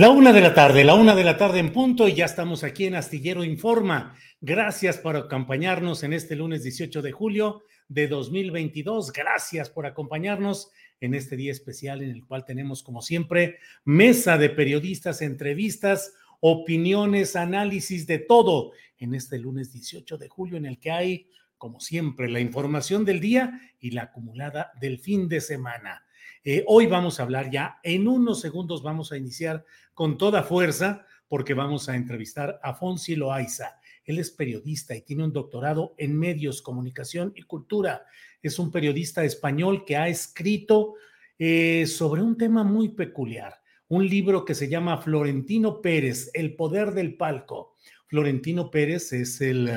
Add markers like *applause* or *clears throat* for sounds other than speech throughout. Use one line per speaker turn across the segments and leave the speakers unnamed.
La una de la tarde, la una de la tarde en punto y ya estamos aquí en Astillero Informa. Gracias por acompañarnos en este lunes 18 de julio de 2022. Gracias por acompañarnos en este día especial en el cual tenemos, como siempre, mesa de periodistas, entrevistas, opiniones, análisis de todo en este lunes 18 de julio en el que hay, como siempre, la información del día y la acumulada del fin de semana. Eh, hoy vamos a hablar ya, en unos segundos vamos a iniciar con toda fuerza porque vamos a entrevistar a Fonsi Loaiza. Él es periodista y tiene un doctorado en medios, comunicación y cultura. Es un periodista español que ha escrito eh, sobre un tema muy peculiar, un libro que se llama Florentino Pérez, El Poder del Palco. Florentino Pérez es el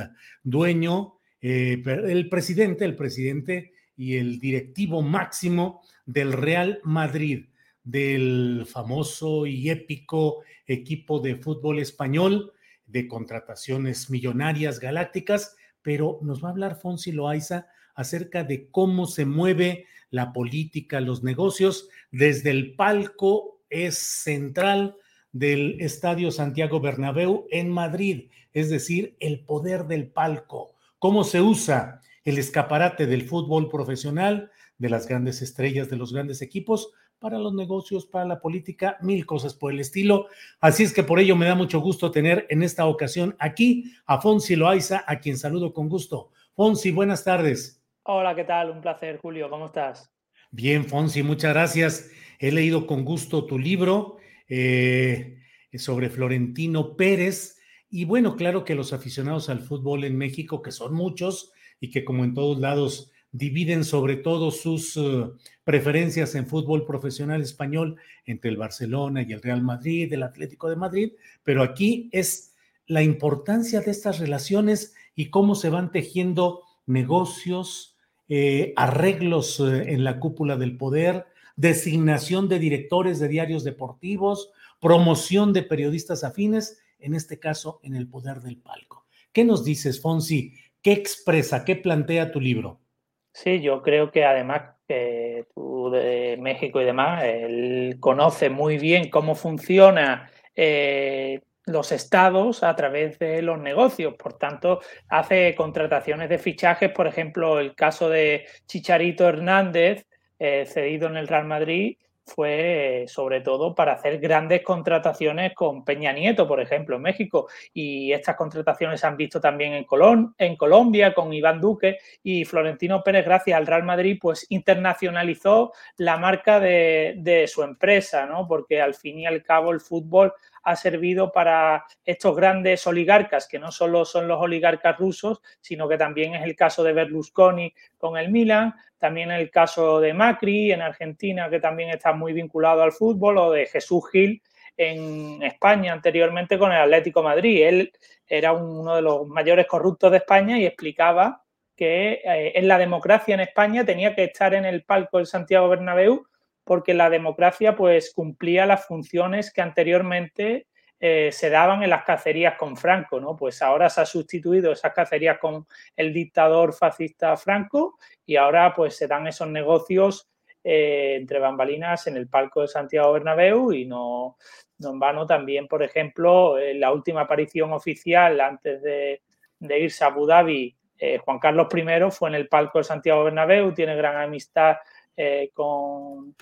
dueño, eh, el presidente, el presidente y el directivo máximo del Real Madrid, del famoso y épico equipo de fútbol español, de contrataciones millonarias galácticas, pero nos va a hablar Fonsi Loaiza acerca de cómo se mueve la política, los negocios, desde el palco es central del Estadio Santiago Bernabéu en Madrid, es decir, el poder del palco, cómo se usa el escaparate del fútbol profesional de las grandes estrellas, de los grandes equipos, para los negocios, para la política, mil cosas por el estilo. Así es que por ello me da mucho gusto tener en esta ocasión aquí a Fonsi Loaiza, a quien saludo con gusto. Fonsi, buenas tardes.
Hola, ¿qué tal? Un placer, Julio. ¿Cómo estás?
Bien, Fonsi, muchas gracias. He leído con gusto tu libro eh, sobre Florentino Pérez. Y bueno, claro que los aficionados al fútbol en México, que son muchos y que como en todos lados dividen sobre todo sus eh, preferencias en fútbol profesional español entre el Barcelona y el Real Madrid, el Atlético de Madrid, pero aquí es la importancia de estas relaciones y cómo se van tejiendo negocios, eh, arreglos eh, en la cúpula del poder, designación de directores de diarios deportivos, promoción de periodistas afines, en este caso en el poder del palco. ¿Qué nos dices, Fonsi? ¿Qué expresa, qué plantea tu libro?
Sí, yo creo que además tú de México y demás, él conoce muy bien cómo funciona eh, los estados a través de los negocios. Por tanto, hace contrataciones de fichajes, por ejemplo, el caso de Chicharito Hernández, eh, cedido en el Real Madrid, fue sobre todo para hacer grandes contrataciones con Peña Nieto, por ejemplo, en México. Y estas contrataciones se han visto también en, Colón, en Colombia con Iván Duque y Florentino Pérez, gracias al Real Madrid, pues internacionalizó la marca de, de su empresa, ¿no? Porque al fin y al cabo el fútbol ha servido para estos grandes oligarcas, que no solo son los oligarcas rusos, sino que también es el caso de Berlusconi con el Milan, también el caso de Macri en Argentina, que también está muy vinculado al fútbol, o de Jesús Gil en España anteriormente con el Atlético Madrid. Él era uno de los mayores corruptos de España y explicaba que eh, en la democracia en España tenía que estar en el palco del Santiago Bernabéu porque la democracia pues cumplía las funciones que anteriormente eh, se daban en las cacerías con Franco, ¿no? Pues ahora se ha sustituido esas cacerías con el dictador fascista Franco y ahora pues se dan esos negocios eh, entre bambalinas en el palco de Santiago Bernabéu y no, en vano también, por ejemplo, la última aparición oficial antes de, irse a Abu Dhabi, eh, Juan Carlos I fue en el palco de Santiago Bernabéu, tiene gran amistad con,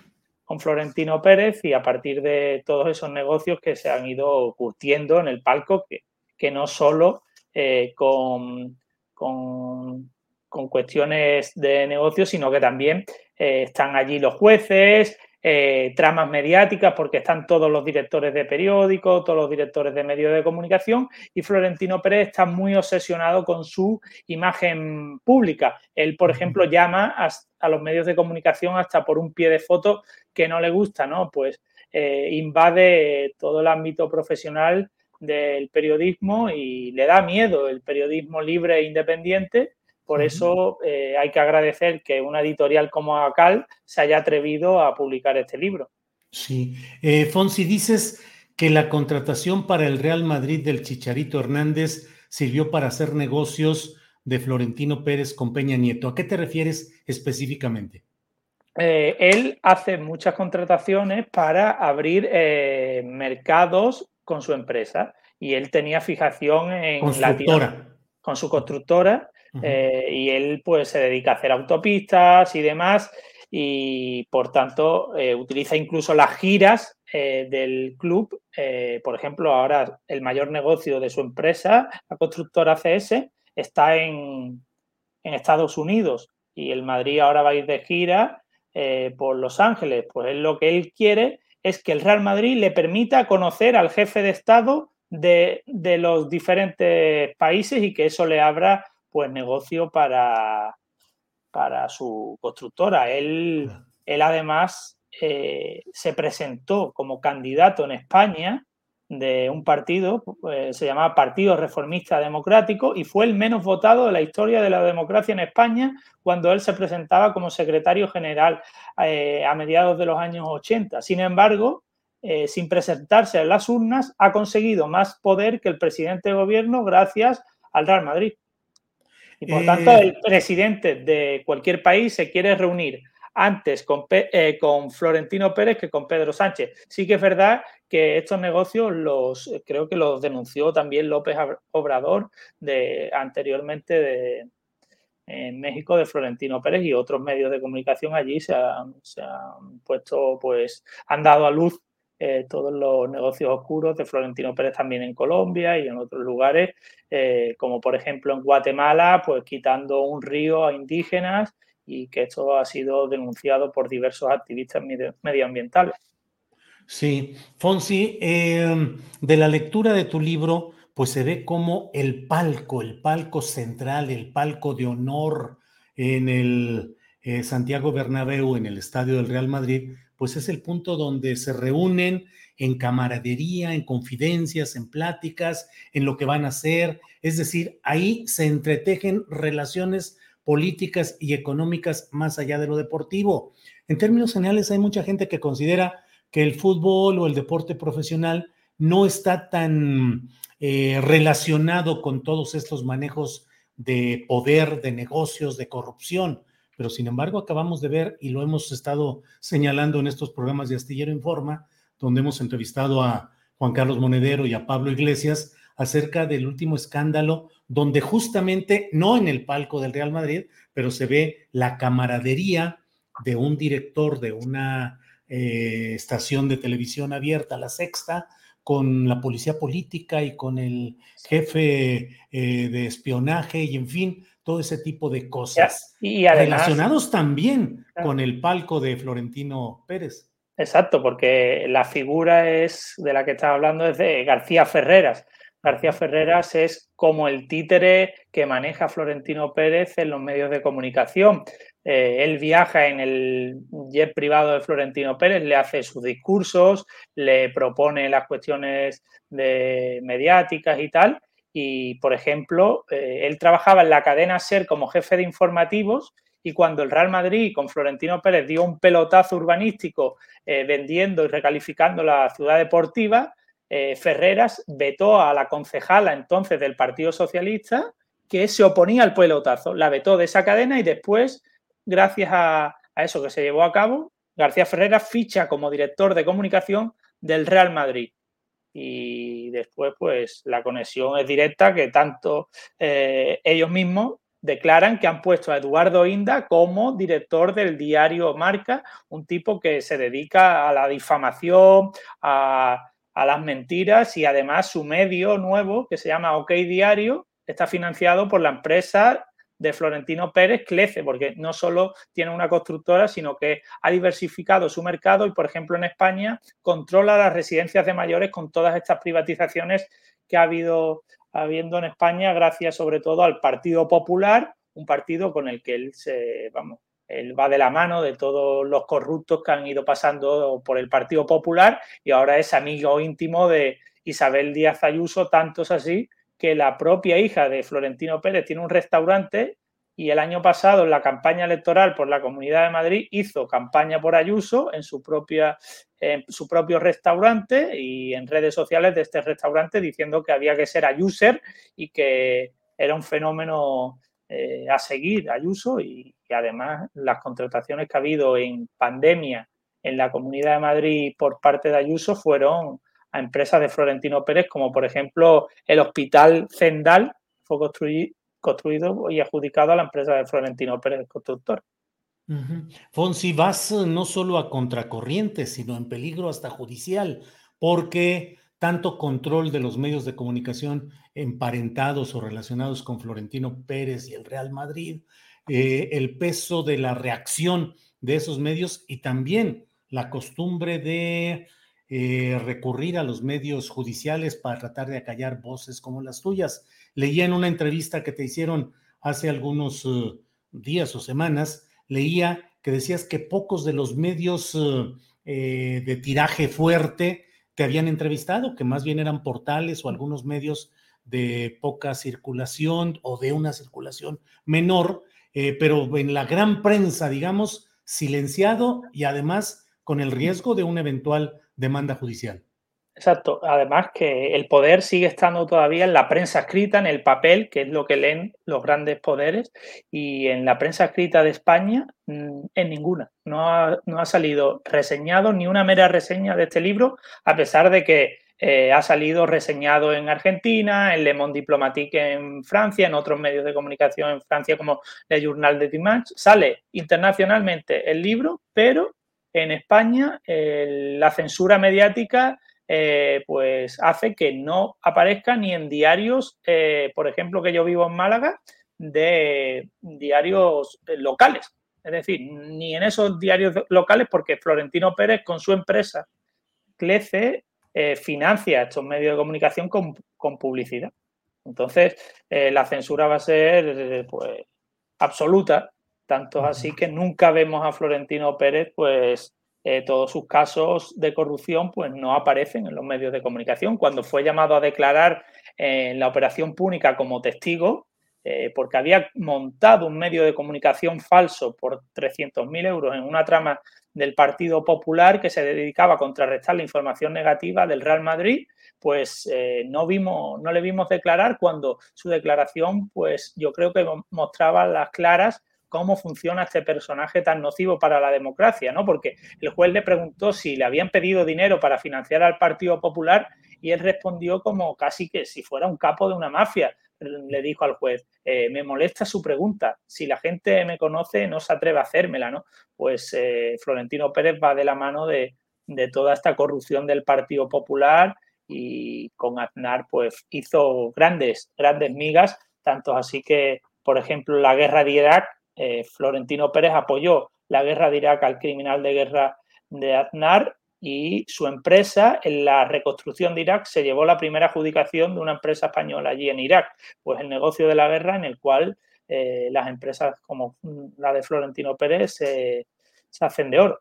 con Florentino Pérez y a partir de todos esos negocios que se han ido curtiendo en el palco, que, que no solo eh, con, con, cuestiones de negocios, sino que también eh, están allí los jueces, eh, tramas mediáticas, porque están todos los directores de periódicos, todos los directores de medios de comunicación, y Florentino Pérez está muy obsesionado con su imagen pública. Él, por ejemplo, llama a, los medios de comunicación hasta por un pie de foto que no le gusta, ¿no? Pues eh, invade todo el ámbito profesional del periodismo y le da miedo el periodismo libre e independiente por eso eh, hay que agradecer que una editorial como ACAL se haya atrevido a publicar este libro.
Sí. Eh, Fonsi, dices que la contratación para el Real Madrid del Chicharito Hernández sirvió para hacer negocios de Florentino Pérez con Peña Nieto. ¿A qué te refieres específicamente?
Eh, él hace muchas contrataciones para abrir mercados con su empresa y él tenía fijación en
la
con su constructora eh, y él pues se dedica a hacer autopistas y demás y por tanto eh, utiliza incluso las giras eh, del club. por ejemplo, ahora el mayor negocio de su empresa, la constructora CS, está en, en Estados Unidos y el Madrid ahora va a ir de gira por Los Ángeles. Pues lo que él quiere es que el Real Madrid le permita conocer al jefe de Estado de, de los diferentes países y que eso le abra pues negocio para, para su constructora. Él, él además eh, se presentó como candidato en España de un partido, pues, se llamaba Partido Reformista Democrático, y fue el menos votado de la historia de la democracia en España cuando él se presentaba como secretario general eh, a mediados de los años 80. Sin embargo, eh, sin presentarse en las urnas, ha conseguido más poder que el presidente de gobierno gracias al Real Madrid. Y por tanto, eh, el presidente de cualquier país se quiere reunir antes con, eh, con, Florentino Pérez que con Pedro Sánchez. Sí que es verdad que estos negocios los creo que los denunció también López Obrador de, anteriormente de, en México de Florentino Pérez y otros medios de comunicación allí se han, se han puesto, pues, han dado a luz eh, todos los negocios oscuros de Florentino Pérez también en Colombia y en otros lugares, eh, como por ejemplo en Guatemala, pues quitando un río a indígenas y que esto ha sido denunciado por diversos activistas medioambientales.
Sí, Fonsi, em, de la lectura de tu libro, pues se ve como el palco, el palco central, el palco de honor en el eh, Santiago Bernabéu, en el estadio del Real Madrid, pues es el punto donde se reúnen en camaradería, en confidencias, en pláticas, en lo que van a hacer. Es decir, ahí se entretejen relaciones políticas y económicas más allá de lo deportivo. En términos generales, hay mucha gente que considera que el fútbol o el deporte profesional no está tan eh, relacionado con todos estos manejos de poder, de negocios, de corrupción pero sin embargo acabamos de ver y lo hemos estado señalando en estos programas de Astillero Informa, donde hemos entrevistado a Juan Carlos Monedero y a Pablo Iglesias acerca del último escándalo, donde justamente, no en el palco del Real Madrid, pero se ve la camaradería de un director de una eh, estación de televisión abierta, la sexta, con la policía política y con el jefe eh, de espionaje y en fin, todo ese tipo de cosas. Y relacionados también con el palco de Florentino Pérez.
Exacto, porque la figura es de la que estaba hablando es de García Ferreras. García Ferreras es como el títere que maneja Florentino Pérez en los medios de comunicación. eh, él viaja en el jet privado de Florentino Pérez, le hace sus discursos, le propone las cuestiones de mediáticas y tal. Y, por ejemplo, eh, él trabajaba en la cadena SER como jefe de informativos y cuando el Real Madrid con Florentino Pérez dio un pelotazo urbanístico eh, vendiendo y recalificando la ciudad deportiva, Ferreras vetó a la concejala entonces del Partido Socialista que se oponía al pelotazo, la vetó de esa cadena y después gracias a, eso que se llevó a cabo, García Ferrera ficha como director de comunicación del Real Madrid. Y después, pues, la conexión es directa que tanto eh, ellos mismos declaran que han puesto a Eduardo Inda como director del diario Marca, un tipo que se dedica a la difamación, a, a las mentiras y además su medio nuevo, que se llama OK Diario, está financiado por la empresa de Florentino Pérez crece, porque no solo tiene una constructora, sino que ha diversificado su mercado y, por ejemplo, en España controla las residencias de mayores con todas estas privatizaciones que ha habido habiendo en España, gracias sobre todo al Partido Popular, un partido con el que él se, vamos, él va de la mano de todos los corruptos que han ido pasando por el Partido Popular y ahora es amigo íntimo de Isabel Díaz Ayuso, tantos así que la propia hija de Florentino Pérez tiene un restaurante y el año pasado en la campaña electoral por la Comunidad de Madrid hizo campaña por Ayuso en su, propia, su propio restaurante y en redes sociales de este restaurante diciendo que había que ser Ayuser y que era un fenómeno eh, a seguir Ayuso y, y además las contrataciones que ha habido en pandemia en la Comunidad de Madrid por parte de Ayuso fueron a empresas de Florentino Pérez, como por ejemplo el Hospital Zendal, fue construido y adjudicado a la empresa de Florentino Pérez, el constructor.
Fonsi, vas eh, no solo a contracorriente, sino en peligro hasta judicial, porque tanto control de los medios de comunicación emparentados o relacionados con Florentino Pérez y el Real Madrid, eh, el peso de la reacción de esos medios y también la costumbre de eh, recurrir a los medios judiciales para tratar de acallar voces como las tuyas. Leía en una entrevista que te hicieron hace algunos eh, días o semanas, leía que decías que pocos de los medios eh, de tiraje fuerte te habían entrevistado, que más bien eran portales o algunos medios de poca circulación o de una circulación menor, pero en la gran prensa, digamos, silenciado y además con el riesgo de un eventual demanda judicial.
Exacto. Además que el poder sigue estando todavía en la prensa escrita, en el papel, que es lo que leen los grandes poderes, y en la prensa escrita de España, mm, en ninguna. No ha, no ha salido reseñado ni una mera reseña de este libro, a pesar de que eh, ha salido reseñado en Argentina, en Le Monde Diplomatique en Francia, en otros medios de comunicación en Francia como el Journal de Dimanche. Sale internacionalmente el libro, pero en España la censura mediática eh, pues hace que no aparezca ni en diarios, eh, por ejemplo, que yo vivo en Málaga, de diarios locales. Es decir, ni en esos diarios locales, porque Florentino Pérez con su empresa Clece eh, financia estos medios de comunicación con, con publicidad. Entonces, la censura va a ser pues, absoluta tanto así que nunca vemos a Florentino Pérez, pues eh, todos sus casos de corrupción pues no aparecen en los medios de comunicación. Cuando fue llamado a declarar en la operación Púnica como testigo, eh, porque había montado un medio de comunicación falso por 300.000 euros en una trama del Partido Popular que se dedicaba a contrarrestar la información negativa del Real Madrid, pues eh, no, vimos, no le vimos declarar cuando su declaración, pues yo creo que mostraba las claras cómo funciona este personaje tan nocivo para la democracia, ¿no? Porque el juez le preguntó si le habían pedido dinero para financiar al Partido Popular y él respondió como casi que si fuera un capo de una mafia. Le dijo al juez, eh, me molesta su pregunta, si la gente me conoce no se atreve a hacérmela, ¿no? Pues eh, Florentino Pérez va de la mano de, de toda esta corrupción del Partido Popular y con Aznar pues hizo grandes, grandes migas, tanto así que, por ejemplo, la guerra de Irak eh, Florentino Pérez apoyó la guerra de Irak al criminal de guerra de Aznar y su empresa en la reconstrucción de Irak se llevó la primera adjudicación de una empresa española allí en Irak, pues el negocio de la guerra en el cual eh, las empresas como la de Florentino Pérez se hacen de oro.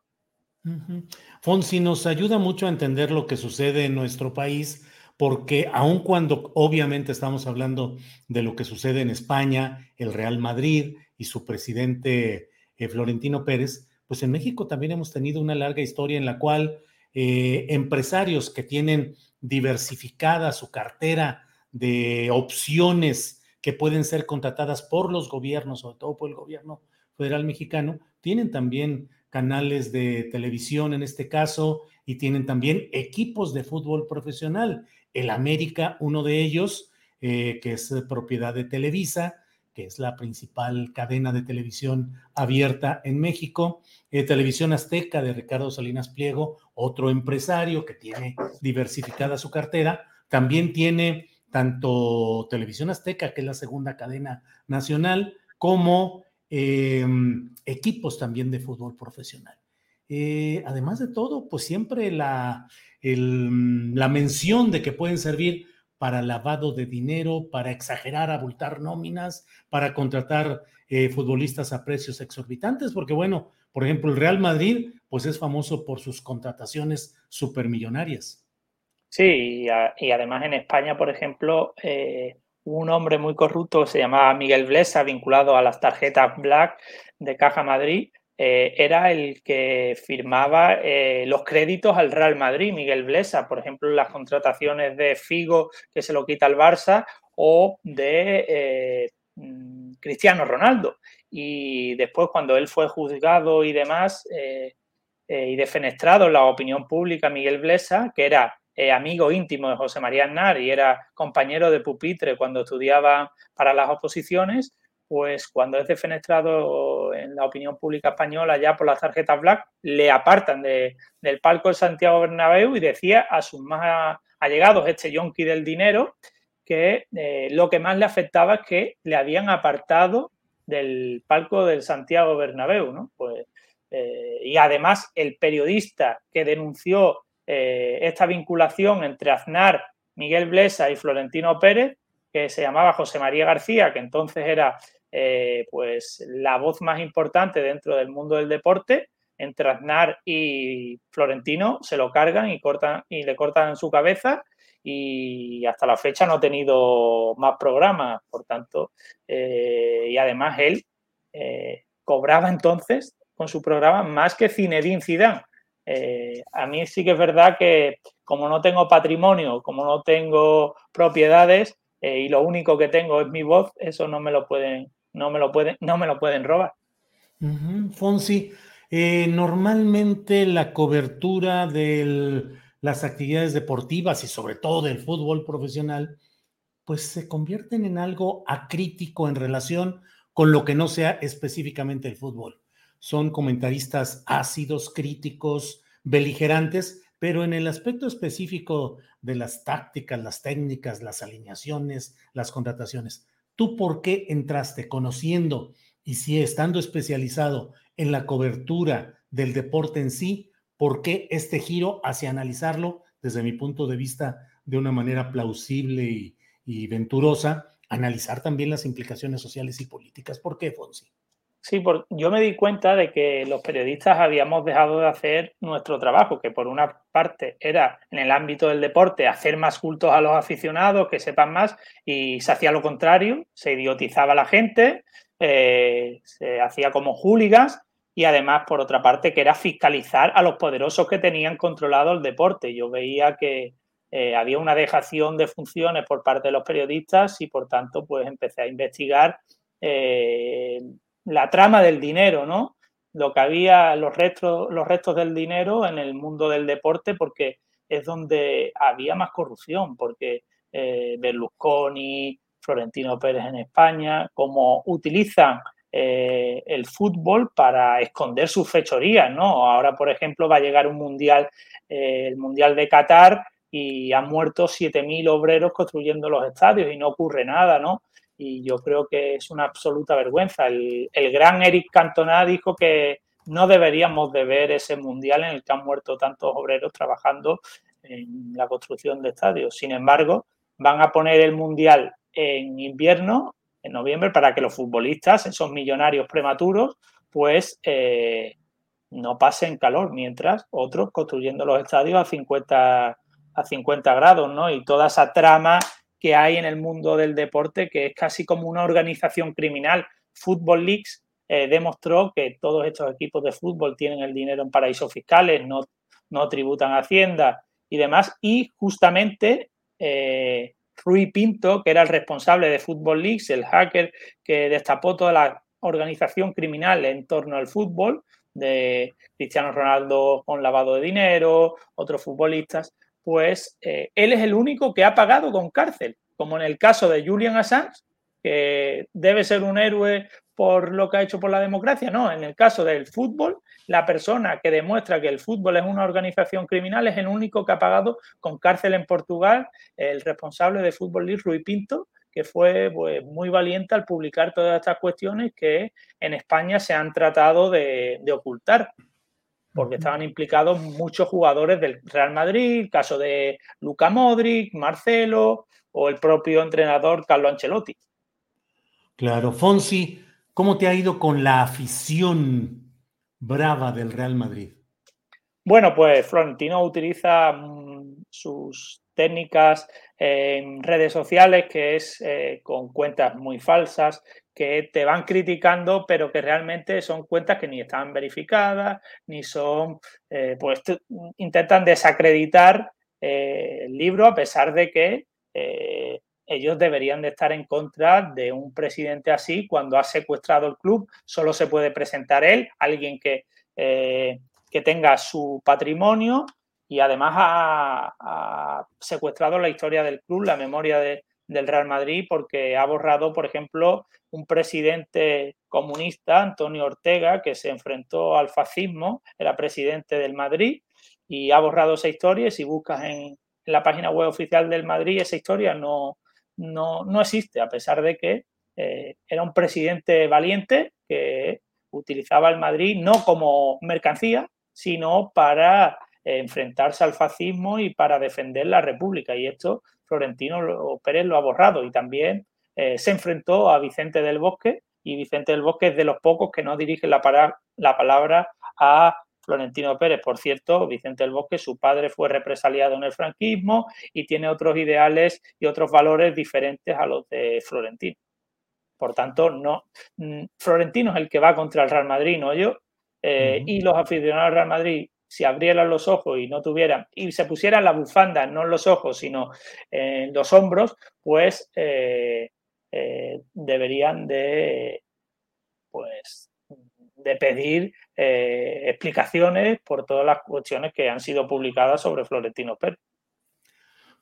Fonsi, nos ayuda mucho a entender lo que sucede en nuestro país, porque aun cuando obviamente estamos hablando de lo que sucede en España, el Real Madrid y su presidente eh, Florentino Pérez, pues en México también hemos tenido una larga historia en la cual eh, empresarios que tienen diversificada su cartera de opciones que pueden ser contratadas por los gobiernos, sobre todo por el gobierno federal mexicano, tienen también canales de televisión en este caso, y tienen también equipos de fútbol profesional. El América, uno de ellos, eh, que es propiedad de Televisa, que es la principal cadena de televisión abierta en México. Eh, televisión Azteca de Ricardo Salinas Pliego, otro empresario que tiene diversificada su cartera. También tiene tanto Televisión Azteca, que es la segunda cadena nacional, como Em, equipos también de fútbol profesional. Eh, además de todo, pues siempre la, la mención de que pueden servir para lavado de dinero, para exagerar, abultar nóminas, para contratar eh, futbolistas a precios exorbitantes, porque bueno, por ejemplo, el Real Madrid, pues es famoso por sus contrataciones supermillonarias.
Sí, y, además en España, por ejemplo, eh, un hombre muy corrupto se llamaba Miguel Blesa, vinculado a las tarjetas Black de Caja Madrid, eh, era el que firmaba eh, los créditos al Real Madrid, Miguel Blesa, por ejemplo, las contrataciones de Figo, que se lo quita al Barça, o de eh, mm, Cristiano Ronaldo. Y después, cuando él fue juzgado y demás, y defenestrado en la opinión pública, Miguel Blesa, que era amigo íntimo de José María Aznar y era compañero de pupitre cuando estudiaba para las oposiciones, pues cuando es defenestrado en la opinión pública española ya por las tarjetas black, le apartan del palco de Santiago Bernabéu y decía a sus más allegados, este yonki del dinero, que eh, lo que más le afectaba es que le habían apartado del palco del Santiago Bernabéu, ¿no? Pues, eh, y además el periodista que denunció eh, esta vinculación entre Aznar, Miguel Blesa y Florentino Pérez, que se llamaba José María García, que entonces era eh, pues la voz más importante dentro del mundo del deporte, entre Aznar y Florentino se lo cargan y cortan y le cortan su cabeza y hasta la fecha no ha tenido más programas, por tanto, eh, y además él cobraba entonces con su programa más que Zinedine Zidane, eh, a mí sí que es verdad que como no tengo patrimonio, como no tengo propiedades eh, y lo único que tengo es mi voz, eso no me lo pueden, no me lo pueden, no me lo pueden robar.
Fonsi, eh, normalmente la cobertura de las actividades deportivas y sobre todo del fútbol profesional, pues se convierten en algo acrítico en relación con lo que no sea específicamente el fútbol son comentaristas ácidos, críticos, beligerantes, pero en el aspecto específico de las tácticas, las técnicas, las alineaciones, las contrataciones, ¿tú por qué entraste conociendo y si estando especializado en la cobertura del deporte en sí, por qué este giro hacia analizarlo desde mi punto de vista de una manera plausible y, venturosa, analizar también las implicaciones sociales y políticas? ¿Por qué, Fonsi?
Sí, yo me di cuenta de que los periodistas habíamos dejado de hacer nuestro trabajo, que por una parte era en el ámbito del deporte hacer más cultos a los aficionados, que sepan más, y se hacía lo contrario, se idiotizaba a la gente, eh, se hacía como hooligans, y además, por otra parte, que era fiscalizar a los poderosos que tenían controlado el deporte. Yo veía que eh, había una dejación de funciones por parte de los periodistas y, por tanto, pues empecé a investigar. Eh, la trama del dinero, ¿no? Lo que había, los restos, los restos del dinero en el mundo del deporte, porque es donde había más corrupción, porque eh, Berlusconi, Florentino Pérez en España, como utilizan eh, el fútbol para esconder sus fechorías, ¿no? Ahora, por ejemplo, va a llegar un mundial, eh, el mundial de Qatar, y han muerto 7.000 obreros construyendo los estadios y no ocurre nada, ¿no? Y yo creo que es una absoluta vergüenza. El, gran Eric Cantona dijo que no deberíamos de ver ese mundial en el que han muerto tantos obreros trabajando en la construcción de estadios. Sin embargo, van a poner el mundial en invierno en noviembre para que los futbolistas, esos millonarios prematuros, pues eh, no pasen calor, mientras otros construyendo los estadios a 50, a 50 grados, ¿no? Y toda esa trama que hay en el mundo del deporte, que es casi como una organización criminal. Football Leagues eh, demostró que todos estos equipos de fútbol tienen el dinero en paraísos fiscales, no, no tributan Hacienda y demás. Y justamente eh, Rui Pinto, que era el responsable de Football Leagues, el hacker que destapó toda la organización criminal en torno al fútbol, de Cristiano Ronaldo con lavado de dinero, otros futbolistas, pues eh, él es el único que ha pagado con cárcel, como en el caso de Julian Assange, que debe ser un héroe por lo que ha hecho por la democracia. No, en el caso del fútbol, la persona que demuestra que el fútbol es una organización criminal es el único que ha pagado con cárcel en Portugal, el responsable de Fútbol League, Rui Pinto, que fue pues, muy valiente al publicar todas estas cuestiones que en España se han tratado de, ocultar, porque estaban implicados muchos jugadores del Real Madrid, el caso de Luca Modric, Marcelo o el propio entrenador Carlo Ancelotti.
Claro, Fonsi, ¿cómo te ha ido con la afición brava del Real Madrid?
Bueno, pues Florentino utiliza mm, sus técnicas en redes sociales, que es eh, con cuentas muy falsas, que te van criticando, pero que realmente son cuentas que ni están verificadas, ni son, eh, pues intentan desacreditar eh, el libro a pesar de que ellos deberían de estar en contra de un presidente así cuando ha secuestrado el club, solo se puede presentar él, alguien que, que tenga su patrimonio y además ha, secuestrado la historia del club, la memoria del Real Madrid, porque ha borrado, por ejemplo, un presidente comunista, Antonio Ortega, que se enfrentó al fascismo, era presidente del Madrid, y ha borrado esa historia. Si buscas en, la página web oficial del Madrid, esa historia no, no, existe, a pesar de que eh, era un presidente valiente que utilizaba el Madrid no como mercancía, sino para enfrentarse al fascismo y para defender la República. Y esto Florentino Pérez lo ha borrado y también eh, se enfrentó a Vicente del Bosque y Vicente del Bosque es de los pocos que no dirige la, la palabra a Florentino Pérez. Por cierto, Vicente del Bosque, su padre fue represaliado en el franquismo y tiene otros ideales y otros valores diferentes a los de Florentino. Por tanto, no, mm, Florentino es el que va contra el Real Madrid, no yo. Eh, y los aficionados al Real Madrid si abrieran los ojos y no tuvieran, y se pusieran la bufanda no en los ojos, sino en los hombros, pues eh, eh, deberían de, pues, de pedir eh, explicaciones por todas las cuestiones que han sido publicadas sobre Florentino Pérez.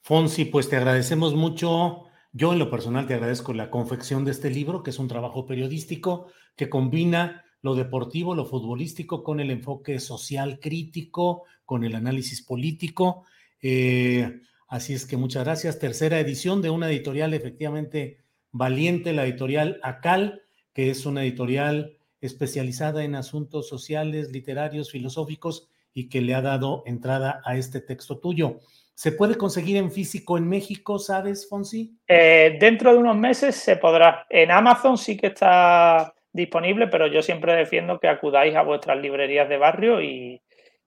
Fonsi, pues te agradecemos mucho. Yo en lo personal te agradezco la confección de este libro, que es un trabajo periodístico que combina lo deportivo, lo futbolístico, con el enfoque social crítico, con el análisis político. Eh, así es que muchas gracias. Tercera edición de una editorial efectivamente valiente, la editorial ACAL, que es una editorial especializada en asuntos sociales, literarios, filosóficos y que le ha dado entrada a este texto tuyo. ¿Se puede conseguir en físico en México, sabes, Fonsi?
Eh, dentro de unos meses se podrá. En Amazon sí que está disponible, pero yo siempre defiendo que acudáis a vuestras librerías de barrio y,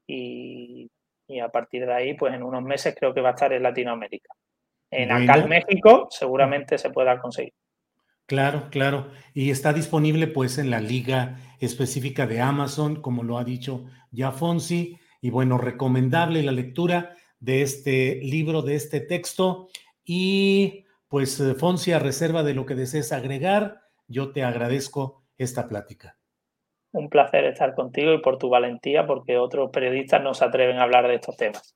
y, a partir de ahí, pues en unos meses creo que va a estar en Latinoamérica. En acá México seguramente se pueda conseguir.
Claro, claro. Y está disponible pues en la liga específica de Amazon, como lo ha dicho ya Fonsi. Y bueno, recomendable la lectura de este libro, de este texto. Y pues Fonsi, a reserva de lo que desees agregar, yo te agradezco esta plática.
Un placer estar contigo y por tu valentía, porque otros periodistas no se atreven a hablar de estos temas.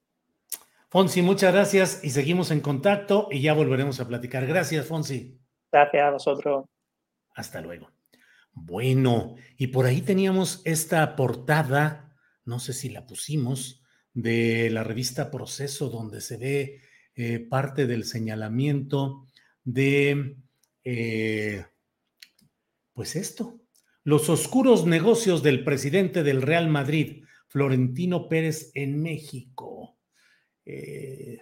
Fonsi, muchas gracias y seguimos en contacto y ya volveremos a platicar. Gracias, Fonsi.
Gracias a vosotros.
Hasta luego. Bueno, y por ahí teníamos esta portada, no sé si la pusimos, de la revista Proceso, donde se ve eh, parte del señalamiento de eh, pues esto, los oscuros negocios del presidente del Real Madrid, Florentino Pérez, en México. Eh,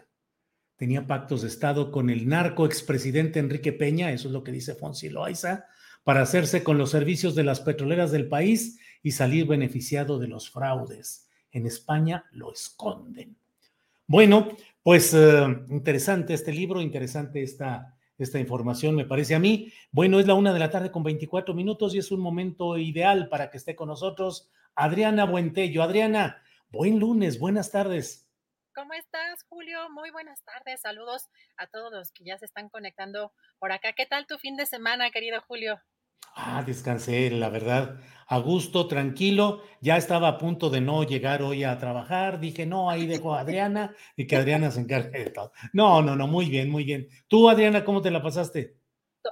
tenía pactos de Estado con el narco expresidente Enrique Peña, eso es lo que dice Fonsi Loaiza, para hacerse con los servicios de las petroleras del país y salir beneficiado de los fraudes. En España lo esconden. Bueno, pues eh, interesante este libro, interesante esta, esta información, me parece a mí. Bueno, es la una de la tarde con 24 minutos y es un momento ideal para que esté con nosotros Adriana Buentello. Adriana, buen lunes, buenas tardes.
¿Cómo estás, Julio? Muy buenas tardes. Saludos a todos los que ya se están conectando por acá. ¿Qué tal tu fin de semana, querido Julio?
Ah, descansé, la verdad, a gusto, tranquilo. Ya estaba a punto de no llegar hoy a trabajar. Dije, no, ahí dejo a Adriana y que Adriana se encargue de todo. No, no, no, muy bien, muy bien. Tú, Adriana, ¿cómo te la pasaste?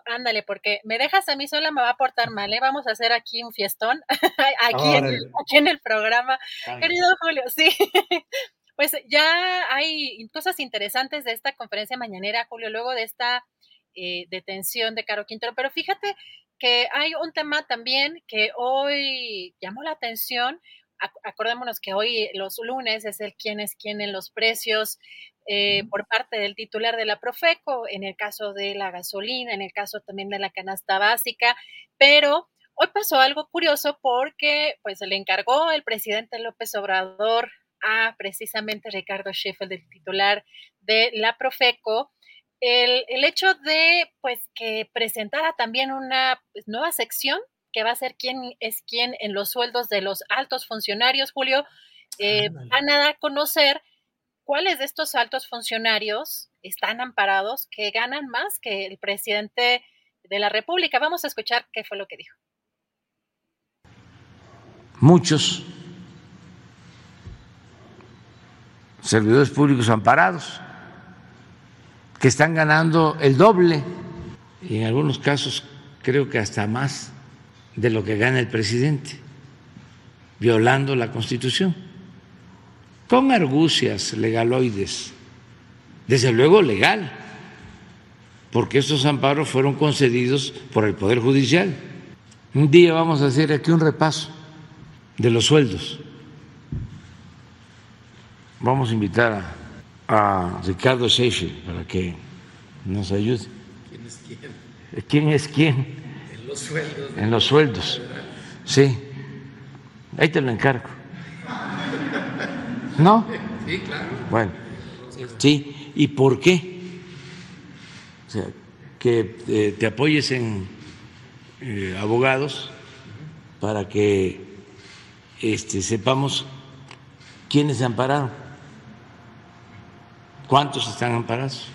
Ándale, porque me dejas a mí sola, me va a portar mal, ¿eh? Vamos a hacer aquí un fiestón, *laughs* aquí, en, aquí en el programa. Querido Julio, sí. *laughs* Pues ya hay cosas interesantes de esta conferencia mañanera, Julio, luego de esta eh, detención de Caro Quintero, pero fíjate que hay un tema también que hoy llamó la atención. Acordémonos que hoy los lunes es el quién es quién en los precios eh, por parte del titular de la Profeco, en el caso de la gasolina, en el caso también de la canasta básica, pero hoy pasó algo curioso porque pues se le encargó el presidente López Obrador a precisamente Ricardo Sheffield, el titular de la Profeco, el, hecho de pues que presentara también una pues, nueva sección que va a ser quién es quién en los sueldos de los altos funcionarios, Julio, eh, van a dar a conocer cuáles de estos altos funcionarios están amparados que ganan más que el presidente de la República. Vamos a escuchar qué fue lo que dijo.
Muchos servidores públicos amparados que están ganando el doble y en algunos casos creo que hasta más de lo que gana el presidente, violando la Constitución, con argucias legaloides, desde luego legal, porque estos amparos fueron concedidos por el Poder Judicial. Un día vamos a hacer aquí un repaso de los sueldos. Vamos a invitar a a Ricardo Sheffield para que nos ayude. ¿Quién es quién? ¿Quién es quién? En los sueldos. En los sueldos. Sí. Ahí te lo encargo. *laughs* ¿No? Sí, claro. Bueno. Sí. ¿Y por qué? O sea, que eh, te apoyes en eh, abogados para que este, sepamos quiénes se ampararon. ¿Cuántos están amparados?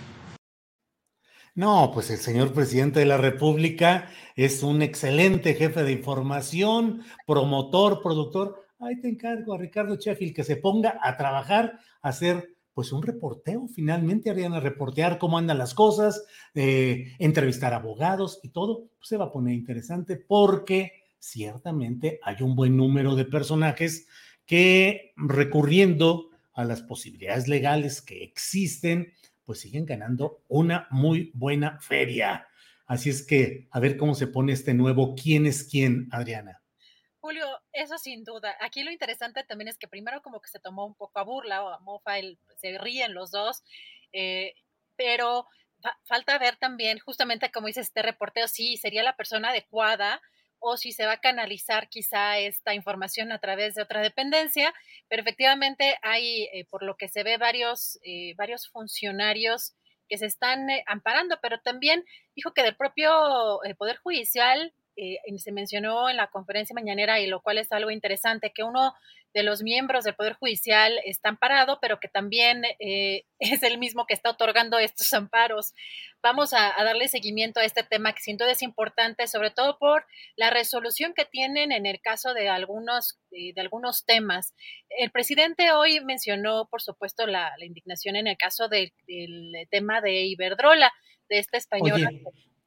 No, pues el señor presidente de la República es un excelente jefe de información, promotor, productor. Ahí te encargo a Ricardo Sheffield que se ponga a trabajar, a hacer pues un reporteo, finalmente harían a reportear cómo andan las cosas, eh, entrevistar abogados y todo, pues se va a poner interesante porque ciertamente hay un buen número de personajes que recurriendo a las posibilidades legales que existen, pues siguen ganando una muy buena feria. Así es que a ver cómo se pone este nuevo quién es quién, Adriana.
Julio, eso sin duda. Aquí lo interesante también es que primero como que se tomó un poco a burla o a mofa, el, se ríen los dos, eh, pero falta ver también, justamente como dice este reporteo, sí, sería la persona adecuada o si se va a canalizar quizá esta información a través de otra dependencia, pero efectivamente hay, eh, por lo que se ve, varios, eh, varios funcionarios que se están eh, amparando, pero también dijo que del propio Poder Judicial eh, se mencionó en la conferencia mañanera y lo cual es algo interesante, que uno de los miembros del Poder Judicial está amparado, pero que también eh, *laughs* es el mismo que está otorgando estos amparos. Vamos a, darle seguimiento a este tema que sin duda es importante, sobre todo por la resolución que tienen en el caso de algunos, de, algunos temas. El presidente hoy mencionó, por supuesto, la, indignación en el caso del tema de Iberdrola, de esta española.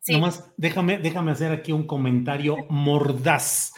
Nomás déjame, déjame hacer aquí un comentario mordaz.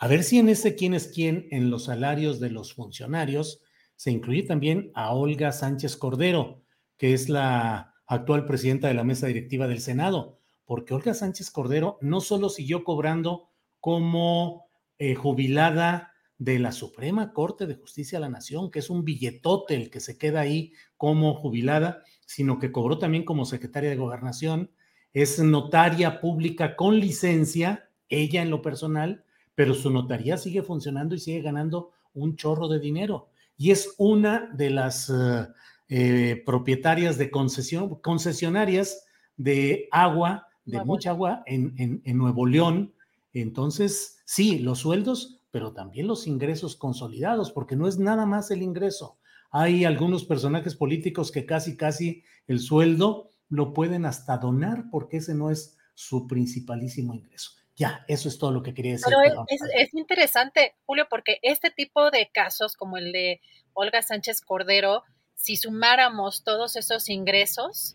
A ver si en ese quién es quién en los salarios de los funcionarios se incluye también a Olga Sánchez Cordero, que es la actual presidenta de la mesa directiva del Senado, porque Olga Sánchez Cordero no solo siguió cobrando como eh, jubilada de la Suprema Corte de Justicia de la Nación, que es un billetote el que se queda ahí como jubilada, sino que cobró también como secretaria de gobernación, es notaria pública con licencia, ella en lo personal, pero su notaría sigue funcionando y sigue ganando un chorro de dinero. Y es una de las eh, eh, propietarias de concesión, concesionarias de agua, de mucha agua en, en Nuevo León. Entonces, sí, los sueldos, pero también los ingresos consolidados, porque no es nada más el ingreso. Hay algunos personajes políticos que casi, casi el sueldo lo pueden hasta donar porque ese no es su principalísimo ingreso. Ya, eso es todo lo que quería decir.
Pero es, interesante, Julio, porque este tipo de casos, como el de Olga Sánchez Cordero, si sumáramos todos esos ingresos,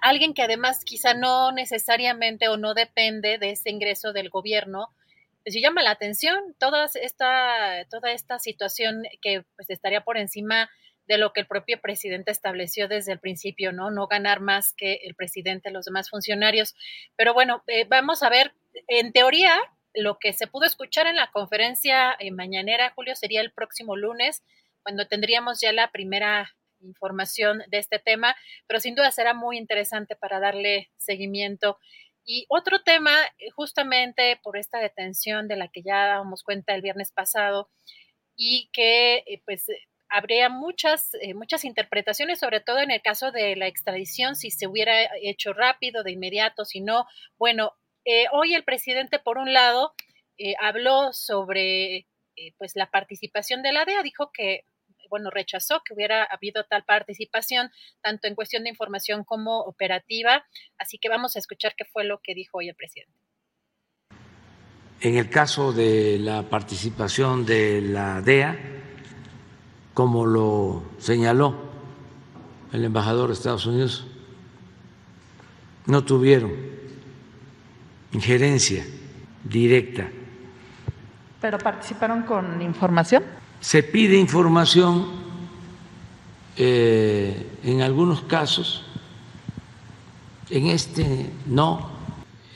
alguien que además quizá no necesariamente o no depende de ese ingreso del gobierno, pues llama la atención toda esta, toda esta situación que pues estaría por encima de lo que el propio presidente estableció desde el principio, ¿no? No ganar más que el presidente, los demás funcionarios. Pero bueno, eh, vamos a ver, en teoría, lo que se pudo escuchar en la conferencia eh, mañanera, Julio, sería el próximo lunes, cuando tendríamos ya la primera información de este tema, pero sin duda será muy interesante para darle seguimiento. Y otro tema, eh, justamente por esta detención de la que ya dábamos cuenta el viernes pasado y que pues habría muchas, eh, muchas interpretaciones, sobre todo en el caso de la extradición, si se hubiera hecho rápido, de inmediato, si no. Bueno, eh, hoy el presidente, por un lado, eh, habló sobre pues la participación de la DEA, dijo que, bueno, rechazó que hubiera habido tal participación, tanto en cuestión de información como operativa. Así que vamos a escuchar qué fue lo que dijo hoy el presidente.
En el caso de la participación de la DEA, como lo señaló el embajador de Estados Unidos, no tuvieron injerencia directa.
¿Pero participaron con información?
Se pide información eh, en algunos casos, en este no.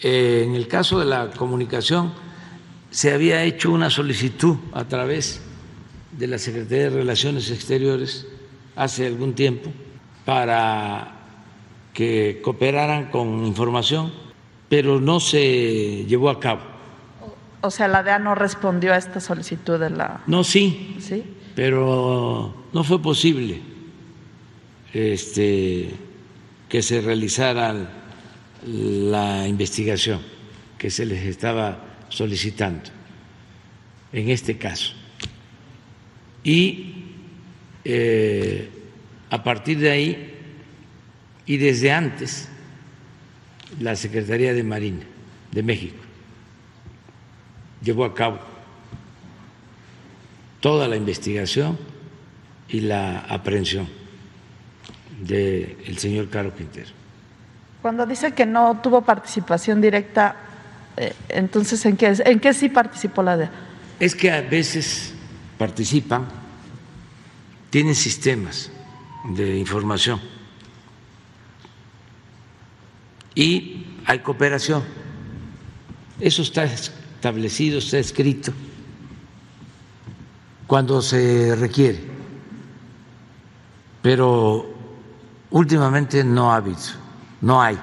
Eh, en el caso de la comunicación se había hecho una solicitud a través de la Secretaría de Relaciones Exteriores hace algún tiempo para que cooperaran con información, pero no se llevó a cabo.
O sea, la DEA no respondió a esta solicitud de la...
No, sí, ¿Sí? pero no fue posible este, que se realizara la investigación que se les estaba solicitando en este caso y eh, a partir de ahí y desde antes la Secretaría de Marina de México llevó a cabo toda la investigación y la aprehensión del señor Caro Quintero.
Cuando dice que no tuvo participación directa, eh, entonces ¿en qué, ¿en qué sí participó la DEA?
Es que a veces participan tienen sistemas de información y hay cooperación. Eso está establecido, está escrito cuando se requiere, pero últimamente no ha habido, no hay.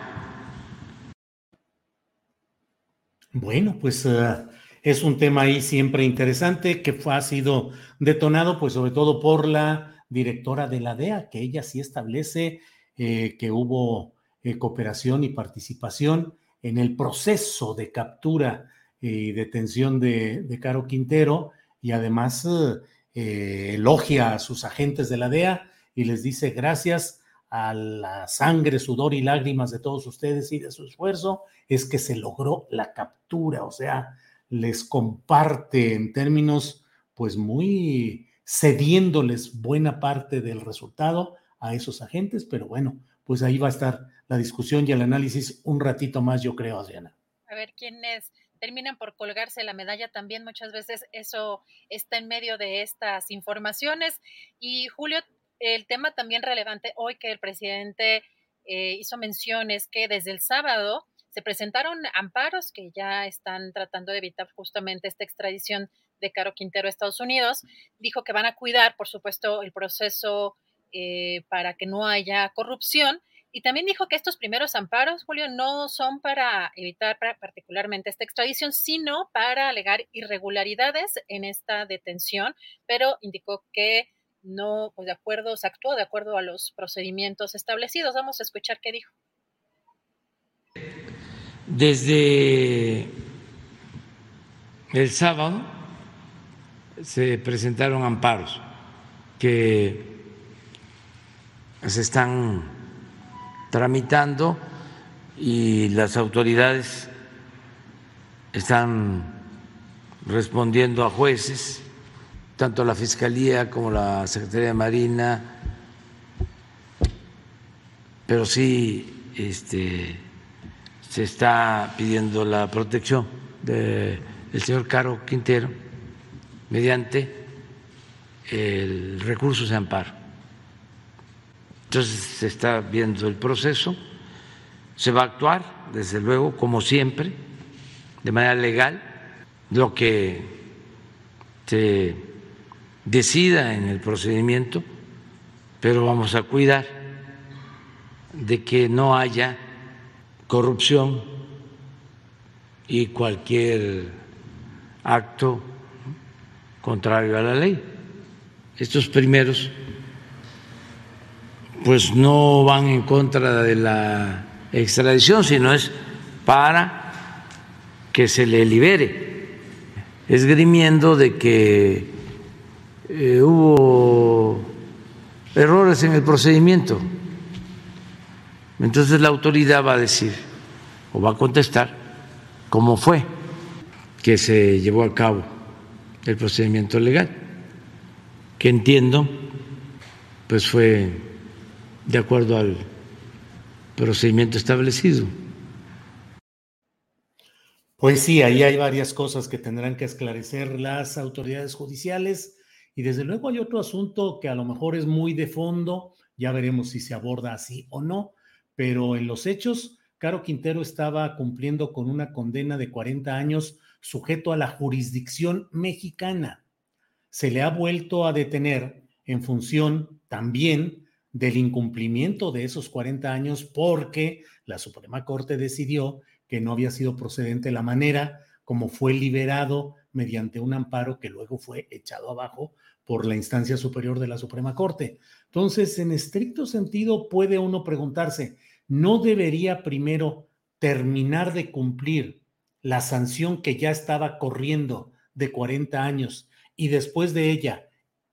Bueno, pues uh, es un tema ahí siempre interesante que fue, ha sido detonado, pues sobre todo por la directora de la DEA, que ella sí establece eh, que hubo eh, cooperación y participación en el proceso de captura y detención de, Caro Quintero. Y además eh, elogia a sus agentes de la DEA y les dice gracias a la sangre, sudor y lágrimas de todos ustedes y de su esfuerzo, es que se logró la captura, o sea, les comparte en términos pues muy cediéndoles buena parte del resultado a esos agentes, pero bueno, pues ahí va a estar la discusión y el análisis un ratito más, yo creo, Adriana.
A ver quiénes terminan por colgarse la medalla también muchas veces eso está en medio de estas informaciones y Julio el tema también relevante hoy que el presidente eh, hizo menciones que desde el sábado se presentaron amparos que ya están tratando de evitar justamente esta extradición de Caro Quintero a Estados Unidos. Dijo que van a cuidar, por supuesto, el proceso eh, para que no haya corrupción. Y también dijo que estos primeros amparos, Julio, no son para evitar particularmente esta extradición, sino para alegar irregularidades en esta detención, pero indicó que no, pues de acuerdo, se actuó de acuerdo a los procedimientos establecidos. Vamos a escuchar qué dijo.
Desde el sábado se presentaron amparos que se están tramitando y las autoridades están respondiendo a jueces, tanto la Fiscalía como la Secretaría de Marina, pero sí este, se está pidiendo la protección del señor Caro Quintero mediante el recurso de amparo. Entonces se está viendo el proceso, se va a actuar, desde luego, como siempre, de manera legal, lo que se decida en el procedimiento, pero vamos a cuidar de que no haya corrupción y cualquier acto contrario a la ley. Estos primeros pues no van en contra de la extradición, sino es para que se le libere, esgrimiendo de que eh, hubo errores en el procedimiento. Entonces la autoridad va a decir o va a contestar cómo fue que se llevó a cabo el procedimiento legal, que entiendo pues fue de acuerdo al procedimiento establecido.
Pues sí, ahí hay varias cosas que tendrán que esclarecer las autoridades judiciales y desde luego hay otro asunto que a lo mejor es muy de fondo, ya veremos si se aborda así o no, pero en los hechos, Caro Quintero estaba cumpliendo con una condena de 40 años sujeto a la jurisdicción mexicana. Se le ha vuelto a detener en función también del incumplimiento de esos 40 años porque la Suprema Corte decidió que no había sido procedente la manera como fue liberado mediante un amparo que luego fue echado abajo por la instancia superior de la Suprema Corte. Entonces, en estricto sentido, puede uno preguntarse, ¿no debería primero terminar de cumplir la sanción que ya estaba corriendo de 40 años y después de ella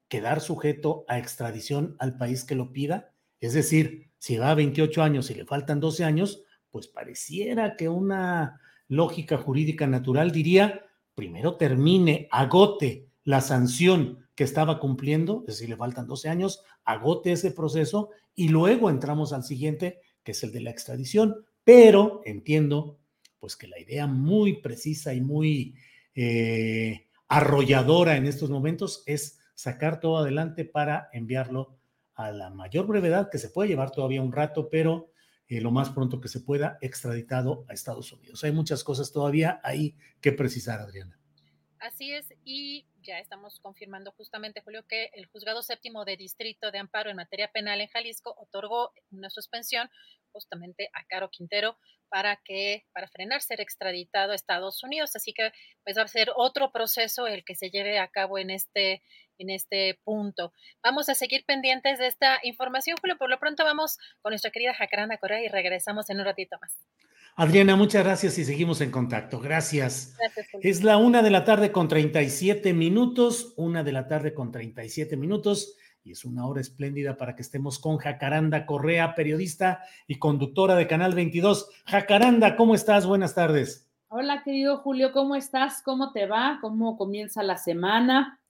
quedar sujeto a extradición al país que lo pida. Es decir, si va a 28 años y le faltan 12 años, pues pareciera que una lógica jurídica natural diría, primero termine, agote la sanción que estaba cumpliendo, es decir, le faltan 12 años, agote ese proceso y luego entramos al siguiente, que es el de la extradición. Pero entiendo, pues que la idea muy precisa y muy eh, arrolladora en estos momentos es sacar todo adelante para enviarlo a la mayor brevedad que se puede llevar todavía un rato, pero eh, lo más pronto que se pueda, extraditado a Estados Unidos. Hay muchas cosas todavía ahí que precisar, Adriana.
Así es, y ya estamos confirmando justamente, Julio, que el juzgado séptimo de distrito de amparo en materia penal en Jalisco otorgó una suspensión justamente a Caro Quintero para que para frenar ser extraditado a Estados Unidos, así que pues va a ser otro proceso el que se lleve a cabo en este en este punto. Vamos a seguir pendientes de esta información, Julio. Por lo pronto vamos con nuestra querida Jacaranda Corea y regresamos en un ratito más.
Adriana, muchas gracias y seguimos en contacto. Gracias. gracias es la una de la tarde con 37 minutos, una de la tarde con 37 minutos y es una hora espléndida para que estemos con Jacaranda Correa, periodista y conductora de Canal 22. Jacaranda, ¿cómo estás? Buenas tardes.
Hola, querido Julio, ¿cómo estás? ¿Cómo te va? ¿Cómo comienza la semana?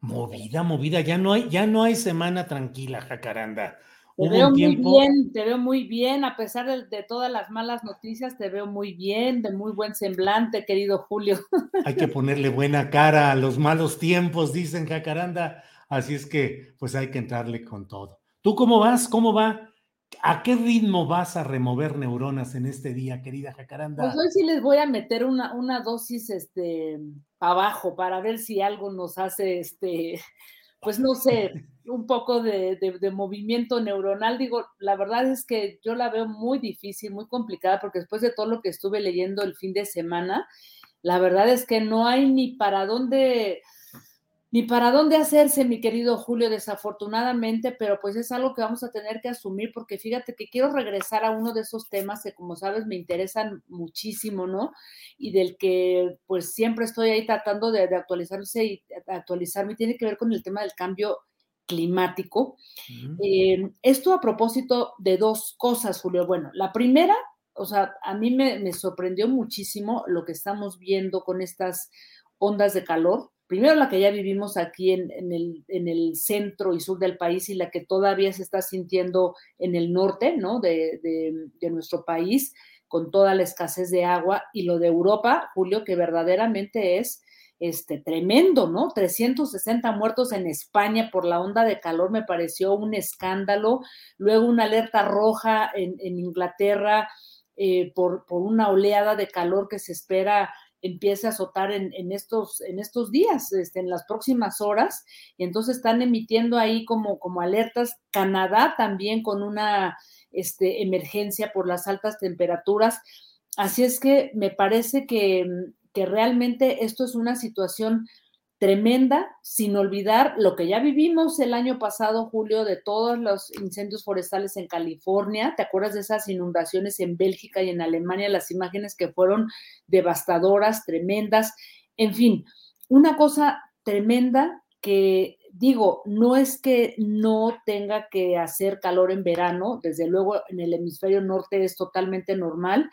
Movida, movida, ya no hay, ya no hay semana tranquila, Jacaranda.
Te veo muy bien, te veo muy bien, a pesar de, de, todas las malas noticias, te veo muy bien, de muy buen semblante, querido Julio. *laughs*
Hay que ponerle buena cara a los malos tiempos, dicen Jacaranda. Así es que, pues hay que entrarle con todo. ¿Tú cómo vas? ¿Cómo va ¿A qué ritmo vas a remover neuronas en este día, querida Jacaranda?
Pues hoy sí les voy a meter una, una dosis este, abajo para ver si algo nos hace, este, pues no sé, un poco de, de, movimiento neuronal. Digo, la verdad es que yo la veo muy difícil, muy complicada, porque después de todo lo que estuve leyendo el fin de semana, la verdad es que no hay ni para dónde ni para dónde hacerse, mi querido Julio, desafortunadamente, pero pues es algo que vamos a tener que asumir porque fíjate que quiero regresar a uno de esos temas que como sabes me interesan muchísimo, ¿no? Y del que pues siempre estoy ahí tratando de, actualizarse y actualizarme, tiene que ver con el tema del cambio climático. Eh, esto a propósito de dos cosas, Julio. Bueno, la primera, o sea, a mí me, me sorprendió muchísimo lo que estamos viendo con estas ondas de calor primero la que ya vivimos aquí en, el, centro y sur del país y la que todavía se está sintiendo en el norte, ¿no? De, nuestro país, con toda la escasez de agua, y lo de Europa, Julio, que verdaderamente es este, tremendo, ¿no? 360 muertos en España por la onda de calor me pareció un escándalo. Luego una alerta roja en, Inglaterra eh, por, una oleada de calor que se espera empiece a azotar en, estos, en estos días, este, en las próximas horas, y entonces están emitiendo ahí como, como alertas. Canadá también con una este, emergencia por las altas temperaturas. Así es que me parece que, que realmente esto es una situación tremenda, sin olvidar lo que ya vivimos el año pasado, Julio, de todos los incendios forestales en California. ¿Te acuerdas de esas inundaciones en Bélgica y en Alemania? Las imágenes que fueron devastadoras, tremendas. En fin, una cosa tremenda que digo, no es que no tenga que hacer calor en verano, desde luego en el hemisferio norte es totalmente normal,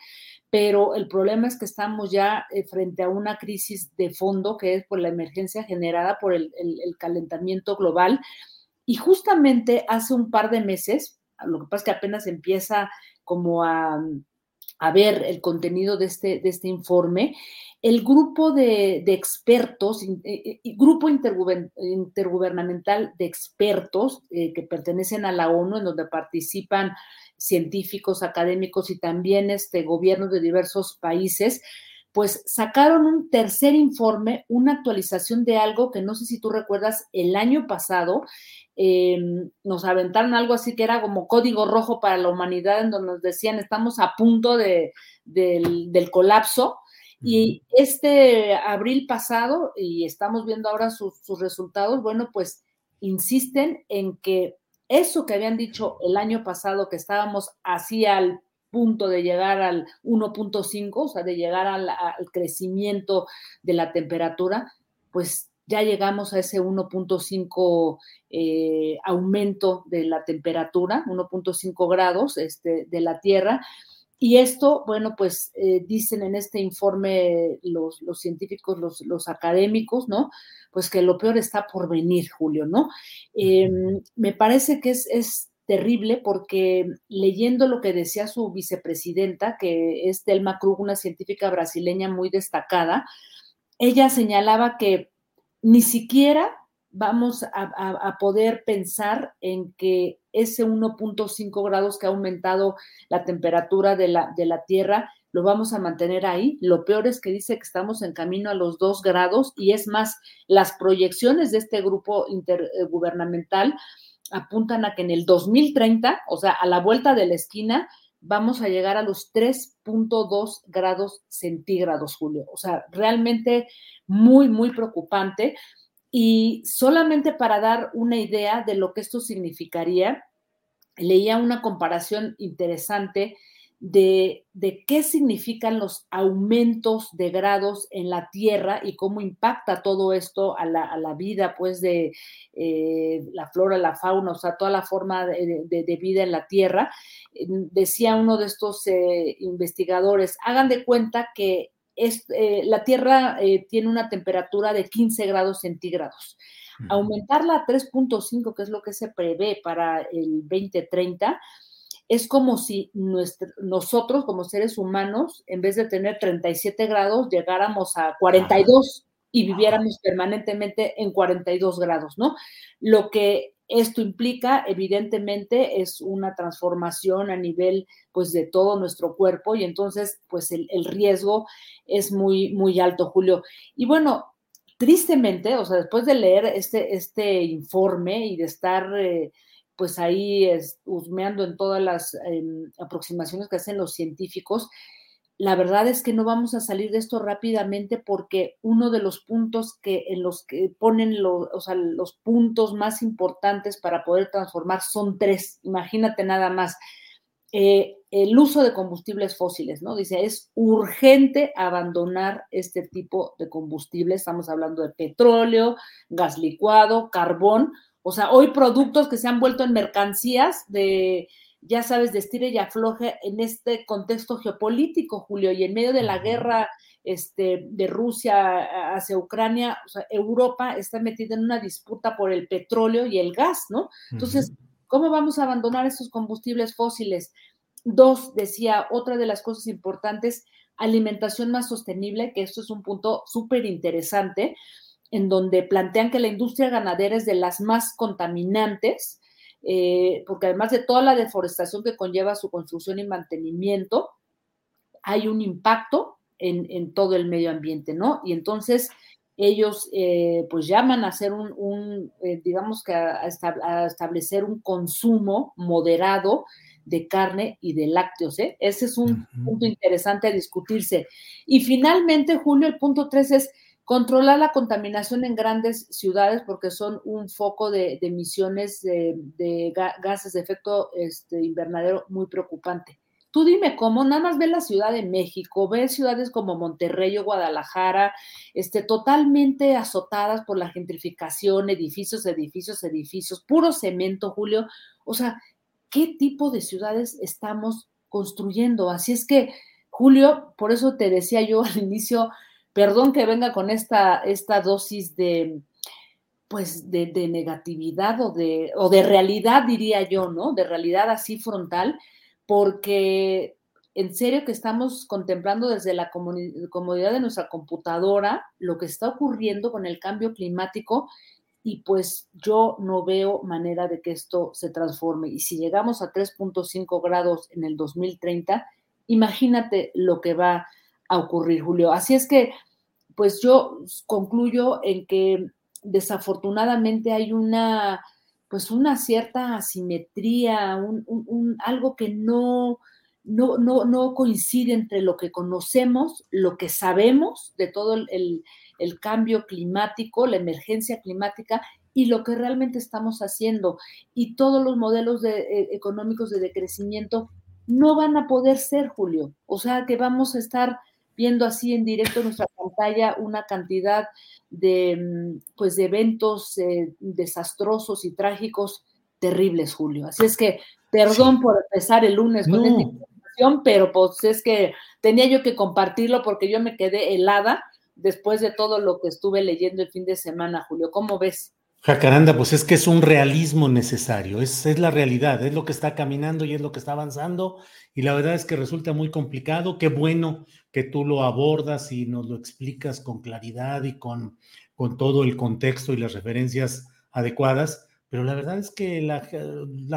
pero el problema es que estamos ya eh, frente a una crisis de fondo que es por la emergencia generada por el, calentamiento global. Y justamente hace un par de meses, lo que pasa es que apenas empieza como a, ver el contenido de este, de este informe, el grupo de, expertos, eh, eh, grupo intergubernamental de expertos que pertenecen a la ONU, en donde participan científicos, académicos y también este, gobiernos de diversos países, pues sacaron un tercer informe, una actualización de algo que no sé si tú recuerdas, el año pasado em, nos aventaron algo así que era como código rojo para la humanidad, en donde nos decían estamos a punto de, del, colapso. Y este abril pasado, y estamos viendo ahora sus resultados, bueno, pues insisten en que eso que habían dicho el año pasado, que estábamos así al punto de llegar al 1.5, o sea, de llegar al, crecimiento de la temperatura, pues ya llegamos a ese 1.5 eh, aumento de la temperatura, 1.5 grados este, de la Tierra. Y esto, bueno, pues eh, dicen en este informe los, los científicos, los, los académicos, ¿no? pues que lo peor está por venir, Julio, ¿no? Em, me parece que es, terrible porque leyendo lo que decía su vicepresidenta, que es Delma Krug, una científica brasileña muy destacada, ella señalaba que ni siquiera vamos a, poder pensar en que ese 1.5 grados que ha aumentado la temperatura de la, de la Tierra lo vamos a mantener ahí. Lo peor es que dice que estamos en camino a los dos grados y es más, las proyecciones de este grupo intergubernamental apuntan a que en el 2030, o sea, a la vuelta de la esquina, vamos a llegar a los 3.2 grados centígrados, Julio. O sea, realmente muy, muy preocupante. Y solamente para dar una idea de lo que esto significaría, leía una comparación interesante de, qué significan los aumentos de grados en la Tierra y cómo impacta todo esto a la, vida, pues, de eh, la flora, la fauna, o sea, toda la forma de, vida en la Tierra. Decía uno de estos eh, investigadores, hagan de cuenta que eh, la Tierra tiene una temperatura de 15 grados centígrados. Aumentarla a 3.5, que es lo que se prevé para el 2030, es como si nosotros como seres humanos, en vez de tener 37 grados, llegáramos a 42 y viviéramos permanentemente en 42 grados, ¿no? Lo que Esto implica, evidentemente, es una transformación a nivel, pues, de todo nuestro cuerpo y entonces, pues, el, riesgo es muy, muy alto, Julio. Y bueno, tristemente, o sea, después de leer este, este informe y de estar, eh, pues, ahí husmeando en todas las em, aproximaciones que hacen los científicos, la verdad es que no vamos a salir de esto rápidamente porque uno de los puntos que en los que ponen los, los puntos más importantes para poder transformar son tres. Imagínate nada más. Eh, el uso de combustibles fósiles, ¿no? Dice, es urgente abandonar este tipo de combustibles. Estamos hablando de petróleo, gas licuado, carbón. O sea, hoy productos que se han vuelto en mercancías de, ya sabes, de estire y afloje en este contexto geopolítico, Julio, y en medio de la guerra este, de Rusia hacia Ucrania, o sea, Europa está metida en una disputa por el petróleo y el gas, ¿no? Entonces, ¿cómo vamos a abandonar esos combustibles fósiles? Dos, decía, otra de las cosas importantes, alimentación más sostenible, que esto es un punto súper interesante, en donde plantean que la industria ganadera es de las más contaminantes, eh, porque además de toda la deforestación que conlleva su construcción y mantenimiento, hay un impacto en, todo el medio ambiente, ¿no? Y entonces ellos eh, pues llaman a hacer un, eh, digamos que a, establecer un consumo moderado de carne y de lácteos, ¿eh? Ese es un punto interesante a discutirse. Y finalmente, Julio, el punto tres es Controlar la contaminación en grandes ciudades porque son un foco de, emisiones de, gases de efecto este, invernadero muy preocupante. Tú dime cómo, nada más ve la Ciudad de México, ve ciudades como Monterrey o Guadalajara, este, totalmente azotadas por la gentrificación, edificios, edificios, edificios, puro cemento, Julio. O sea, ¿qué tipo de ciudades estamos construyendo? Así es que, Julio, por eso te decía yo al inicio, perdón que venga con esta, esta dosis de, pues, de, negatividad o de, o de realidad, diría yo, ¿no? De realidad así frontal, porque en serio que estamos contemplando desde la comodidad de nuestra computadora lo que está ocurriendo con el cambio climático y pues yo no veo manera de que esto se transforme. Y si llegamos a 3.5 grados en el 2030, imagínate lo que va a ocurrir, Julio. Así es que, pues yo concluyo en que desafortunadamente hay una, pues una cierta asimetría, un, algo que no, no, no, no, coincide entre lo que conocemos, lo que sabemos de todo el, el cambio climático, la emergencia climática y lo que realmente estamos haciendo. Y todos los modelos de, eh, económicos de decrecimiento no van a poder ser, Julio. O sea que vamos a estar viendo así en directo en nuestra pantalla una cantidad de, mm, pues, de eventos eh, desastrosos y trágicos terribles, Julio. Así es que, perdón por empezar el lunes con esta información, pero pues es que tenía yo que compartirlo porque yo me quedé helada después de todo lo que estuve leyendo el fin de semana, Julio. ¿Cómo ves?
Jacaranda, pues es que es un realismo necesario, es, es, la realidad, es lo que está caminando y es lo que está avanzando, y la verdad es que resulta muy complicado. Qué bueno que tú lo abordas y nos lo explicas con claridad y con, con todo el contexto y las referencias adecuadas, pero la verdad es que la,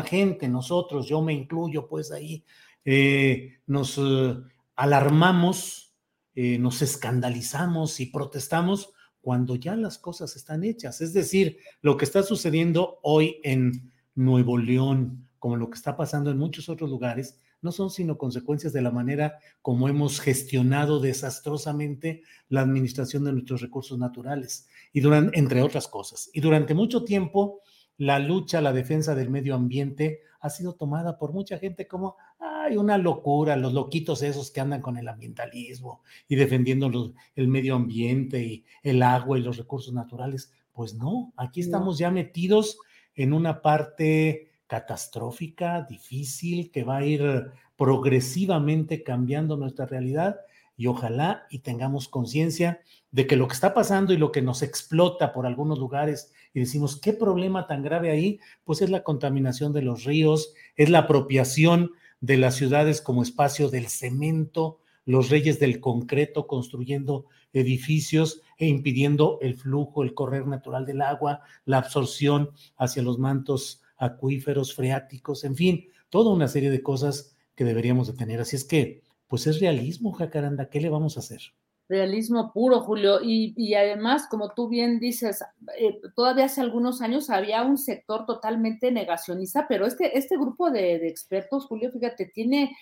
gente, nosotros, yo me incluyo pues ahí, eh, nos eh, alarmamos, eh, nos escandalizamos y protestamos cuando ya las cosas están hechas. Es decir, lo que está sucediendo hoy en Nuevo León, como lo que está pasando en muchos otros lugares, no son sino consecuencias de la manera como hemos gestionado desastrosamente la administración de nuestros recursos naturales, y durante, entre otras cosas. Y durante mucho tiempo, la lucha, la defensa del medio ambiente ha sido tomada por mucha gente como, hay una locura, los loquitos esos que andan con el ambientalismo y defendiendo el medio ambiente y el agua y los recursos naturales. Pues no, aquí estamos ya metidos en una parte catastrófica, difícil, que va a ir progresivamente cambiando nuestra realidad y ojalá y tengamos conciencia de que lo que está pasando y lo que nos explota por algunos lugares y decimos, ¿qué problema tan grave ahí? Pues es la contaminación de los ríos, es la apropiación de las ciudades como espacio del cemento, los reyes del concreto construyendo edificios e impidiendo el flujo, el correr natural del agua, la absorción hacia los mantos acuíferos, freáticos, en fin, toda una serie de cosas que deberíamos de tener. Así es que, pues es realismo, Jacaranda, ¿qué le vamos a hacer?
Realismo puro, Julio. Y, además, como tú bien dices, eh, todavía hace algunos años había un sector totalmente negacionista, pero este, este grupo de, de, expertos, Julio, fíjate, tiene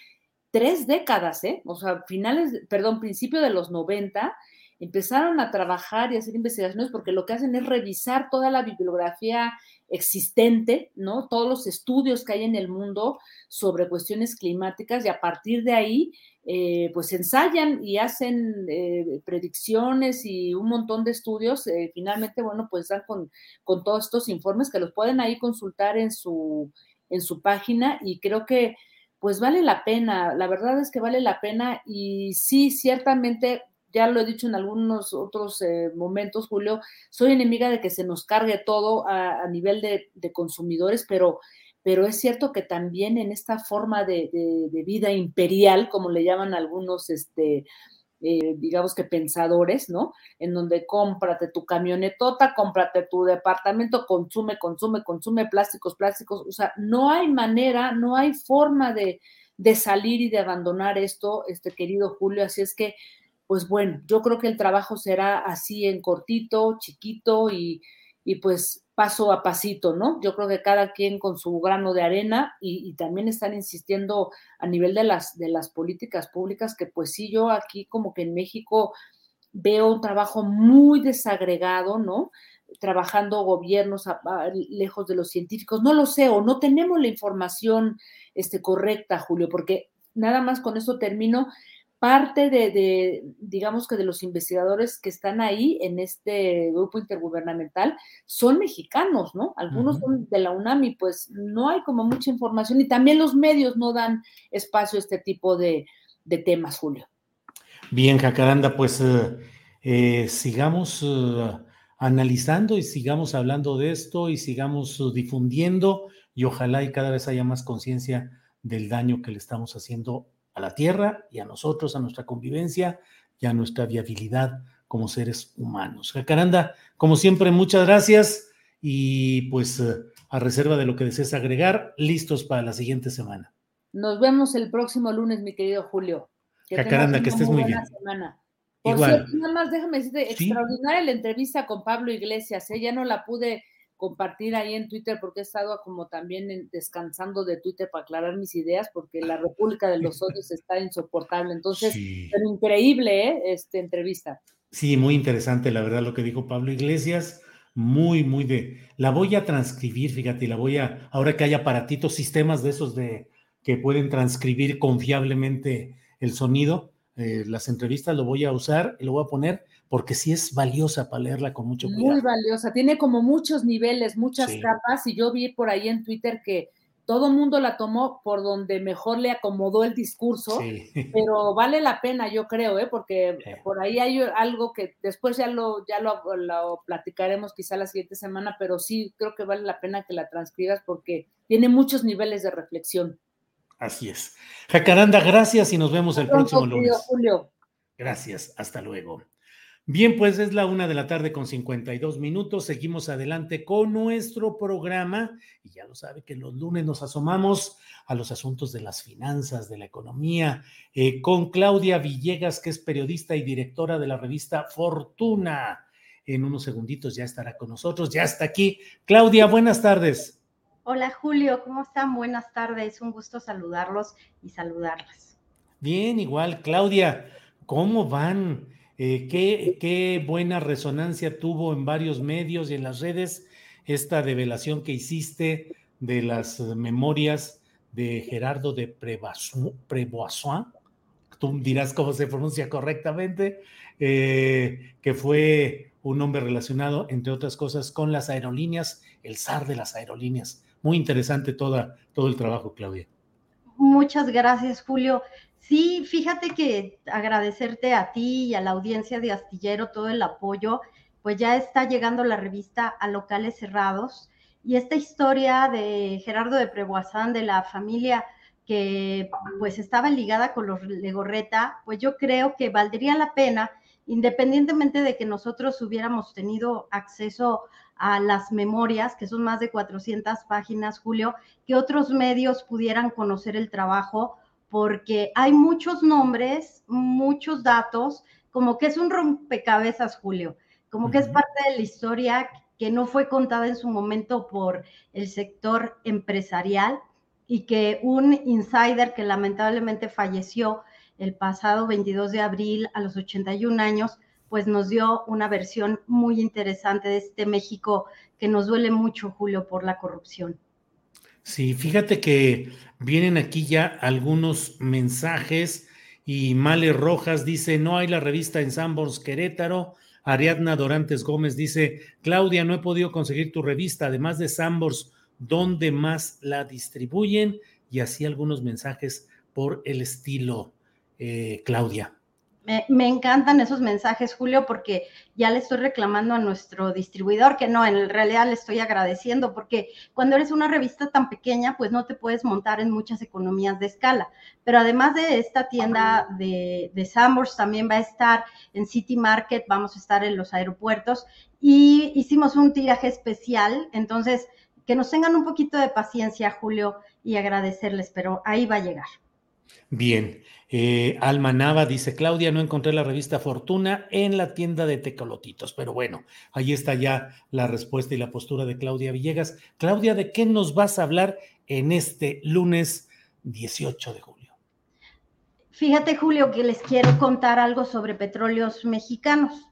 tres décadas, ¿eh? O sea, finales, perdón, principio de los 90, empezaron a trabajar y hacer investigaciones porque lo que hacen es revisar toda la bibliografía existente, ¿no? Todos los estudios que hay en el mundo sobre cuestiones climáticas y a partir de ahí, eh, pues ensayan y hacen eh, predicciones y un montón de estudios. Eh, finalmente, bueno, pues dan con, con, todos estos informes que los pueden ahí consultar en su, en su página y creo que pues vale la pena, la verdad es que vale la pena y sí, ciertamente ya lo he dicho en algunos otros eh, momentos, Julio, soy enemiga de que se nos cargue todo a, nivel de, consumidores, pero, pero es cierto que también en esta forma de, vida imperial, como le llaman algunos, este, eh, digamos que pensadores, ¿no? En donde cómprate tu camionetota, cómprate tu departamento, consume, consume, consume plásticos, plásticos, o sea, no hay manera, no hay forma de, de salir y de abandonar esto, este querido Julio, así es que pues bueno, yo creo que el trabajo será así en cortito, chiquito y, pues paso a pasito, ¿no? Yo creo que cada quien con su grano de arena y, también están insistiendo a nivel de las, de las políticas públicas que pues sí, yo aquí como que en México veo un trabajo muy desagregado, ¿no? Trabajando gobiernos lejos de los científicos, no lo sé, o no tenemos la información este, correcta, Julio, porque nada más con eso termino parte de, digamos que de los investigadores que están ahí en este grupo intergubernamental son mexicanos, ¿no? Algunos son de la UNAM y pues no hay como mucha información y también los medios no dan espacio a este tipo de, temas, Julio.
Bien, Jacaranda, pues eh, eh, sigamos eh, analizando y sigamos hablando de esto y sigamos difundiendo y ojalá y cada vez haya más conciencia del daño que le estamos haciendo a la tierra y a nosotros, a nuestra convivencia y a nuestra viabilidad como seres humanos. Jacaranda, como siempre, muchas gracias y pues eh, a reserva de lo que desees agregar, listos para la siguiente semana.
Nos vemos el próximo lunes, mi querido Julio.
Jacaranda, que estés muy bien.
Semana. Por Igual. nada más déjame decirte, extraordinaria la entrevista con Pablo Iglesias, ¿eh? ya no la pude compartir ahí en Twitter porque he estado como también descansando de Twitter para aclarar mis ideas porque la República de los Odios está insoportable. Entonces, pero increíble, ¿eh? Esta entrevista.
Sí, muy interesante, la verdad, lo que dijo Pablo Iglesias. Muy, muy de. La voy a transcribir, fíjate, la voy a. Ahora que hay aparatitos, sistemas de esos de que pueden transcribir confiablemente el sonido, eh, las entrevistas lo voy a usar y lo voy a poner porque sí es valiosa para leerla con mucho cuidado.
Muy valiosa, tiene como muchos niveles, muchas capas, y yo vi por ahí en Twitter que todo mundo la tomó por donde mejor le acomodó el discurso, *laughs* pero vale la pena, yo creo, ¿eh? porque por ahí hay algo que después ya lo, ya lo, lo, platicaremos quizá la siguiente semana, pero sí creo que vale la pena que la transcribas porque tiene muchos niveles de reflexión.
Así es. Jacaranda, gracias y nos vemos el próximo lunes. Julio. Gracias, hasta luego. Bien, pues es la una de la tarde con 52 minutos. Seguimos adelante con nuestro programa y ya lo sabe que los lunes nos asomamos a los asuntos de las finanzas, de la economía, eh, con Claudia Villegas, que es periodista y directora de la revista Fortuna. En unos segunditos ya estará con nosotros, ya está aquí. Claudia, buenas tardes.
Hola Julio, ¿cómo están? Buenas tardes, un gusto saludarlos y saludarlas.
Bien, igual, Claudia, ¿cómo van? Eh, qué, buena resonancia tuvo en varios medios y en las redes esta revelación que hiciste de las memorias de Gerardo de Preboissoin, tú dirás cómo se pronuncia correctamente, eh, que fue un hombre relacionado, entre otras cosas, con las aerolíneas, el zar de las aerolíneas. Muy interesante toda, todo el trabajo, Claudia.
Muchas gracias, Julio. Sí, fíjate que agradecerte a ti y a la audiencia de Astillero todo el apoyo, pues ya está llegando la revista a locales cerrados y esta historia de Gerardo de Preboazán, de la familia que pues estaba ligada con los Legorreta, pues yo creo que valdría la pena, independientemente de que nosotros hubiéramos tenido acceso a las memorias, que son más de 400 páginas, Julio, que otros medios pudieran conocer el trabajo, porque hay muchos nombres, muchos datos, como que es un rompecabezas, Julio, como que es parte de la historia que no fue contada en su momento por el sector empresarial y que un insider que lamentablemente falleció el pasado 22 de abril a los 81 años, pues nos dio una versión muy interesante de este México que nos duele mucho, Julio, por la corrupción.
Sí, fíjate que vienen aquí ya algunos mensajes y Male Rojas dice, no hay la revista en Sambors Querétaro. Ariadna Dorantes Gómez dice, Claudia, no he podido conseguir tu revista, además de Sambors, ¿dónde más la distribuyen? Y así algunos mensajes por el estilo, eh, Claudia.
Me, encantan esos mensajes, Julio, porque ya le estoy reclamando a nuestro distribuidor, que no, en realidad le estoy agradeciendo, porque cuando eres una revista tan pequeña, pues no te puedes montar en muchas economías de escala. Pero además de esta tienda de, de Sambors, también va a estar en City Market, vamos a estar en los aeropuertos y hicimos un tiraje especial, entonces que nos tengan un poquito de paciencia, Julio, y agradecerles, pero ahí va a llegar.
Bien. Eh, Alma Nava dice, Claudia, no encontré la revista Fortuna en la tienda de Tecolotitos, pero bueno, ahí está ya la respuesta y la postura de Claudia Villegas. Claudia, ¿de qué nos vas a hablar en este lunes 18 de julio?
Fíjate, Julio, que les quiero contar algo sobre petróleos mexicanos.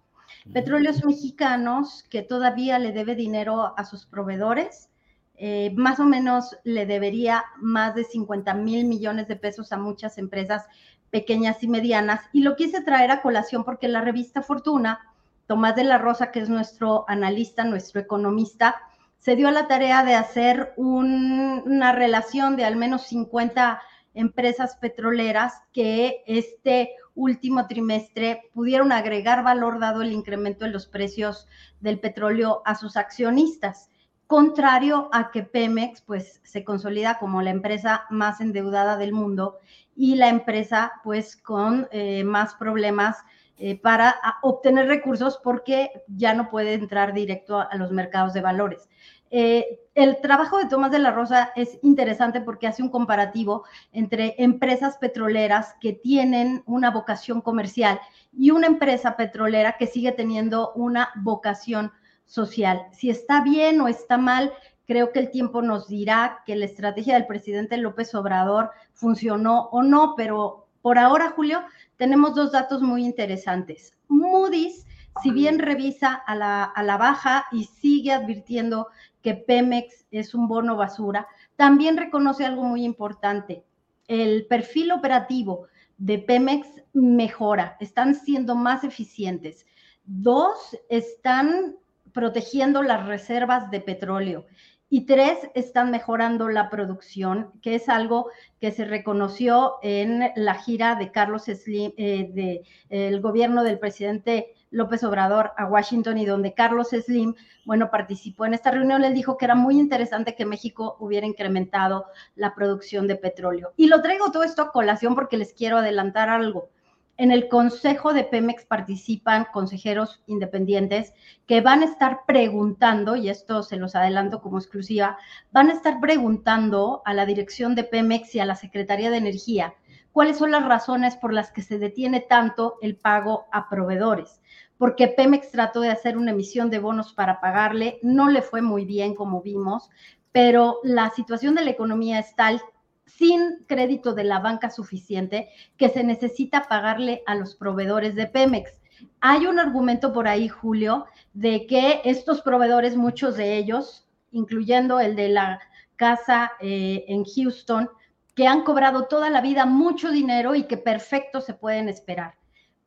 Petróleos mexicanos que todavía le debe dinero a sus proveedores eh, más o menos le debería más de 50 mil millones de pesos a muchas empresas pequeñas y medianas. Y lo quise traer a colación porque la revista Fortuna, Tomás de la Rosa, que es nuestro analista, nuestro economista, se dio a la tarea de hacer una relación de al menos 50 empresas petroleras que este último trimestre pudieron agregar valor dado el incremento en los precios del petróleo a sus accionistas contrario a que Pemex pues se consolida como la empresa más endeudada del mundo y la empresa pues con eh, más problemas eh, para obtener recursos porque ya no puede entrar directo a, los mercados de valores. Eh, el trabajo de Tomás de la Rosa es interesante porque hace un comparativo entre empresas petroleras que tienen una vocación comercial y una empresa petrolera que sigue teniendo una vocación social. Si está bien o está mal, creo que el tiempo nos dirá que la estrategia del presidente López Obrador funcionó o no, pero por ahora, Julio, tenemos dos datos muy interesantes. Moody's, si bien revisa a la, a la baja y sigue advirtiendo que Pemex es un bono basura, también reconoce algo muy importante. El perfil operativo de Pemex mejora, están siendo más eficientes. Dos, están protegiendo las reservas de petróleo. Y tres, están mejorando la producción, que es algo que se reconoció en la gira de Carlos Slim, eh, del gobierno del presidente López Obrador a Washington y donde Carlos Slim, bueno, participó en esta reunión, él dijo que era muy interesante que México hubiera incrementado la producción de petróleo. Y lo traigo todo esto a colación porque les quiero adelantar algo. En el consejo de Pemex participan consejeros independientes que van a estar preguntando, y esto se los adelanto como exclusiva, van a estar preguntando a la dirección de Pemex y a la Secretaría de Energía cuáles son las razones por las que se detiene tanto el pago a proveedores. Porque Pemex trató de hacer una emisión de bonos para pagarle, no le fue muy bien como vimos, pero la situación de la economía es tal sin crédito de la banca suficiente que se necesita pagarle a los proveedores de Pemex. Hay un argumento por ahí, Julio, de que estos proveedores, muchos de ellos, incluyendo el de la casa eh, en Houston, que han cobrado toda la vida mucho dinero y que perfecto se pueden esperar.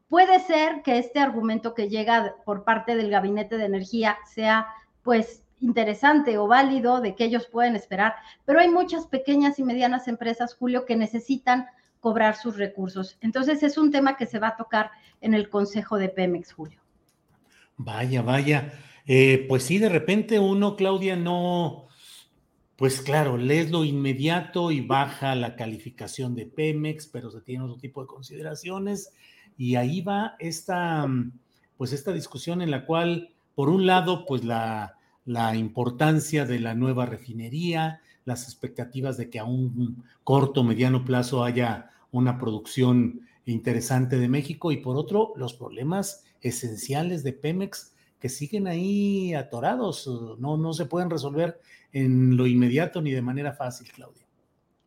Puede ser que este argumento que llega por parte del Gabinete de Energía sea pues interesante o válido de que ellos pueden esperar, pero hay muchas pequeñas y medianas empresas, Julio, que necesitan cobrar sus recursos. Entonces es un tema que se va a tocar en el Consejo de Pemex, Julio.
Vaya, vaya. Eh, pues sí, de repente uno, Claudia, no, pues claro, lees lo inmediato y baja la calificación de Pemex, pero se tiene otro tipo de consideraciones. Y ahí va esta, pues esta discusión en la cual, por un lado, pues la, la importancia de la nueva refinería, las expectativas de que a un corto, mediano plazo haya una producción interesante de México y por otro, los problemas esenciales de Pemex que siguen ahí atorados, no, no se pueden resolver en lo inmediato ni de manera fácil, Claudia.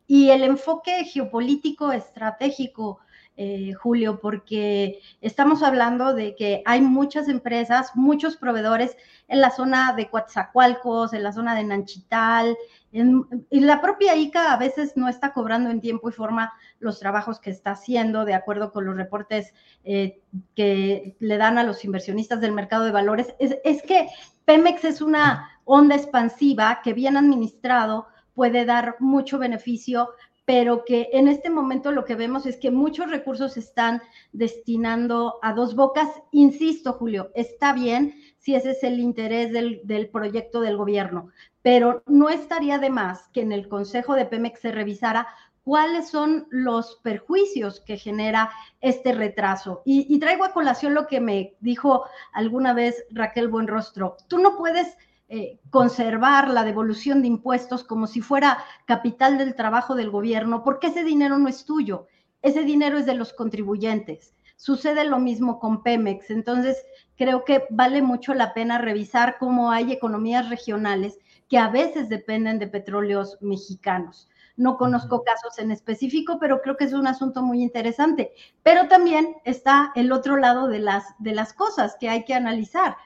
Y el enfoque geopolítico estratégico, eh, Julio, porque estamos hablando de que hay muchas empresas, muchos proveedores en la zona de Coatzacoalcos, en la zona de Nanchital, y la propia ICA a veces no está cobrando en tiempo y forma los trabajos que está haciendo, de acuerdo con los reportes eh, que le dan a los inversionistas del mercado de valores. Es, que Pemex es una onda expansiva que bien administrado puede dar mucho beneficio, pero que en este momento lo que vemos es que muchos recursos se están destinando a dos bocas. Insisto, Julio, está bien si ese es el interés del, del proyecto del gobierno, pero no estaría de más que en el Consejo de Pemex se revisara cuáles son los perjuicios que genera este retraso. Y, traigo a colación lo que me dijo alguna vez Raquel Buenrostro. Tú no puedes eh, conservar la devolución de impuestos como si fuera capital del trabajo del gobierno, porque ese dinero no es tuyo, ese dinero es de los contribuyentes. Sucede lo mismo con Pemex. Entonces, creo que vale mucho la pena revisar cómo hay economías regionales que a veces dependen de petróleos mexicanos. No conozco casos en específico, pero creo que es un asunto muy interesante. Pero también está el otro lado de las, de las cosas que hay que analizar.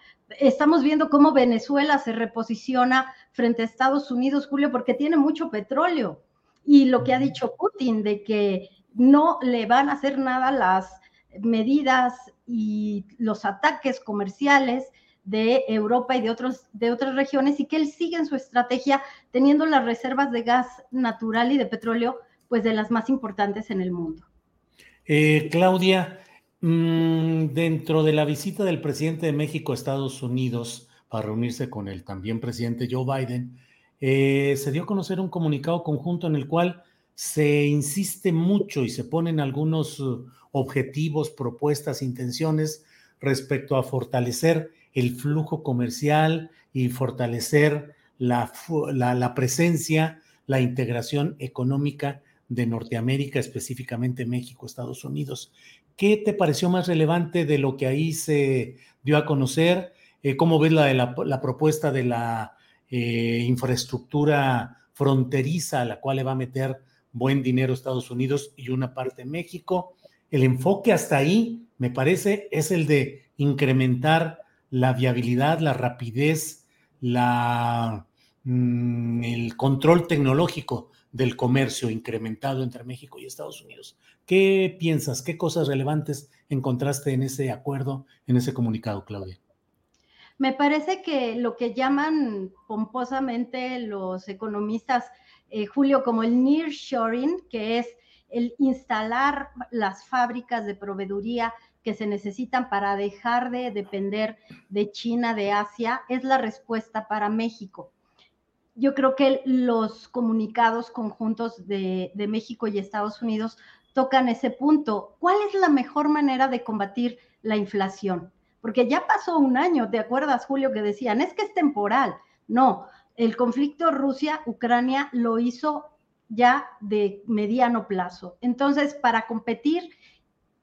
Estamos viendo cómo Venezuela se reposiciona frente a Estados Unidos, Julio, porque tiene mucho petróleo. Y lo que ha dicho Putin de que no le van a hacer nada las medidas y los ataques comerciales de Europa y de, otros, de otras regiones y que él sigue en su estrategia teniendo las reservas de gas natural y de petróleo pues de las más importantes en el mundo.
Eh, Claudia, mm, dentro de la visita del presidente de México a Estados Unidos para reunirse con el también presidente Joe Biden, eh, se dio a conocer un comunicado conjunto en el cual se insiste mucho y se ponen algunos uh, objetivos, propuestas, intenciones respecto a fortalecer el flujo comercial y fortalecer la, la, presencia, la integración económica de Norteamérica, específicamente México, Estados Unidos. ¿Qué te pareció más relevante de lo que ahí se dio a conocer? Eh, ¿Cómo ves la, la, propuesta de la eh, infraestructura fronteriza a la cual le va a meter buen dinero Estados Unidos y una parte México? El enfoque hasta ahí, me parece, es el de incrementar la viabilidad, la rapidez, la, mm, el control tecnológico del comercio incrementado entre México y Estados Unidos. ¿Qué piensas? ¿Qué cosas relevantes encontraste en ese acuerdo, en ese comunicado, Claudia?
Me parece que lo que llaman pomposamente los economistas, eh, Julio, como el nearshoring, que es el instalar las fábricas de proveeduría que se necesitan para dejar de depender de China, de Asia, es la respuesta para México. Yo creo que los comunicados conjuntos de, México y Estados Unidos tocan ese punto. ¿Cuál es la mejor manera de combatir la inflación? Porque ya pasó un año, ¿te acuerdas, Julio, que decían, es que es temporal? No, el conflicto Rusia-Ucrania lo hizo ya de mediano plazo. Entonces, para competir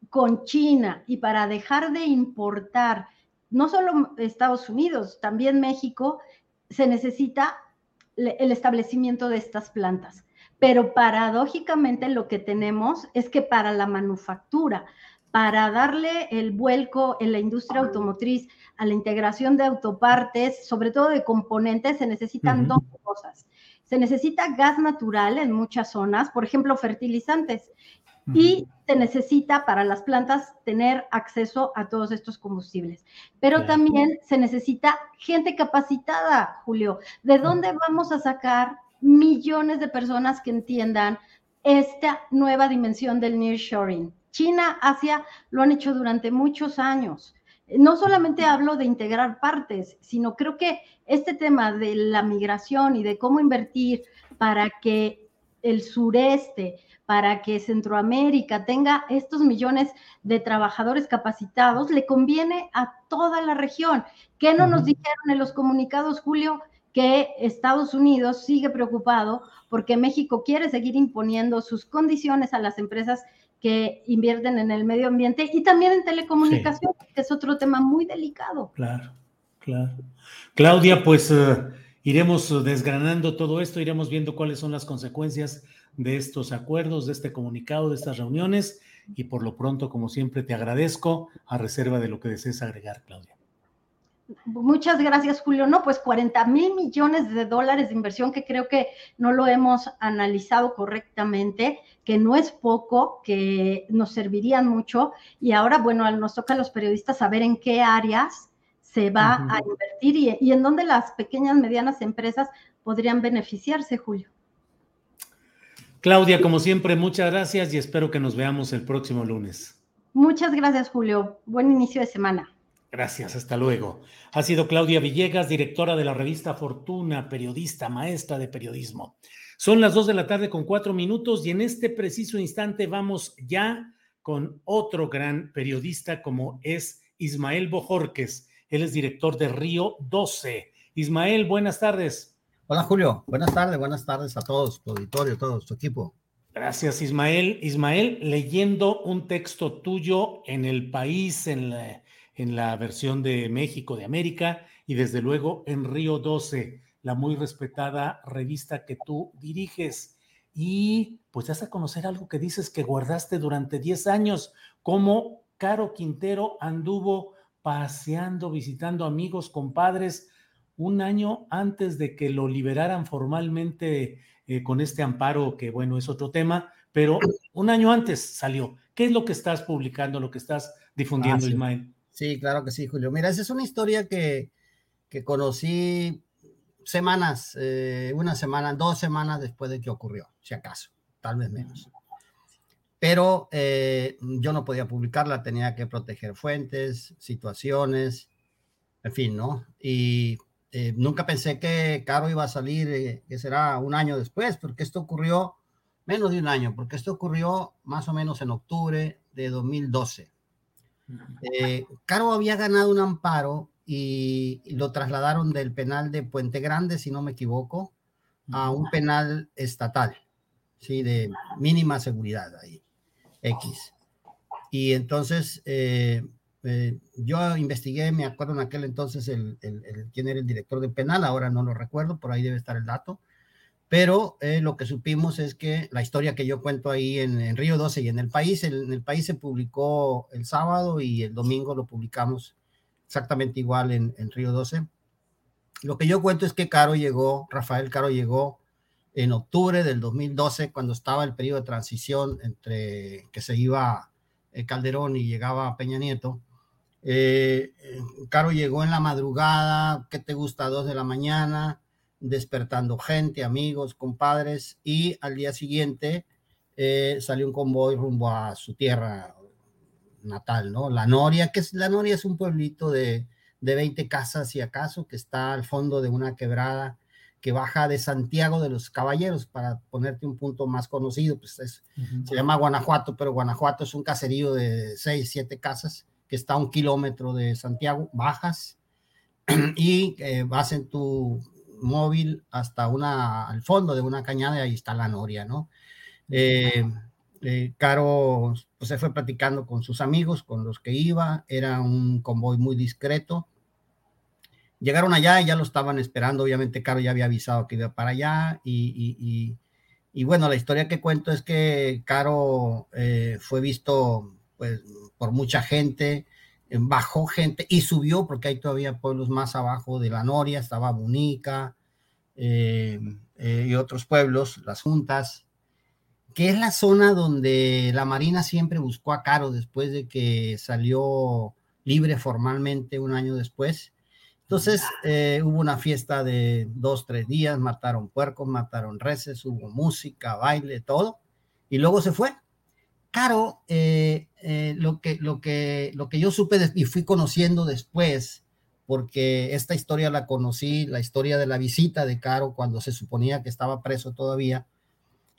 con China y para dejar de importar, no solo Estados Unidos, también México, se necesita el establecimiento de estas plantas. Pero paradójicamente lo que tenemos es que para la manufactura, para darle el vuelco en la industria automotriz a la integración de autopartes, sobre todo de componentes, se necesitan dos cosas. Se necesita gas natural en muchas zonas, por ejemplo, fertilizantes y se necesita para las plantas tener acceso a todos estos combustibles. Pero también se necesita gente capacitada, Julio. ¿De dónde vamos a sacar millones de personas que entiendan esta nueva dimensión del nearshoring? China, Asia lo han hecho durante muchos años. no solamente hablo de integrar partes, sino creo que este tema de la migración y de cómo invertir para que el sureste, para que Centroamérica tenga estos millones de trabajadores capacitados, le conviene a toda la región. ¿Qué no nos dijeron en los comunicados, Julio? Que Estados Unidos sigue preocupado porque México quiere seguir imponiendo sus condiciones a las empresas que invierten en el medio ambiente y también en telecomunicación, que es otro tema muy delicado.
Claro, claro. Claudia, pues eh, iremos desgranando todo esto, iremos viendo cuáles son las consecuencias de estos acuerdos, de este comunicado, de estas reuniones y por lo pronto, como siempre, te agradezco a reserva de lo que desees agregar, Claudia.
Muchas gracias, Julio. No, pues 40 mil millones de dólares de inversión que creo que no lo hemos analizado correctamente, que no es poco, que nos servirían mucho. Y ahora, bueno, nos toca a los periodistas saber en qué áreas se va a invertir y, y en dónde las pequeñas, medianas empresas podrían beneficiarse, Julio.
Claudia, como siempre, muchas gracias y espero que nos veamos el próximo lunes.
Muchas gracias, Julio. Buen inicio de semana.
Gracias, hasta luego. Ha sido Claudia Villegas, directora de la revista Fortuna, periodista, maestra de periodismo. Son las dos de la tarde con cuatro minutos y en este preciso instante vamos ya con otro gran periodista como es Ismael Bojorques. Él es director de Río 12. Ismael, buenas tardes.
Hola Julio, buenas tardes, buenas tardes a todos, tu auditorio, todo tu equipo.
Gracias Ismael. Ismael, leyendo un texto tuyo en el país, en la en la versión de México, de América, y desde luego en Río 12, la muy respetada revista que tú diriges. Y pues ya a conocer algo que dices que guardaste durante 10 años, cómo Caro Quintero anduvo paseando, visitando amigos, compadres, un año antes de que lo liberaran formalmente eh, con este amparo, que bueno, es otro tema, pero un año antes salió. ¿Qué es lo que estás publicando, lo que estás difundiendo, ah, Ismael?
Sí, claro que sí, Julio. Mira, esa es una historia que, que conocí semanas, eh, una semana, dos semanas después de que ocurrió, si acaso, tal vez menos. Pero eh, yo no podía publicarla, tenía que proteger fuentes, situaciones, en fin, ¿no? Y eh, nunca pensé que Caro iba a salir, que será un año después, porque esto ocurrió menos de un año, porque esto ocurrió más o menos en octubre de 2012. Eh, Caro había ganado un amparo y, lo trasladaron del penal de Puente Grande, si no me equivoco, a un penal estatal, ¿sí? De mínima seguridad ahí, X. Y entonces eh, eh, yo investigué, me acuerdo en aquel entonces el, quién era el director del penal, ahora no lo recuerdo, por ahí debe estar el dato pero eh, lo que supimos es que la historia que yo cuento ahí en, Río 12 y en el país, en el país se publicó el sábado y el domingo lo publicamos exactamente igual en, Río 12. Lo que yo cuento es que Caro llegó, Rafael Caro llegó en octubre del 2012, cuando estaba el periodo de transición entre que se iba eh, Calderón y llegaba Peña Nieto. Eh, Caro llegó en la madrugada, ¿qué te gusta? Dos de la mañana despertando gente, amigos, compadres, y al día siguiente eh, salió un convoy rumbo a su tierra natal, ¿no? La Noria, que es la Noria es un pueblito de, de 20 casas y acaso, que está al fondo de una quebrada que baja de Santiago de los Caballeros, para ponerte un punto más conocido, pues se llama Guanajuato, pero Guanajuato es un caserío de 6, 7 casas que está a un kilómetro de Santiago, bajas *clears throat* y eh, vas en tu móvil hasta una, al fondo de una cañada y ahí está la noria, ¿no? Eh, eh, Caro pues, se fue platicando con sus amigos, con los que iba, era un convoy muy discreto. Llegaron allá y ya lo estaban esperando, obviamente Caro ya había avisado que iba para allá y, y, bueno, la historia que cuento es que Caro eh, fue visto pues, por mucha gente, bajó gente y subió, porque hay todavía pueblos más abajo de la Noria, estaba Bunica eh, eh, y otros pueblos, las juntas, que es la zona donde la Marina siempre buscó a Caro después de que salió libre formalmente un año después. Entonces eh, hubo una fiesta de dos, tres días, mataron puercos, mataron reses, hubo música, baile, todo, y luego se fue. Caro, eh, eh, lo, que, lo, que, lo que yo supe y fui conociendo después, porque esta historia la conocí, la historia de la visita de Caro cuando se suponía que estaba preso todavía,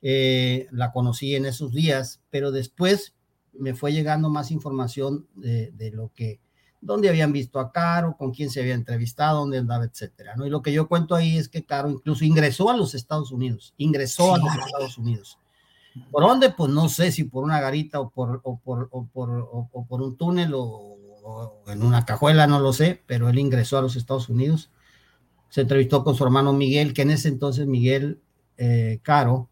eh, la conocí en esos días, pero después me fue llegando más información de, de, lo que, dónde habían visto a Caro, con quién se había entrevistado, dónde andaba, etcétera, ¿no? Y lo que yo cuento ahí es que Caro incluso ingresó a los Estados Unidos, ingresó a los Estados Unidos ¿Por dónde? Pues no sé si por una garita o por, o por, o por, o, por un túnel o, en una cajuela, no lo sé, pero él ingresó a los Estados Unidos. Se entrevistó con su hermano Miguel, que en ese entonces Miguel eh, Caro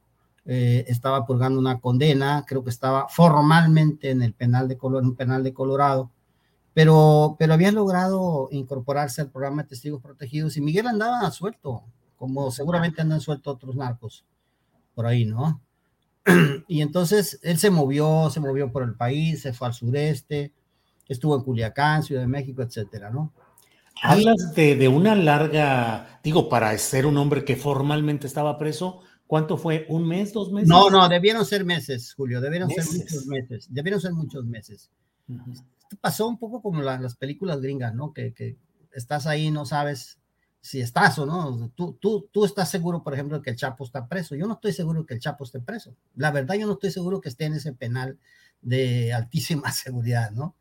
eh, estaba purgando una condena, creo que estaba formalmente en el penal de, Color, en penal de Colorado, pero, pero había logrado incorporarse al programa de testigos protegidos y Miguel andaba suelto, como seguramente andan sueltos otros narcos por ahí, ¿no? *clears throat* y entonces él se movió, se movió por el país, se fue al sureste, estuvo en Culiacán, Ciudad de México, etcétera, ¿no?
Hablas de, de, una larga, digo, para ser un hombre que formalmente estaba preso, ¿cuánto fue? ¿Un mes, dos meses?
No, no, debieron ser meses, Julio, debieron ser muchos meses, debieron ser muchos meses. Esto pasó un poco como las películas gringas, ¿no? Que, que estás ahí, no sabes si estás o no. Tú, tú, tú estás seguro, por ejemplo, que el Chapo está preso. Yo no estoy seguro que el Chapo esté preso. La verdad, yo no estoy seguro que esté en ese penal de altísima *laughs* seguridad, ¿no?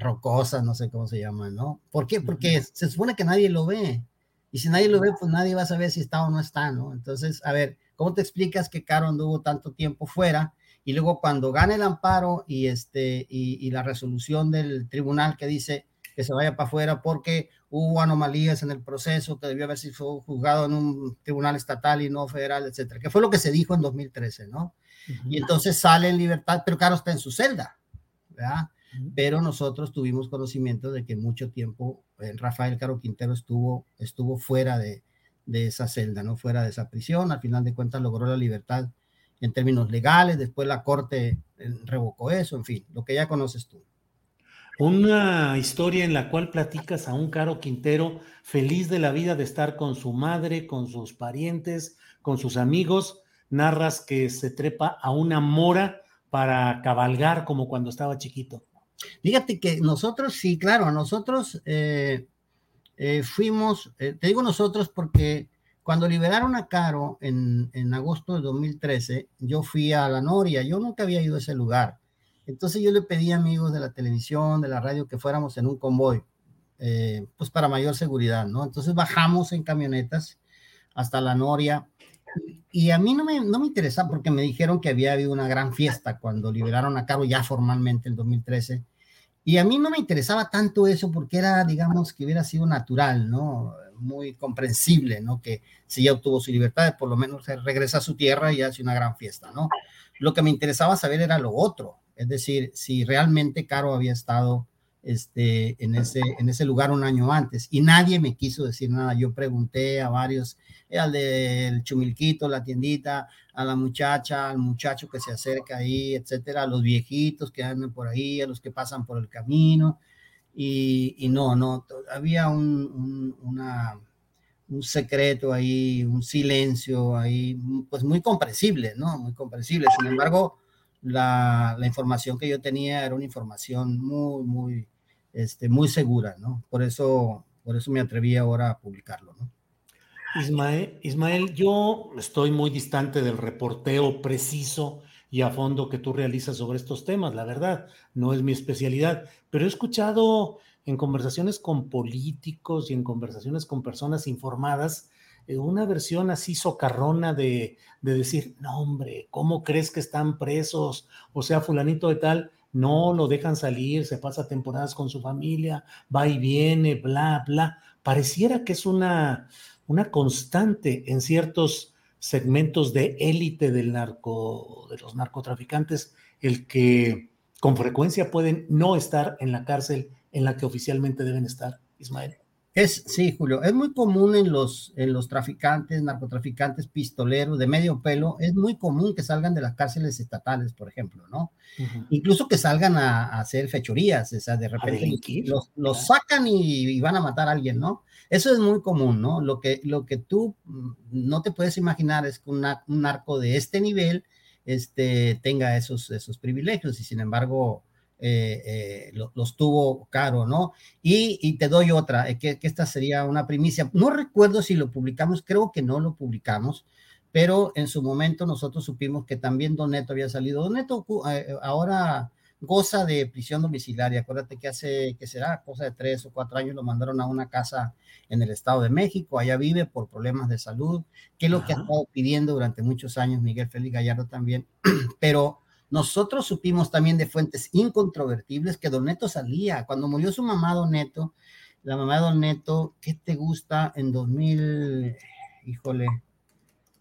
Rocosa, no sé cómo se llama, ¿no? ¿Por qué? Porque se supone que nadie lo ve. Y si nadie lo ve, pues nadie va a saber si está o no está, ¿no? Entonces, a ver, ¿cómo te explicas que Caro anduvo tanto tiempo fuera? Y luego cuando gane el amparo y, este, y, y la resolución del tribunal que dice que se vaya para afuera porque hubo anomalías en el proceso, que debió haber sido juzgado en un tribunal estatal y no federal, etcétera, que fue lo que se dijo en 2013, ¿no? Y entonces sale en libertad, pero Caro está en su celda, ¿verdad? Pero nosotros tuvimos conocimiento de que mucho tiempo eh, Rafael Caro Quintero estuvo, estuvo fuera de, de esa celda, ¿no? Fuera de esa prisión, al final de cuentas logró la libertad en términos legales, después la corte eh, revocó eso, en fin, lo que ya conoces tú.
Una historia en la cual platicas a un Caro Quintero feliz de la vida de estar con su madre, con sus parientes, con sus amigos. Narras que se trepa a una mora para cabalgar como cuando estaba chiquito.
Fíjate que nosotros, sí, claro, nosotros eh, eh, fuimos, eh, te digo nosotros porque cuando liberaron a Caro en, en agosto de 2013, yo fui a la Noria, yo nunca había ido a ese lugar entonces yo le pedí a amigos de la televisión, de la radio, que fuéramos en un convoy, eh, pues para mayor seguridad, ¿no? Entonces bajamos en camionetas hasta la Noria y a mí no me, no me interesaba porque me dijeron que había habido una gran fiesta cuando liberaron a Caro ya formalmente en 2013. Y a mí no me interesaba tanto eso porque era, digamos, que hubiera sido natural, ¿no? Muy comprensible, ¿no? Que si ya obtuvo su libertad, por lo menos regresa a su tierra y hace una gran fiesta, ¿no? Lo que me interesaba saber era lo otro, es decir, si realmente Caro había estado este, en, ese, en ese lugar un año antes y nadie me quiso decir nada. Yo pregunté a varios, eh, al del chumilquito, la tiendita, a la muchacha, al muchacho que se acerca ahí, etcétera, a los viejitos que andan por ahí, a los que pasan por el camino. Y, y no, no, había un, un, un secreto ahí, un silencio ahí, pues muy comprensible, ¿no? Muy comprensible. Sin embargo, la, la, información que yo tenía era una información muy, muy, este, muy segura, ¿no? Por eso, por eso me atreví ahora a publicarlo, ¿no?
Ismael, Ismael, yo estoy muy distante del reporteo preciso y a fondo que tú realizas sobre estos temas, la verdad, no es mi especialidad, pero he escuchado en conversaciones con políticos y en conversaciones con personas informadas una versión así socarrona de, de decir, no hombre, ¿cómo crees que están presos? O sea, fulanito de tal, no lo dejan salir, se pasa temporadas con su familia, va y viene, bla, bla. Pareciera que es una, una constante en ciertos segmentos de élite del narco, de los narcotraficantes, el que con frecuencia pueden no estar en la cárcel en la que oficialmente deben estar, Ismael.
Es, sí, Julio, es muy común en los, en los traficantes, narcotraficantes, pistoleros de medio pelo, es muy común que salgan de las cárceles estatales, por ejemplo, ¿no? Incluso que salgan a, hacer fechorías, o sea, de repente los, los, sacan y, van a matar a alguien, ¿no? Eso es muy común, ¿no? Lo que, lo que tú mm, no te puedes imaginar es que un narco de este nivel este, tenga esos, esos privilegios y sin embargo eh, eh, los tuvo caro, ¿no? Y, te doy otra, eh, que, esta sería una primicia. No recuerdo si lo publicamos, creo que no lo publicamos, pero en su momento nosotros supimos que también Don Neto había salido. Don Neto ahora goza de prisión domiciliaria. Acuérdate que hace, que será cosa de tres o cuatro años, lo mandaron a una casa en el Estado de México. Allá vive por problemas de salud, que es lo que ha estado pidiendo durante muchos años Miguel Félix Gallardo también. *clears throat* Pero nosotros supimos también de fuentes incontrovertibles que Don Neto salía. Cuando murió su mamá, Don Neto, la mamá de Don Neto, ¿qué te gusta en 2000? Híjole,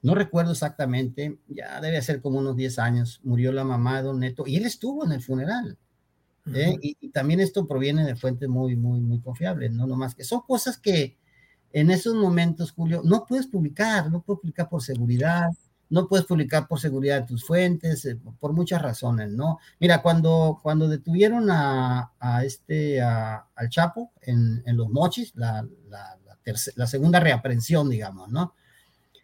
no recuerdo exactamente, ya debe ser como unos 10 años, murió la mamá de Don Neto y él estuvo en el funeral. ¿eh? y, también esto proviene de fuentes muy, muy, muy confiables, no nomás que son cosas que en esos momentos, Julio, no puedes publicar, no puedes publicar por seguridad, no puedes publicar por seguridad de tus fuentes, eh, por muchas razones, ¿no? Mira, cuando, cuando detuvieron a, este, al Chapo en, los mochis, la, la, segunda reaprensión, digamos, ¿no?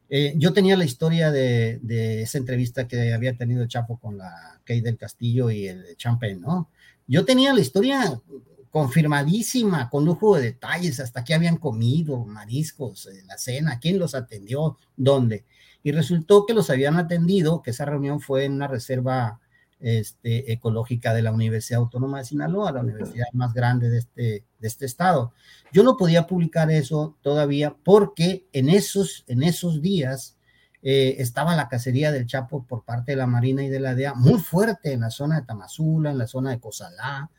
Eh, yo tenía la historia de, esa entrevista que había tenido el Chapo con la Kay del Castillo y el Champagne, ¿no? Yo tenía la historia confirmadísima, con lujo de detalles, hasta qué habían comido, mariscos, en la cena, quién los atendió, dónde y resultó que los habían atendido, que esa reunión fue en una reserva este, ecológica de la Universidad Autónoma de Sinaloa, la universidad más grande de este, de este estado. Yo no podía publicar eso todavía porque en esos, en esos días eh, estaba la cacería del Chapo por parte de la Marina y de la DEA muy fuerte en la zona de Tamazula, en la zona de Cozalá,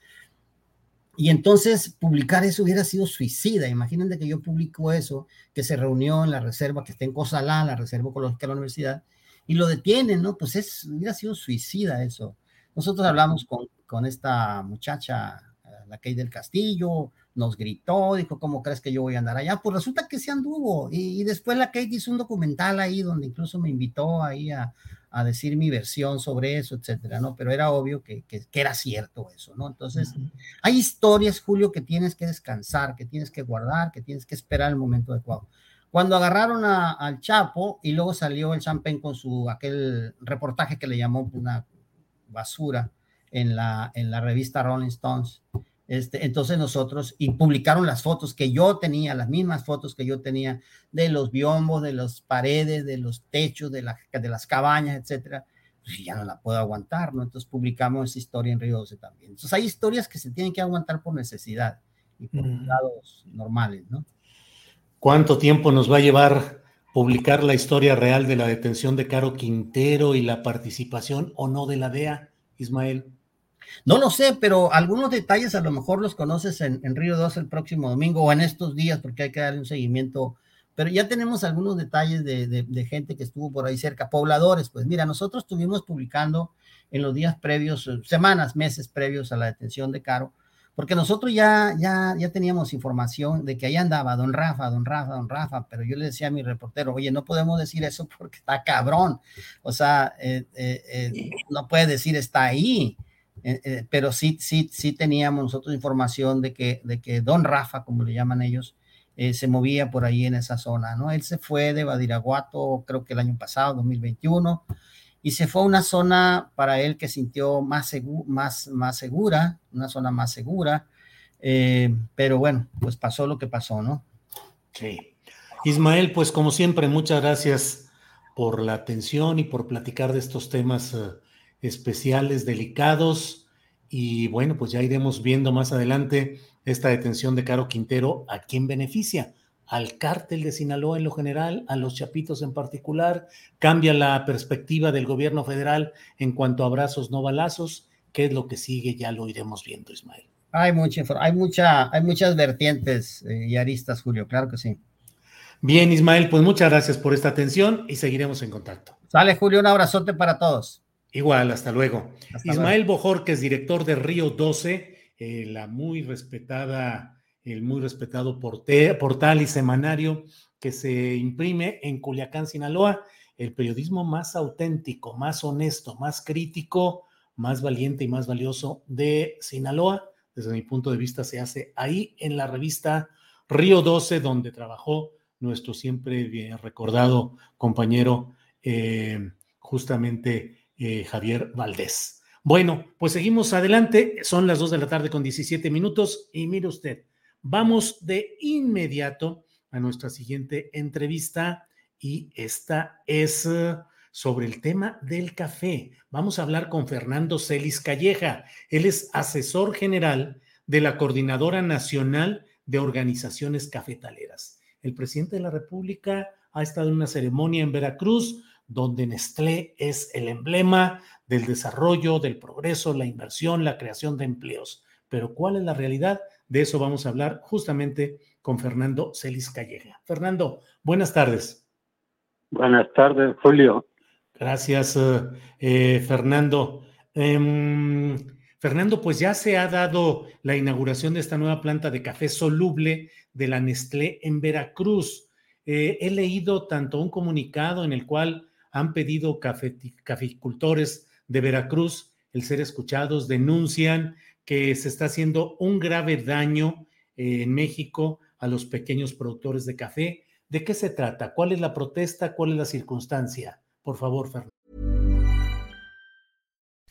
y entonces publicar eso hubiera sido suicida. Imagínense que yo publico eso, que se reunió en la reserva que está en Cozalá, la reserva ecológica de la universidad, y lo detienen, ¿no? Pues es, hubiera sido suicida eso. Nosotros hablamos con, con esta muchacha, la Kay del Castillo, nos gritó, dijo, ¿cómo crees que yo voy a andar allá? Pues resulta que se anduvo. Y, y después la Kate hizo un documental ahí donde incluso me invitó ahí a, a decir mi versión sobre eso, etcétera, ¿no? Pero era obvio que, que, era cierto eso, ¿no? Entonces, hay historias, Julio, que tienes que descansar, que tienes que guardar, que tienes que esperar el momento adecuado. Cuando agarraron al Chapo y luego salió el Champagne con su aquel reportaje que le llamó una basura en la, en la revista Rolling Stones, este, entonces nosotros, y publicaron las fotos que yo tenía, las mismas fotos que yo tenía de los biombos, de las paredes, de los techos, de, de las cabañas, etcétera. Pues ya no la puedo aguantar, ¿no? Entonces publicamos esa historia en Río 12 también. Entonces hay historias que se tienen que aguantar por necesidad y por lados normales, ¿no?
¿Cuánto tiempo nos va a llevar publicar la historia real de la detención de Caro Quintero y la participación o no de la DEA, Ismael?
No lo sé, pero algunos detalles a lo mejor los conoces en, Río 2 el próximo domingo o en estos días porque hay que darle un seguimiento. Pero ya tenemos algunos detalles de, gente que estuvo por ahí cerca, pobladores. Pues mira, nosotros estuvimos publicando en los días previos, semanas, meses previos a la detención de Caro, porque nosotros ya, ya, ya teníamos información de que ahí andaba don Rafa, don Rafa, don Rafa, pero yo le decía a mi reportero, oye, no podemos decir eso *laughs* porque está cabrón, o sea, eh, eh, eh, no puede decir está ahí, eh, eh, pero sí, sí, sí teníamos nosotros información de que, de que Don Rafa, como le llaman ellos, eh, se movía por ahí en esa zona, ¿no? Él se fue de Badiraguato, creo que el año pasado, 2021, y se fue a una zona para él que sintió más, más, más segura, una zona más segura, pero bueno, pues pasó lo que pasó, ¿no?
Sí. Ismael, pues como siempre, muchas gracias por la atención y por platicar de estos temas especiales, delicados. Y bueno, pues ya iremos viendo más adelante esta detención de Caro Quintero, ¿a quién beneficia? ¿Al cártel de Sinaloa en lo general? ¿A los chapitos en particular? ¿Cambia la perspectiva del gobierno federal en cuanto a abrazos, no balazos? ¿Qué es lo que sigue? Ya lo iremos viendo, Ismael.
Hay, mucha, hay, mucha, hay muchas vertientes eh, y aristas, Julio, claro que sí.
Bien, Ismael, pues muchas gracias por esta atención y seguiremos en contacto.
Sale, Julio, un abrazote para todos.
Igual, hasta luego. Ismael Bojor, que es director de Río 12, eh, la muy respetada, el muy respetado portal y semanario que se imprime en Culiacán, Sinaloa, el periodismo más auténtico, más honesto, más crítico, más valiente y más valioso de Sinaloa. Desde mi punto de vista se hace ahí en la revista Río 12, donde trabajó nuestro siempre bien recordado compañero, eh, justamente eh, Javier Valdés. Bueno, pues seguimos adelante. Son las 2 de la tarde con 17 minutos y mire usted, vamos de inmediato a nuestra siguiente entrevista y esta es eh, sobre el tema del café. Vamos a hablar con Fernando Celis Calleja. Él es asesor general de la Coordinadora Nacional de Organizaciones Cafetaleras. El presidente de la República ha estado en una ceremonia en Veracruz donde Nestlé es el emblema del desarrollo, del progreso, la inversión, la creación de empleos. Pero ¿cuál es la realidad? De eso vamos a hablar justamente con Fernando Celis Calleja. Fernando, buenas tardes.
Buenas tardes, Julio.
Gracias, eh, eh, Fernando. Em, Fernando, pues ya se ha dado la inauguración de esta nueva planta de café soluble de la Nestlé en Veracruz. Eh, he leído tanto un comunicado en el cual han pedido caficultores de Veracruz el ser escuchados, denuncian que se está haciendo un grave daño en México a los pequeños productores de café. ¿De qué se trata? ¿Cuál es la protesta? ¿Cuál es la circunstancia? Por favor, Fernando.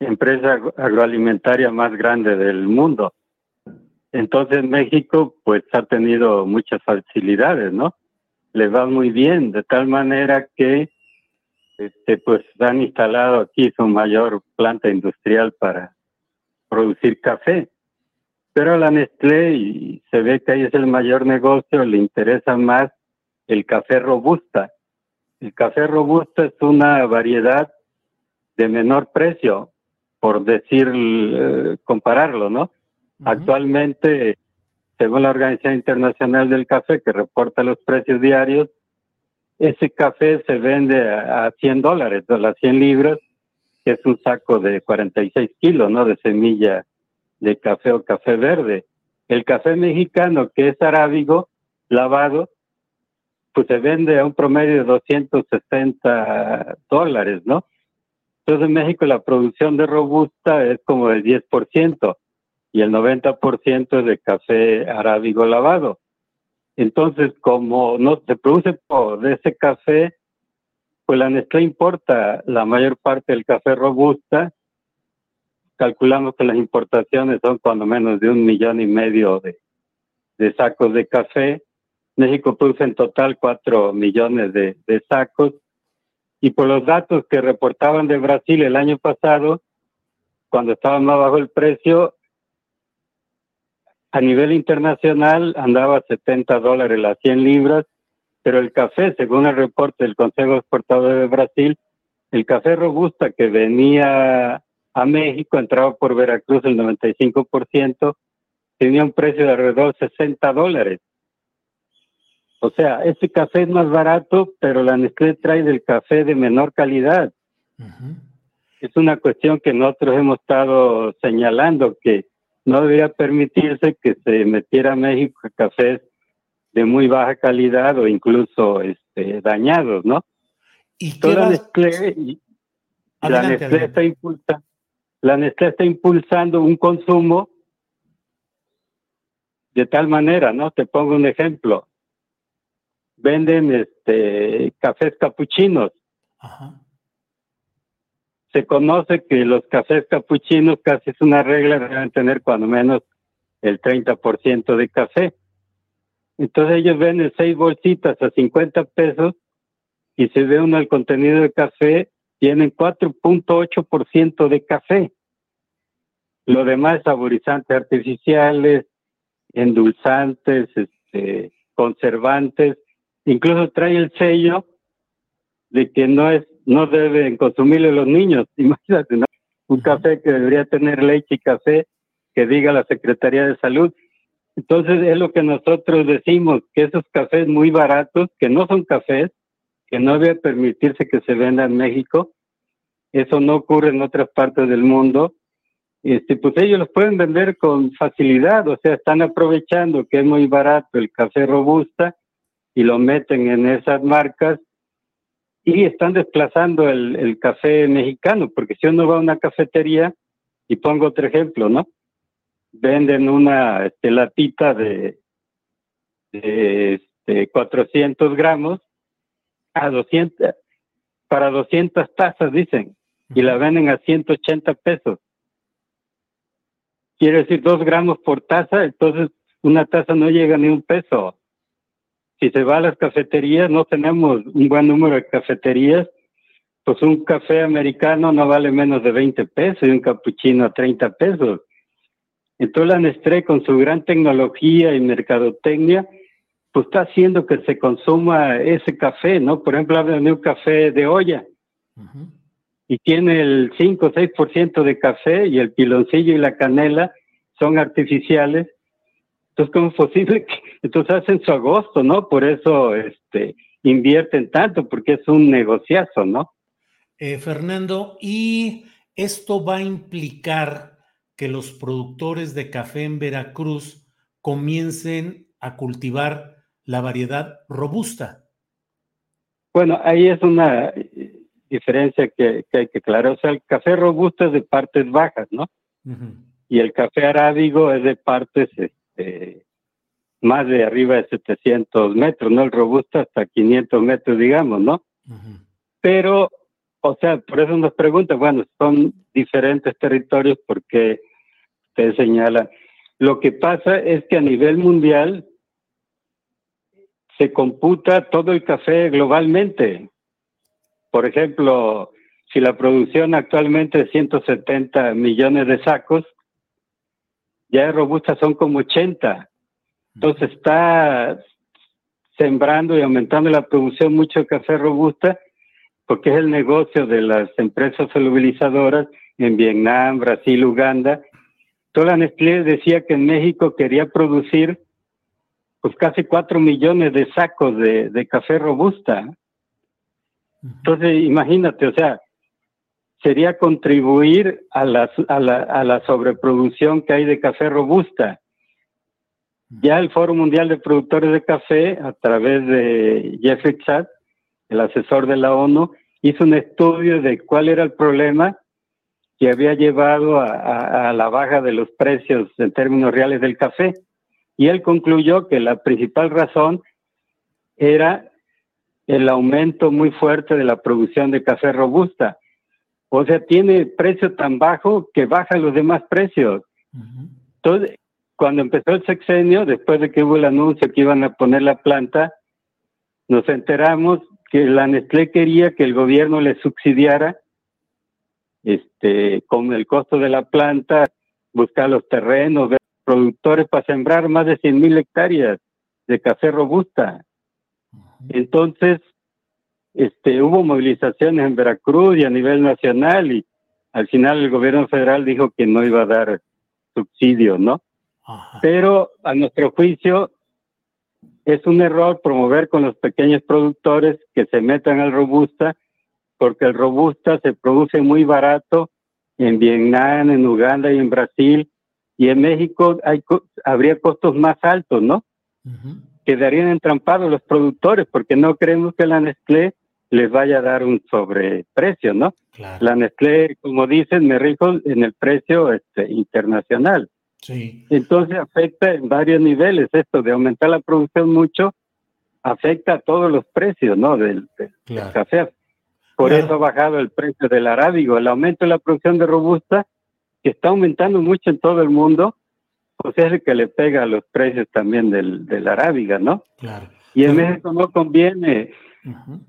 empresa agroalimentaria más grande del mundo. Entonces México pues ha tenido muchas facilidades, ¿no? Le va muy bien, de tal manera que este, pues han instalado aquí su mayor planta industrial para producir café. Pero a la Nestlé, y se ve que ahí es el mayor negocio, le interesa más el café robusta. El café robusta es una variedad de menor precio, por decir, eh, compararlo, ¿no? Actualmente, según la Organización Internacional del Café, que reporta los precios diarios, ese café se vende a, 100 dólares, a las 100 libras, que es un saco de 46 kilos, ¿no? De semilla de café o café verde. El café mexicano, que es arábigo, lavado, pues se vende a un promedio de 260 dólares, ¿no? Entonces en México la producción de robusta es como del 10% y el 90% es de café arábigo lavado. Entonces, como no se produce de ese café, pues la Nestlé importa la mayor parte del café robusta. Calculamos que las importaciones son cuando menos de un millón y medio de, sacos de café. México produce en total cuatro millones de sacos y por los datos que reportaban de Brasil el año pasado, cuando estaba más bajo el precio, a nivel internacional andaba a 70 dólares las 100 libras, pero el café, según el reporte del Consejo Exportador de Brasil, el café robusta que venía a México, entraba por Veracruz el 95%, tenía un precio de alrededor de 60 dólares. O sea, este café es más barato, pero la Nestlé trae del café de menor calidad. Es una cuestión que nosotros hemos estado señalando, que no debería permitirse que se metiera a México cafés de muy baja calidad o incluso este, dañados, ¿no?
¿Y
la Nestlé, la Nestlé está impulsando, la Nestlé está impulsando un consumo de tal manera, ¿no? Te pongo un ejemplo venden este cafés capuchinos. Se conoce que los cafés capuchinos casi es una regla, deben tener cuando menos el 30% de café. Entonces ellos venden seis bolsitas a 50 pesos y se ve uno el contenido de café, tienen 4.8% de café. Lo demás saborizantes artificiales, endulzantes, este, conservantes, incluso trae el sello de que no es no deben consumirlo los niños. *laughs* Imagínate, un café que debería tener leche y café que diga la Secretaría de Salud. Entonces es lo que nosotros decimos, que esos cafés muy baratos, que no son cafés, que no debe permitirse que se venda en México, eso no ocurre en otras partes del mundo, este, pues ellos los pueden vender con facilidad, o sea, están aprovechando que es muy barato el café robusta y lo meten en esas marcas y están desplazando el, café mexicano, porque si uno va a una cafetería, y pongo otro ejemplo, ¿no? Venden una este, latita de, de 400 este, gramos a 200, para 200 tazas, dicen, y la venden a 180 pesos. Quiere decir dos gramos por taza, entonces una taza no llega ni un peso si se va a las cafeterías, no tenemos un buen número de cafeterías, pues un café americano no vale menos de 20 pesos y un capuchino a 30 pesos. Entonces la Nestlé con su gran tecnología y mercadotecnia, pues está haciendo que se consuma ese café, ¿no? Por ejemplo, hablan de un café de olla y tiene el 5 o 6% de café y el piloncillo y la canela son artificiales entonces, ¿cómo es posible que entonces hacen su agosto, ¿no? Por eso este, invierten tanto, porque es un negociazo, ¿no?
Eh, Fernando, ¿y esto va a implicar que los productores de café en Veracruz comiencen a cultivar la variedad robusta?
Bueno, ahí es una eh, diferencia que, hay que aclarar. O sea, el café robusto es de partes bajas, ¿no? Y el café arábigo es de partes este, más de arriba de 700 metros, ¿no? El robusto hasta 500 metros, digamos, ¿no? Pero, o sea, por eso nos preguntan, bueno, son diferentes territorios porque usted señala. Lo que pasa es que a nivel mundial se computa todo el café globalmente. Por ejemplo, si la producción actualmente es 170 millones de sacos, ya de robusta son como 80. Entonces está sembrando y aumentando la producción mucho de café robusta porque es el negocio de las empresas solubilizadoras en Vietnam, Brasil, Uganda. Toda Nestlé decía que en México quería producir pues casi 4 millones de sacos de, de café robusta. Entonces, imagínate, o sea, sería contribuir a la, a, la, a la sobreproducción que hay de café robusta. Ya el Foro Mundial de Productores de Café, a través de Jeffrey Chat, el asesor de la ONU, hizo un estudio de cuál era el problema que había llevado a, la baja de los precios en términos reales del café. Y él concluyó que la principal razón era el aumento muy fuerte de la producción de café robusta. O sea, tiene precio tan bajo que baja los demás precios. Entonces, cuando empezó el sexenio, después de que hubo el anuncio que iban a poner la planta, nos enteramos que la Nestlé quería que el gobierno le subsidiara este, con el costo de la planta, buscar los terrenos, ver productores para sembrar más de 100 mil hectáreas de café robusta. Entonces, este, hubo movilizaciones en Veracruz y a nivel nacional y al final el gobierno federal dijo que no iba a dar subsidio, ¿no? Pero a nuestro juicio es un error promover con los pequeños productores que se metan al robusta, porque el robusta se produce muy barato en Vietnam, en Uganda y en Brasil, y en México hay, habría costos más altos, ¿no? Quedarían entrampados los productores, porque no creemos que la Nestlé les vaya a dar un sobreprecio, ¿no? La Nestlé, como dicen, me rijo en el precio este, internacional. Sí. Entonces afecta en varios niveles esto de aumentar la producción mucho, afecta a todos los precios, ¿no? Del, café. Por eso ha bajado el precio del arábigo. El aumento de la producción de robusta, que está aumentando mucho en todo el mundo, pues es el que le pega a los precios también del, de la arábiga, ¿no?
Claro.
Y en México no conviene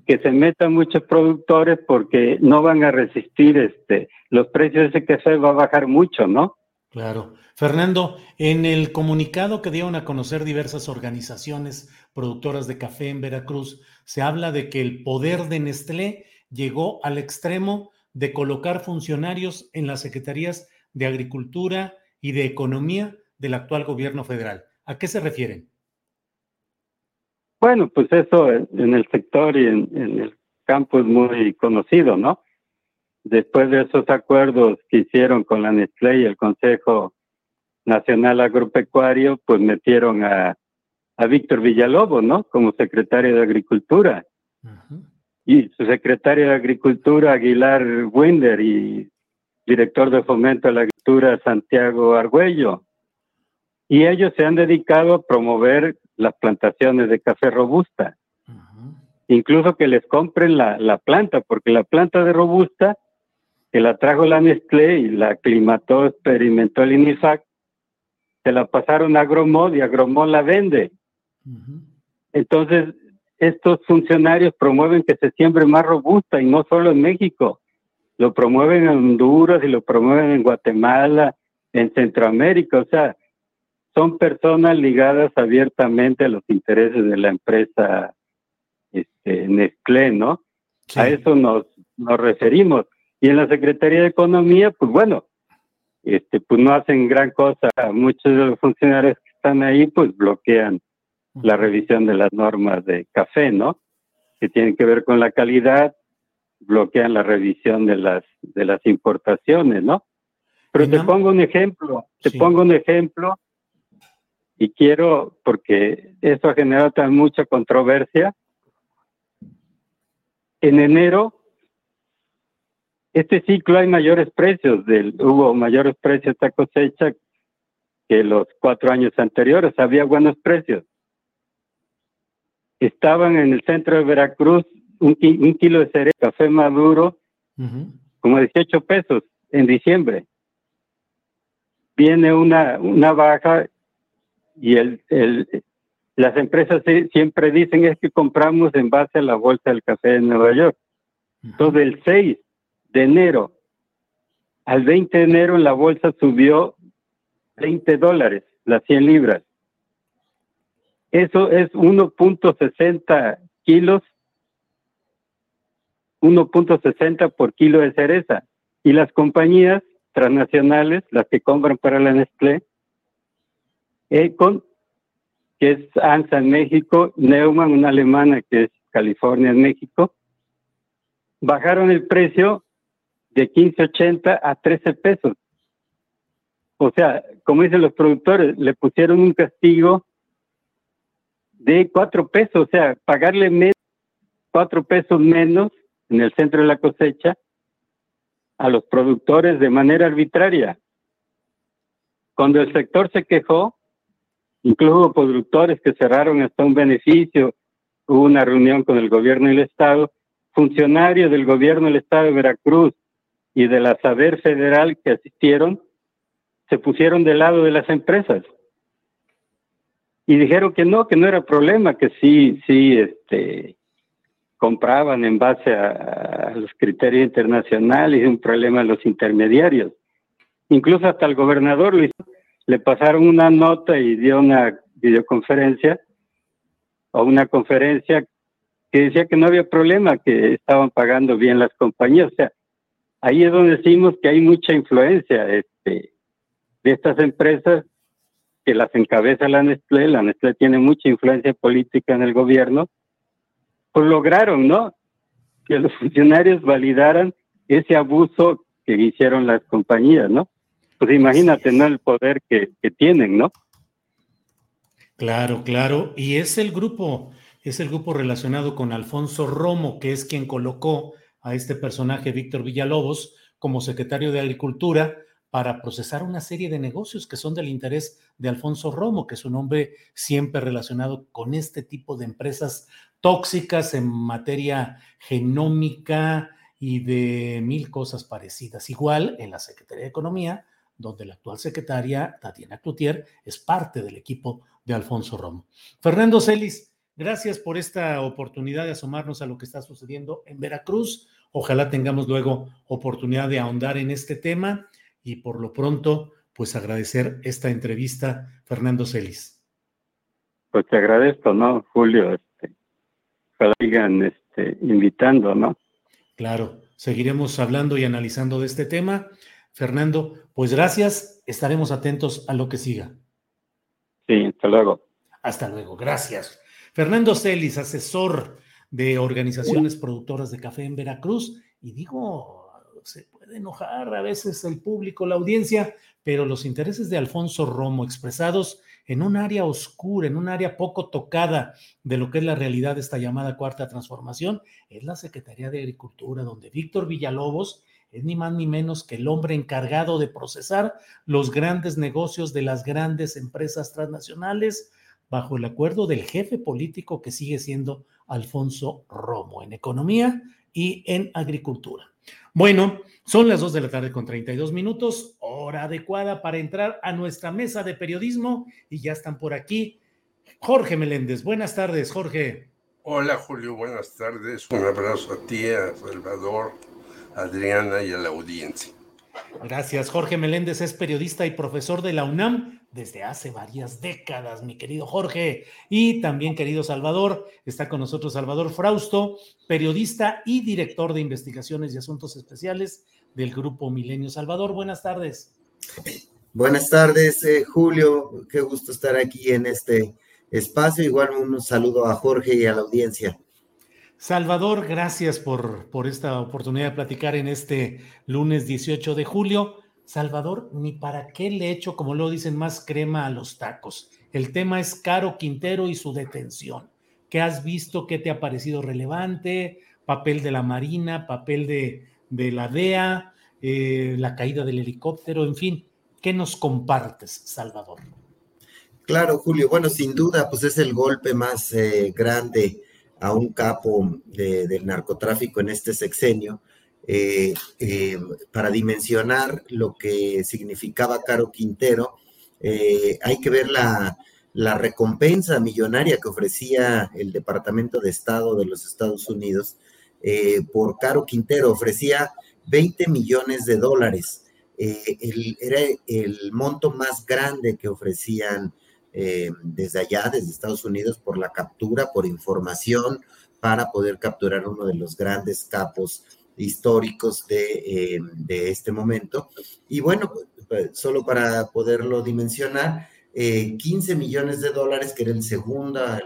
que se metan muchos productores porque no van a resistir este los precios de ese café va a bajar mucho, ¿no?
Claro. Fernando, en el comunicado que dieron a conocer diversas organizaciones productoras de café en Veracruz, se habla de que el poder de Nestlé llegó al extremo de colocar funcionarios en las secretarías de Agricultura y de Economía del actual gobierno federal. ¿A qué se refieren?
Bueno, pues eso en el sector y en, el campo es muy conocido, ¿no? Después de esos acuerdos que hicieron con la Nestlé y el Consejo Nacional Agropecuario, pues metieron a, a Víctor Villalobos, ¿no? Como secretario de Agricultura. Y su secretario de Agricultura, Aguilar Winder, y director de fomento de la agricultura, Santiago Argüello. Y ellos se han dedicado a promover las plantaciones de café robusta. Incluso que les compren la, la, planta, porque la planta de robusta, que la trajo la Nestlé y la aclimató, experimentó el INIFAC, se la pasaron a Agromod y Agromod la vende. Entonces, estos funcionarios promueven que se siembre más robusta y no solo en México, lo promueven en Honduras y lo promueven en Guatemala, en Centroamérica, o sea, son personas ligadas abiertamente a los intereses de la empresa este, Nestlé, ¿no? A eso nos, nos referimos. Y en la Secretaría de Economía, pues bueno, este, pues no hacen gran cosa. Muchos de los funcionarios que están ahí, pues bloquean la revisión de las normas de café, ¿no? Que tienen que ver con la calidad, bloquean la revisión de las de las importaciones, ¿no? Pero te pongo un ejemplo, te pongo un ejemplo y quiero porque eso ha generado tan mucha controversia. En enero este ciclo hay mayores precios, del, hubo mayores precios esta cosecha que los cuatro años anteriores, había buenos precios. Estaban en el centro de Veracruz un, kilo de cereal, café maduro, como 18 pesos en diciembre. Viene una, una baja y el, el, las empresas siempre dicen es que compramos en base a la bolsa del café de Nueva York. Entonces el 6 de enero al 20 de enero en la bolsa subió 20 dólares, las 100 libras. Eso es 1.60 kilos, 1.60 por kilo de cereza. Y las compañías transnacionales, las que compran para la Nestlé, Econ, que es ANSA en México, Neumann, una alemana que es California en México, bajaron el precio de 15.80 a 13 pesos. O sea, como dicen los productores, le pusieron un castigo de 4 pesos, o sea, pagarle cuatro 4 pesos menos en el centro de la cosecha a los productores de manera arbitraria. Cuando el sector se quejó, incluso productores que cerraron hasta un beneficio, hubo una reunión con el gobierno y el Estado, funcionarios del gobierno del Estado de Veracruz, y de la saber federal que asistieron se pusieron del lado de las empresas. Y dijeron que no, que no era problema, que sí, sí, este, compraban en base a, los criterios internacionales y un problema de los intermediarios. Incluso hasta el gobernador le pasaron una nota y dio una videoconferencia o una conferencia que decía que no había problema, que estaban pagando bien las compañías. O sea, ahí es donde decimos que hay mucha influencia este, de estas empresas que las encabeza la Nestlé, la Nestlé tiene mucha influencia política en el gobierno, pues lograron, ¿no? Que los *laughs* funcionarios validaran ese abuso que hicieron las compañías, ¿no? Pues imagínate, ¿no? El poder que, que tienen, ¿no?
Claro, claro. Y es el grupo, es el grupo relacionado con Alfonso Romo, que es quien colocó a este personaje, Víctor Villalobos, como secretario de Agricultura para procesar una serie de negocios que son del interés de Alfonso Romo, que es un hombre siempre relacionado con este tipo de empresas tóxicas en materia genómica y de mil cosas parecidas. Igual en la Secretaría de Economía, donde la actual secretaria, Tatiana Cloutier, es parte del equipo de Alfonso Romo. Fernando Celis, gracias por esta oportunidad de asomarnos a lo que está sucediendo en Veracruz. Ojalá tengamos luego oportunidad de ahondar en este tema y por lo pronto, pues agradecer esta entrevista, Fernando Celis.
Pues te agradezco, ¿no, Julio? Este, que sigan este, invitando, ¿no?
Claro, seguiremos hablando y analizando de este tema. Fernando, pues gracias, estaremos atentos a lo que siga.
Sí, hasta luego.
Hasta luego, gracias. Fernando Celis, asesor de organizaciones productoras de café en Veracruz, y digo, se puede enojar a veces el público, la audiencia, pero los intereses de Alfonso Romo expresados en un área oscura, en un área poco tocada de lo que es la realidad de esta llamada cuarta transformación, es la Secretaría de Agricultura, donde Víctor Villalobos es ni más ni menos que el hombre encargado de procesar los grandes negocios de las grandes empresas transnacionales bajo el acuerdo del jefe político que sigue siendo Alfonso Romo en economía y en agricultura. Bueno, son las 2 de la tarde con 32 minutos, hora adecuada para entrar a nuestra mesa de periodismo y ya están por aquí. Jorge Meléndez, buenas tardes, Jorge.
Hola, Julio, buenas tardes. Un abrazo a ti, a Salvador, Adriana y a la audiencia.
Gracias, Jorge Meléndez es periodista y profesor de la UNAM desde hace varias décadas, mi querido Jorge. Y también, querido Salvador, está con nosotros Salvador Frausto, periodista y director de investigaciones y asuntos especiales del Grupo Milenio. Salvador, buenas tardes.
Buenas tardes, eh, Julio. Qué gusto estar aquí en este espacio. Igual un saludo a Jorge y a la audiencia.
Salvador, gracias por, por esta oportunidad de platicar en este lunes 18 de julio. Salvador, ni para qué le echo, como lo dicen, más crema a los tacos. El tema es Caro Quintero y su detención. ¿Qué has visto? ¿Qué te ha parecido relevante? Papel de la Marina, papel de, de la DEA, eh, la caída del helicóptero, en fin. ¿Qué nos compartes, Salvador?
Claro, Julio. Bueno, sin duda, pues es el golpe más eh, grande a un capo del narcotráfico en este sexenio eh, eh, para dimensionar lo que significaba Caro Quintero, eh, hay que ver la, recompensa millonaria que ofrecía el Departamento de Estado de los Estados Unidos por Caro Quintero. Ofrecía 20 millones de dólares. era el monto más grande que ofrecían desde allá, desde Estados Unidos, por la captura, por información, para poder capturar uno de los grandes capos históricos de, eh, este momento. Y bueno, pues, solo para poderlo dimensionar, 15 eh, millones de dólares, que era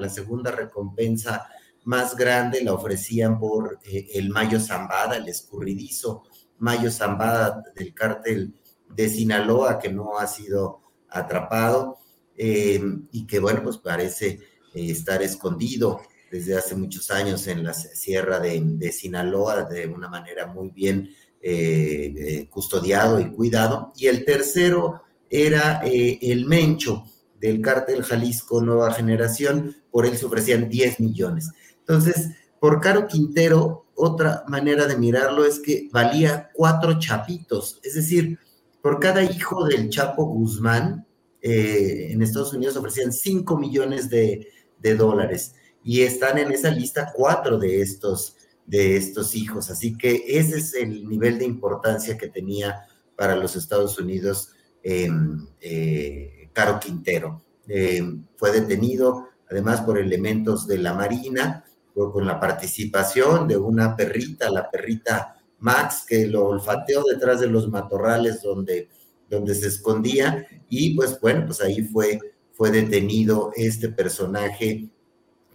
la segunda recompensa más grande, la ofrecían por eh, el Mayo Zambada, el escurridizo Mayo Zambada del cártel de Sinaloa, que no ha sido atrapado y que, bueno, pues parece estar escondido desde hace muchos años en la sierra de, Sinaloa de una manera muy bien eh, eh, custodiado y cuidado. Y el tercero era eh, el Mencho del cártel Jalisco Nueva Generación, por él se ofrecían 10 millones. Entonces, por Caro Quintero, otra manera de mirarlo es que valía cuatro chapitos, es decir, por cada hijo del Chapo Guzmán, en Estados Unidos ofrecían 5 millones de, dólares y están en esa lista cuatro de estos, de estos hijos. Así que ese es el nivel de importancia que tenía para los Estados Unidos eh, Caro Quintero. Em, fue detenido además por elementos de la Marina, con la participación de una perrita, la perrita Max, que lo olfateó detrás de los matorrales donde, donde se escondía y pues bueno, pues ahí fue, fue detenido este personaje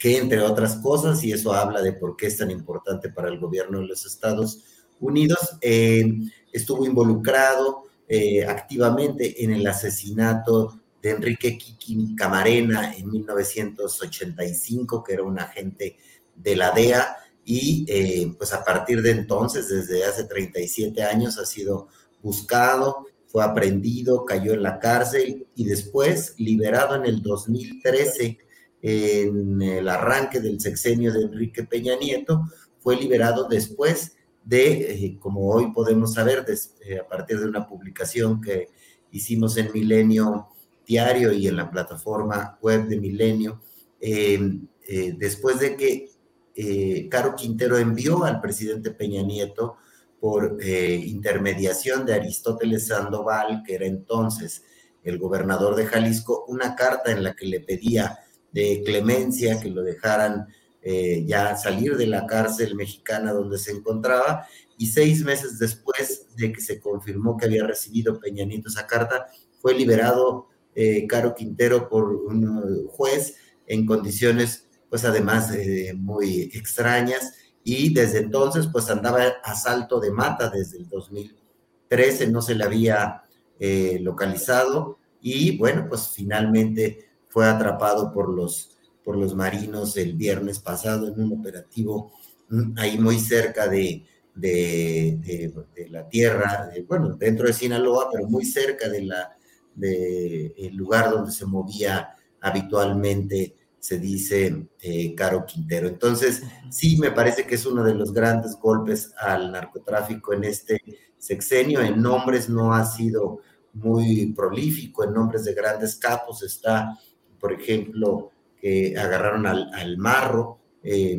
que entre otras cosas, y eso habla de por qué es tan importante para el gobierno de los Estados Unidos, eh, estuvo involucrado eh, activamente en el asesinato de Enrique Kiki Camarena en 1985, que era un agente de la DEA, y eh, pues a partir de entonces, desde hace 37 años, ha sido buscado, fue aprendido, cayó en la cárcel y después liberado en el 2013 en el arranque del sexenio de Enrique Peña Nieto, fue liberado después de, eh, como hoy podemos saber, eh, a partir de una publicación que hicimos en Milenio Diario y en la plataforma web de Milenio, em, eh, después de que Caro Quintero envió al presidente Peña Nieto por eh, intermediación de Aristóteles Sandoval, que era entonces el gobernador de Jalisco, una carta en la que le pedía de clemencia que lo dejaran eh, ya salir de la cárcel mexicana donde se encontraba y seis meses después de que se confirmó que había recibido Peña Nieto esa carta, fue liberado eh, Caro Quintero por un juez en condiciones, pues además muy extrañas, y desde entonces pues andaba a salto de mata desde el 2013, no se le había localizado, y bueno, pues finalmente fue atrapado por los por los marinos el viernes pasado en un operativo mm, ahí muy cerca de, de, la tierra, bueno, dentro de Sinaloa, pero muy cerca de la del lugar donde se movía habitualmente, se dice eh, Caro Quintero. Entonces, sí, me parece que es uno de los grandes golpes al narcotráfico en este sexenio. En nombres no ha sido muy prolífico, en nombres de grandes capos está, por ejemplo, que agarraron al, marro eh,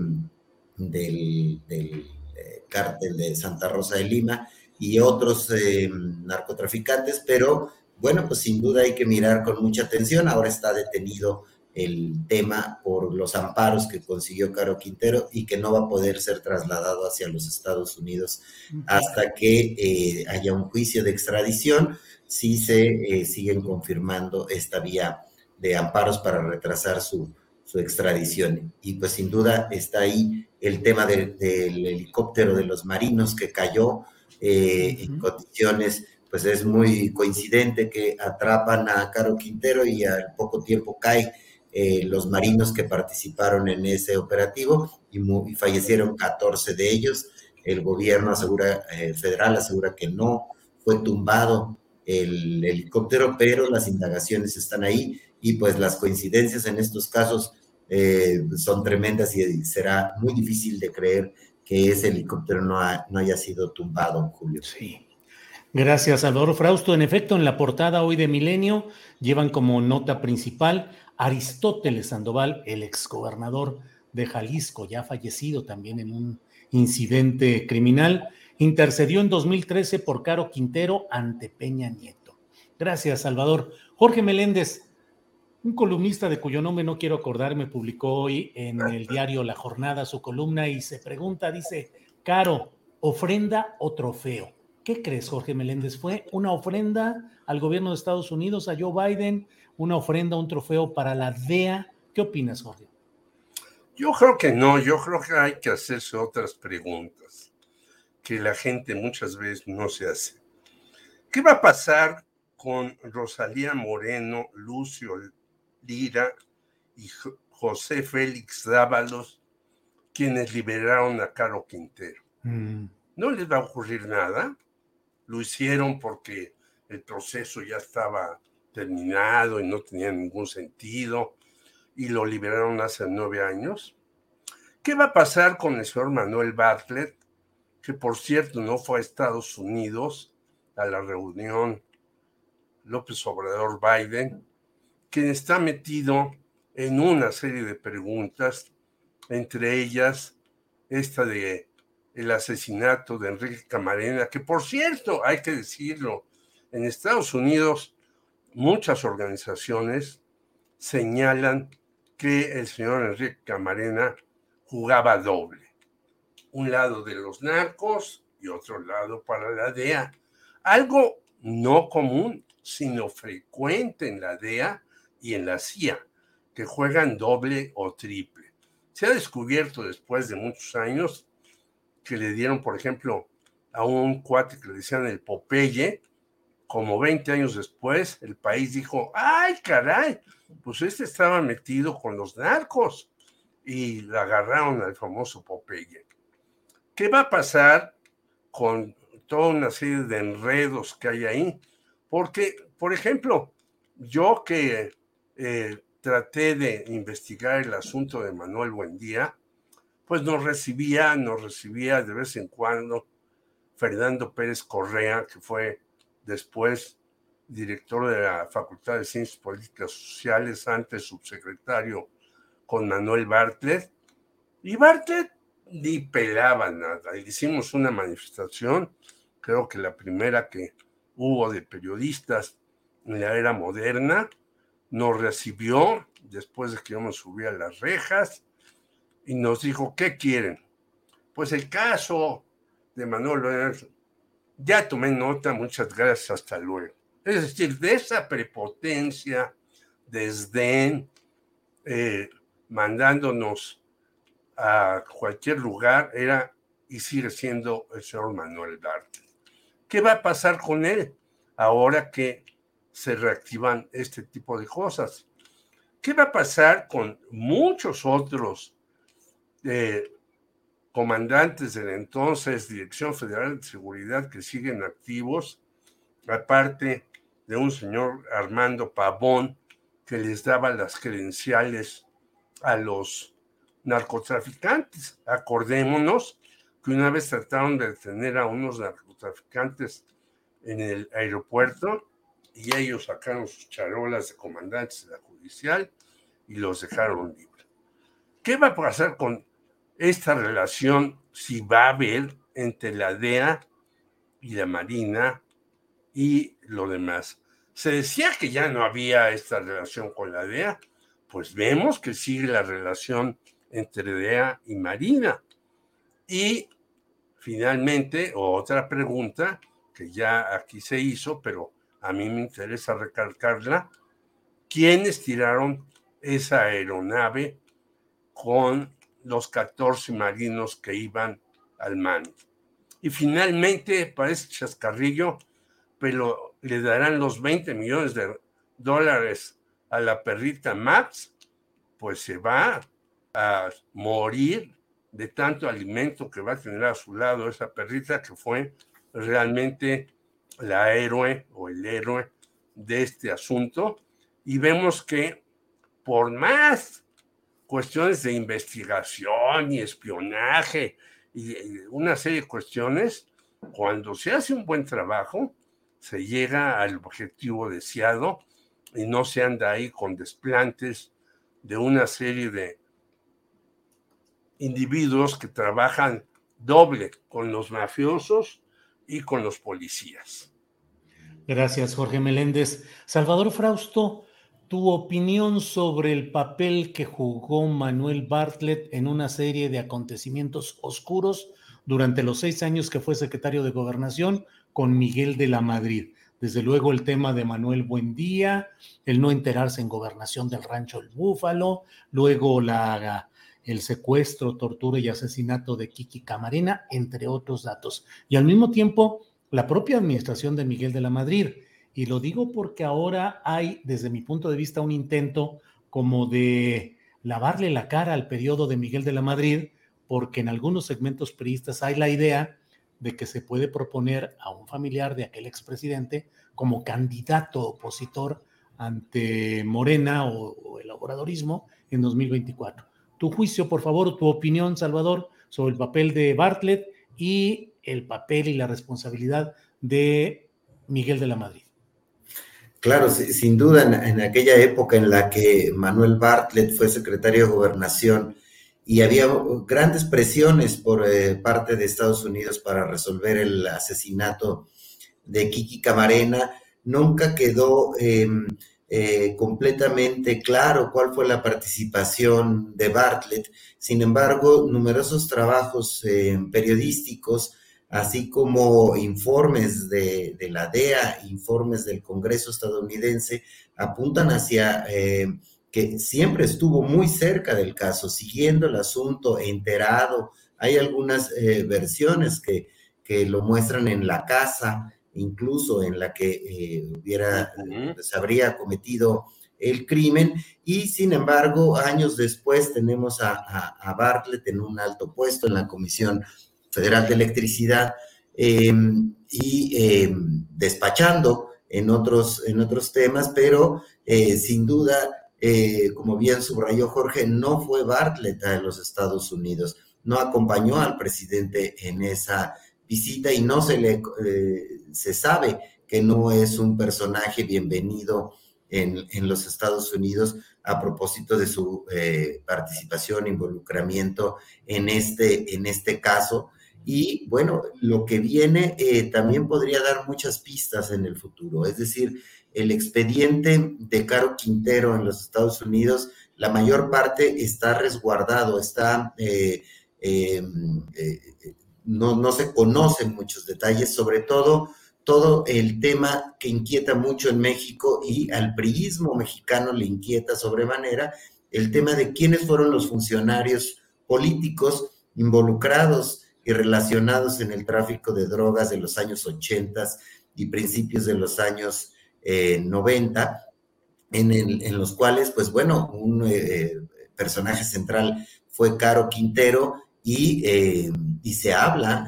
del, eh, cártel de Santa Rosa de Lima y otros eh, narcotraficantes, pero bueno, pues sin duda hay que mirar con mucha atención. Ahora está detenido el tema por los amparos que consiguió Caro Quintero y que no va a poder ser trasladado hacia los Estados Unidos hasta que haya un juicio de extradición, si se siguen confirmando esta vía de amparos para retrasar su, su extradición. Y pues sin duda está ahí el tema del helicóptero de los marinos que cayó eh, en condiciones, pues es muy coincidente que atrapan a Caro Quintero y al poco tiempo cae eh, los marinos que participaron en ese operativo y, fallecieron 14 de ellos. El gobierno federal asegura que no fue tumbado el helicóptero, pero las indagaciones están ahí y pues las coincidencias en estos casos eh, son tremendas y será muy difícil de creer que ese helicóptero no, no haya sido tumbado, Julio.
Sí. Gracias, Salvador Frausto. En efecto, en la portada hoy de Milenio llevan como nota principal Aristóteles Sandoval, el exgobernador de Jalisco, ya fallecido también en un incidente criminal, intercedió en 2013 por Caro Quintero ante Peña Nieto. Gracias, Salvador. Jorge Meléndez, un columnista de cuyo nombre no quiero acordarme publicó hoy en el diario La Jornada su columna y se pregunta, dice, Caro, ¿ofrenda o trofeo? ¿Qué crees, Jorge Meléndez? ¿Fue una ofrenda al gobierno de Estados Unidos, a Joe Biden, una ofrenda, un trofeo para la DEA? ¿Qué opinas, Jorge?
Yo creo que no, yo creo que hay que hacerse otras preguntas que la gente muchas veces no se hace. ¿Qué va a pasar con Rosalía Moreno, Lucio Lira y José Félix Dávalos, quienes liberaron a Caro Quintero. Mm. No les va a ocurrir nada. Lo hicieron porque el proceso ya estaba terminado y no tenía ningún sentido y lo liberaron hace nueve años. ¿Qué va a pasar con el señor Manuel Bartlett, que por cierto no fue a Estados Unidos a la reunión López Obrador Biden quien está metido en una serie de preguntas, entre ellas esta de el asesinato de Enrique Camarena, que por cierto, hay que decirlo, en Estados Unidos muchas organizaciones señalan que el señor Enrique Camarena jugaba doble. Un lado de los narcos y otro lado para la DEA. Algo no común, sino frecuente en la DEA y en la CIA, que juegan doble o triple. Se ha descubierto después de muchos años que le dieron, por ejemplo, a un cuate que le decían el Popeye, como 20 años después, el país dijo, ay, caray, pues este estaba metido con los narcos y le agarraron al famoso Popeye. ¿Qué va a pasar con toda una serie de enredos que hay ahí? Porque, por ejemplo, yo que eh, traté de investigar el asunto de Manuel Buendía, pues nos recibía, nos recibía de vez en cuando Fernando Pérez Correa, que fue después director de la Facultad de Ciencias Políticas Sociales, antes subsecretario con Manuel Bartlett. Y Bartlett ni pelaba nada. Hicimos una manifestación, creo que la primera que hubo de periodistas en la era moderna, nos recibió después de que yo me subí a las rejas y nos dijo, ¿qué quieren? Pues el caso de Manuel ya tomé nota, muchas gracias, hasta luego. Es decir, de esa prepotencia, desdén, eh, mandándonos a cualquier lugar, era y sigue siendo el señor Manuel Darte. ¿Qué va a pasar con él ahora que se reactivan este tipo de cosas? ¿Qué va a pasar con muchos otros eh, comandantes de la entonces Dirección Federal de Seguridad que siguen activos, aparte de un señor Armando Pavón que les daba las credenciales a los narcotraficantes. Acordémonos que una vez trataron de detener a unos narcotraficantes en el aeropuerto y ellos sacaron sus charolas de comandantes de la judicial y los dejaron libres. ¿Qué va a pasar con esta relación, si va a haber entre la DEA y la Marina y lo demás. Se decía que ya no había esta relación con la DEA, pues vemos que sigue la relación entre DEA y Marina. Y finalmente, otra pregunta que ya aquí se hizo, pero a mí me interesa recalcarla, ¿quiénes tiraron esa aeronave con los 14 marinos que iban al mando. Y finalmente, parece chascarrillo, pero le darán los 20 millones de dólares a la perrita Max, pues se va a morir de tanto alimento que va a tener a su lado esa perrita que fue realmente la héroe o el héroe de este asunto. Y vemos que por más cuestiones de investigación y espionaje y una serie de cuestiones, cuando se hace un buen trabajo, se llega al objetivo deseado y no se anda ahí con desplantes de una serie de individuos que trabajan doble con los mafiosos y con los policías.
Gracias, Jorge Meléndez. Salvador Frausto, tu opinión sobre el papel que jugó Manuel Bartlett en una serie de acontecimientos oscuros durante los seis años que fue secretario de Gobernación con Miguel de la Madrid. Desde luego el tema de Manuel Buendía, el no enterarse en gobernación del rancho El Búfalo, luego la, el secuestro, tortura y asesinato de Kiki Camarena, entre otros datos. Y al mismo tiempo, la propia administración de Miguel de la Madrid y lo digo porque ahora hay, desde mi punto de vista, un intento como de lavarle la cara al periodo de Miguel de la Madrid, porque en algunos segmentos priistas hay la idea de que se puede proponer a un familiar de aquel expresidente como candidato opositor ante Morena o, el laboradorismo en 2024. Tu juicio, por favor, tu opinión, Salvador, sobre el papel de Bartlett y el papel y la responsabilidad de Miguel de la Madrid.
Claro, sin duda, en, aquella época en la que Manuel Bartlett fue secretario de gobernación y había grandes presiones por eh, parte de Estados Unidos para resolver el asesinato de Kiki Camarena, nunca quedó em, eh, completamente claro cuál fue la participación de Bartlett. Sin embargo, numerosos trabajos eh, periodísticos así como informes de, la DEA, informes del Congreso estadounidense, apuntan hacia eh, que siempre estuvo muy cerca del caso, siguiendo el asunto, enterado. Hay algunas eh, versiones que, que, lo muestran en la casa, incluso en la que eh, hubiera, se habría cometido el crimen y sin embargo años después tenemos a, a Bartlett en un alto puesto en la Comisión Federal de Electricidad em, y em, despachando en otros, en otros temas, pero eh, sin duda, eh, como bien subrayó Jorge, no fue Bartlett a los Estados Unidos, no acompañó al presidente en esa visita y no se le, eh, se sabe que no es un personaje bienvenido en, en los Estados Unidos a propósito de su participación, involucramiento en este, en este caso. Y bueno, lo que viene eh, también podría dar muchas pistas en el futuro. Es decir, el expediente de Caro Quintero en los Estados Unidos, la mayor parte está resguardado, está, eh, em, no, no se conocen muchos detalles, sobre todo todo el tema que inquieta mucho en México y al priismo mexicano le inquieta sobremanera, el tema de quiénes fueron los funcionarios políticos involucrados y relacionados en el tráfico de drogas de los años 80 y principios de los años 90, eh, en, los cuales, pues bueno, un eh, personaje central fue Caro Quintero y, eh, y se habla,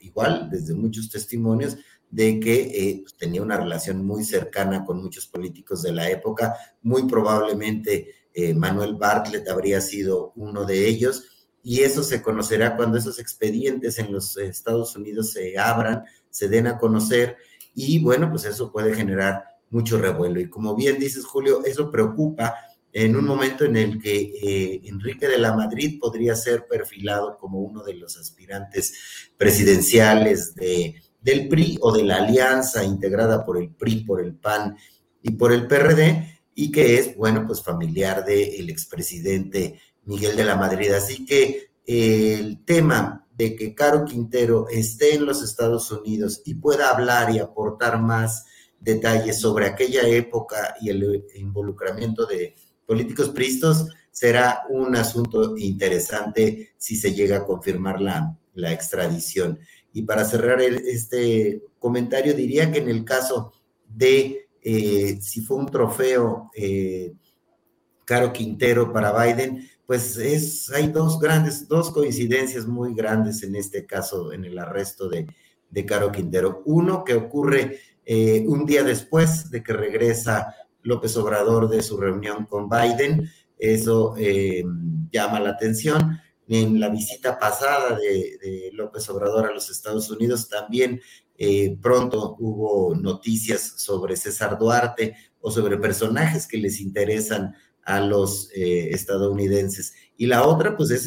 igual desde muchos testimonios, de que eh, pues, tenía una relación muy cercana con muchos políticos de la época. Muy probablemente eh, Manuel Bartlett habría sido uno de ellos. Y eso se conocerá cuando esos expedientes en los Estados Unidos se abran, se den a conocer. Y bueno, pues eso puede generar mucho revuelo. Y como bien dices, Julio, eso preocupa en un momento en el que eh, Enrique de la Madrid podría ser perfilado como uno de los aspirantes presidenciales de, del PRI o de la alianza integrada por el PRI, por el PAN y por el PRD, y que es, bueno, pues familiar del expresidente Miguel de la Madrid. Así que eh, el tema de que Caro Quintero esté en los Estados Unidos y pueda hablar y aportar más detalles sobre aquella época y el involucramiento de políticos pristos será un asunto interesante si se llega a confirmar la, la extradición. Y para cerrar este comentario, diría que en el caso de eh, si fue un trofeo eh, Caro Quintero para Biden, pues es, hay dos grandes, dos coincidencias muy grandes en este caso, en el arresto de, de Caro Quintero. Uno que ocurre eh, un día después de que regresa López Obrador de su reunión con Biden, eso llama la atención en la visita pasada de, López Obrador a los Estados Unidos también eh, pronto hubo noticias sobre César Duarte o sobre personajes que les interesan a los eh, estadounidenses. Y la otra, pues, es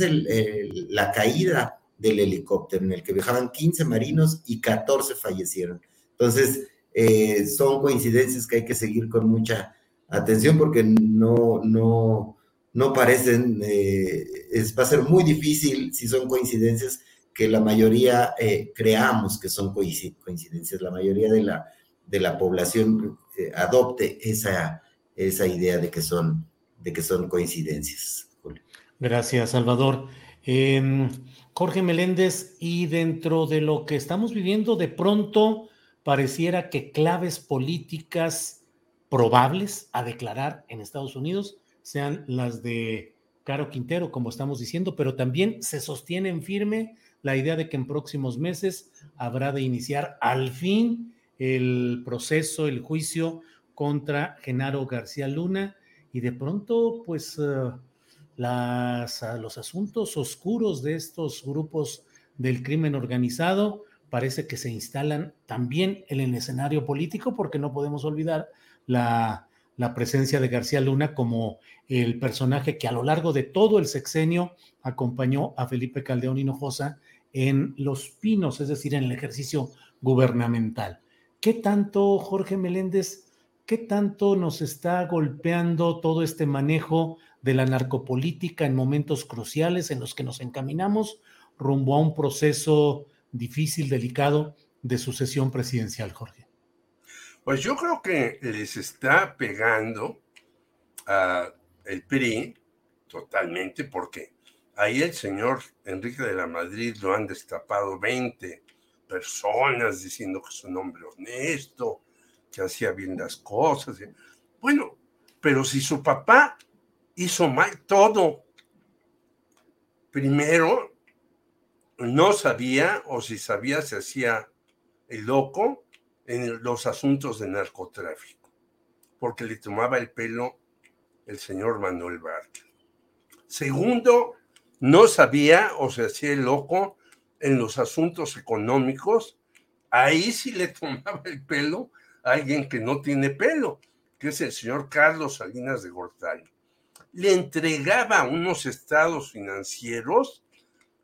la caída del helicóptero en el que viajaban 15 marinos y 14 fallecieron. Entonces, eh, son coincidencias que hay que seguir con mucha atención porque no, no, no parecen, eh, es, va a ser muy difícil si son coincidencias que la mayoría creamos que son coincidencias, la mayoría de la, de la población adopte esa, esa idea de que son, de que son coincidencias.
Gracias, Salvador. Em, Jorge Meléndez, y dentro de lo que estamos viviendo, de pronto pareciera que claves políticas probables a declarar en Estados Unidos sean las de Caro Quintero, como estamos diciendo, pero también se sostiene en firme la idea de que en próximos meses habrá de iniciar al fin el proceso, el juicio contra Genaro García Luna y de pronto, pues, eh, los asuntos oscuros de estos grupos del crimen organizado parece que se instalan también en el escenario político porque no podemos olvidar la la presencia de García Luna como el personaje que a lo largo de todo el sexenio acompañó a Felipe Caldeón Hinojosa en Los Pinos, es decir, en el ejercicio gubernamental. ¿Qué tanto, Jorge Meléndez, qué tanto nos está golpeando todo este manejo de la narcopolítica en momentos cruciales en los que nos encaminamos rumbo a un proceso difícil, delicado de sucesión presidencial, Jorge?
Pues yo creo que les está pegando a el PRI totalmente porque ahí el señor Enrique de la Madrid lo han destapado 20 personas diciendo que es un hombre honesto, que hacía bien las cosas. Bueno, pero si su papá hizo mal todo, primero no sabía o si sabía se hacía el loco en los asuntos de narcotráfico, porque le tomaba el pelo el señor Manuel Bartlett. Segundo, no sabía o se hacía el loco en los asuntos económicos ahí sí le *laughs* tomaba el pelo alguien que no tiene pelo, que es el señor Carlos Salinas de Gortari. Le entregaba unos estados financieros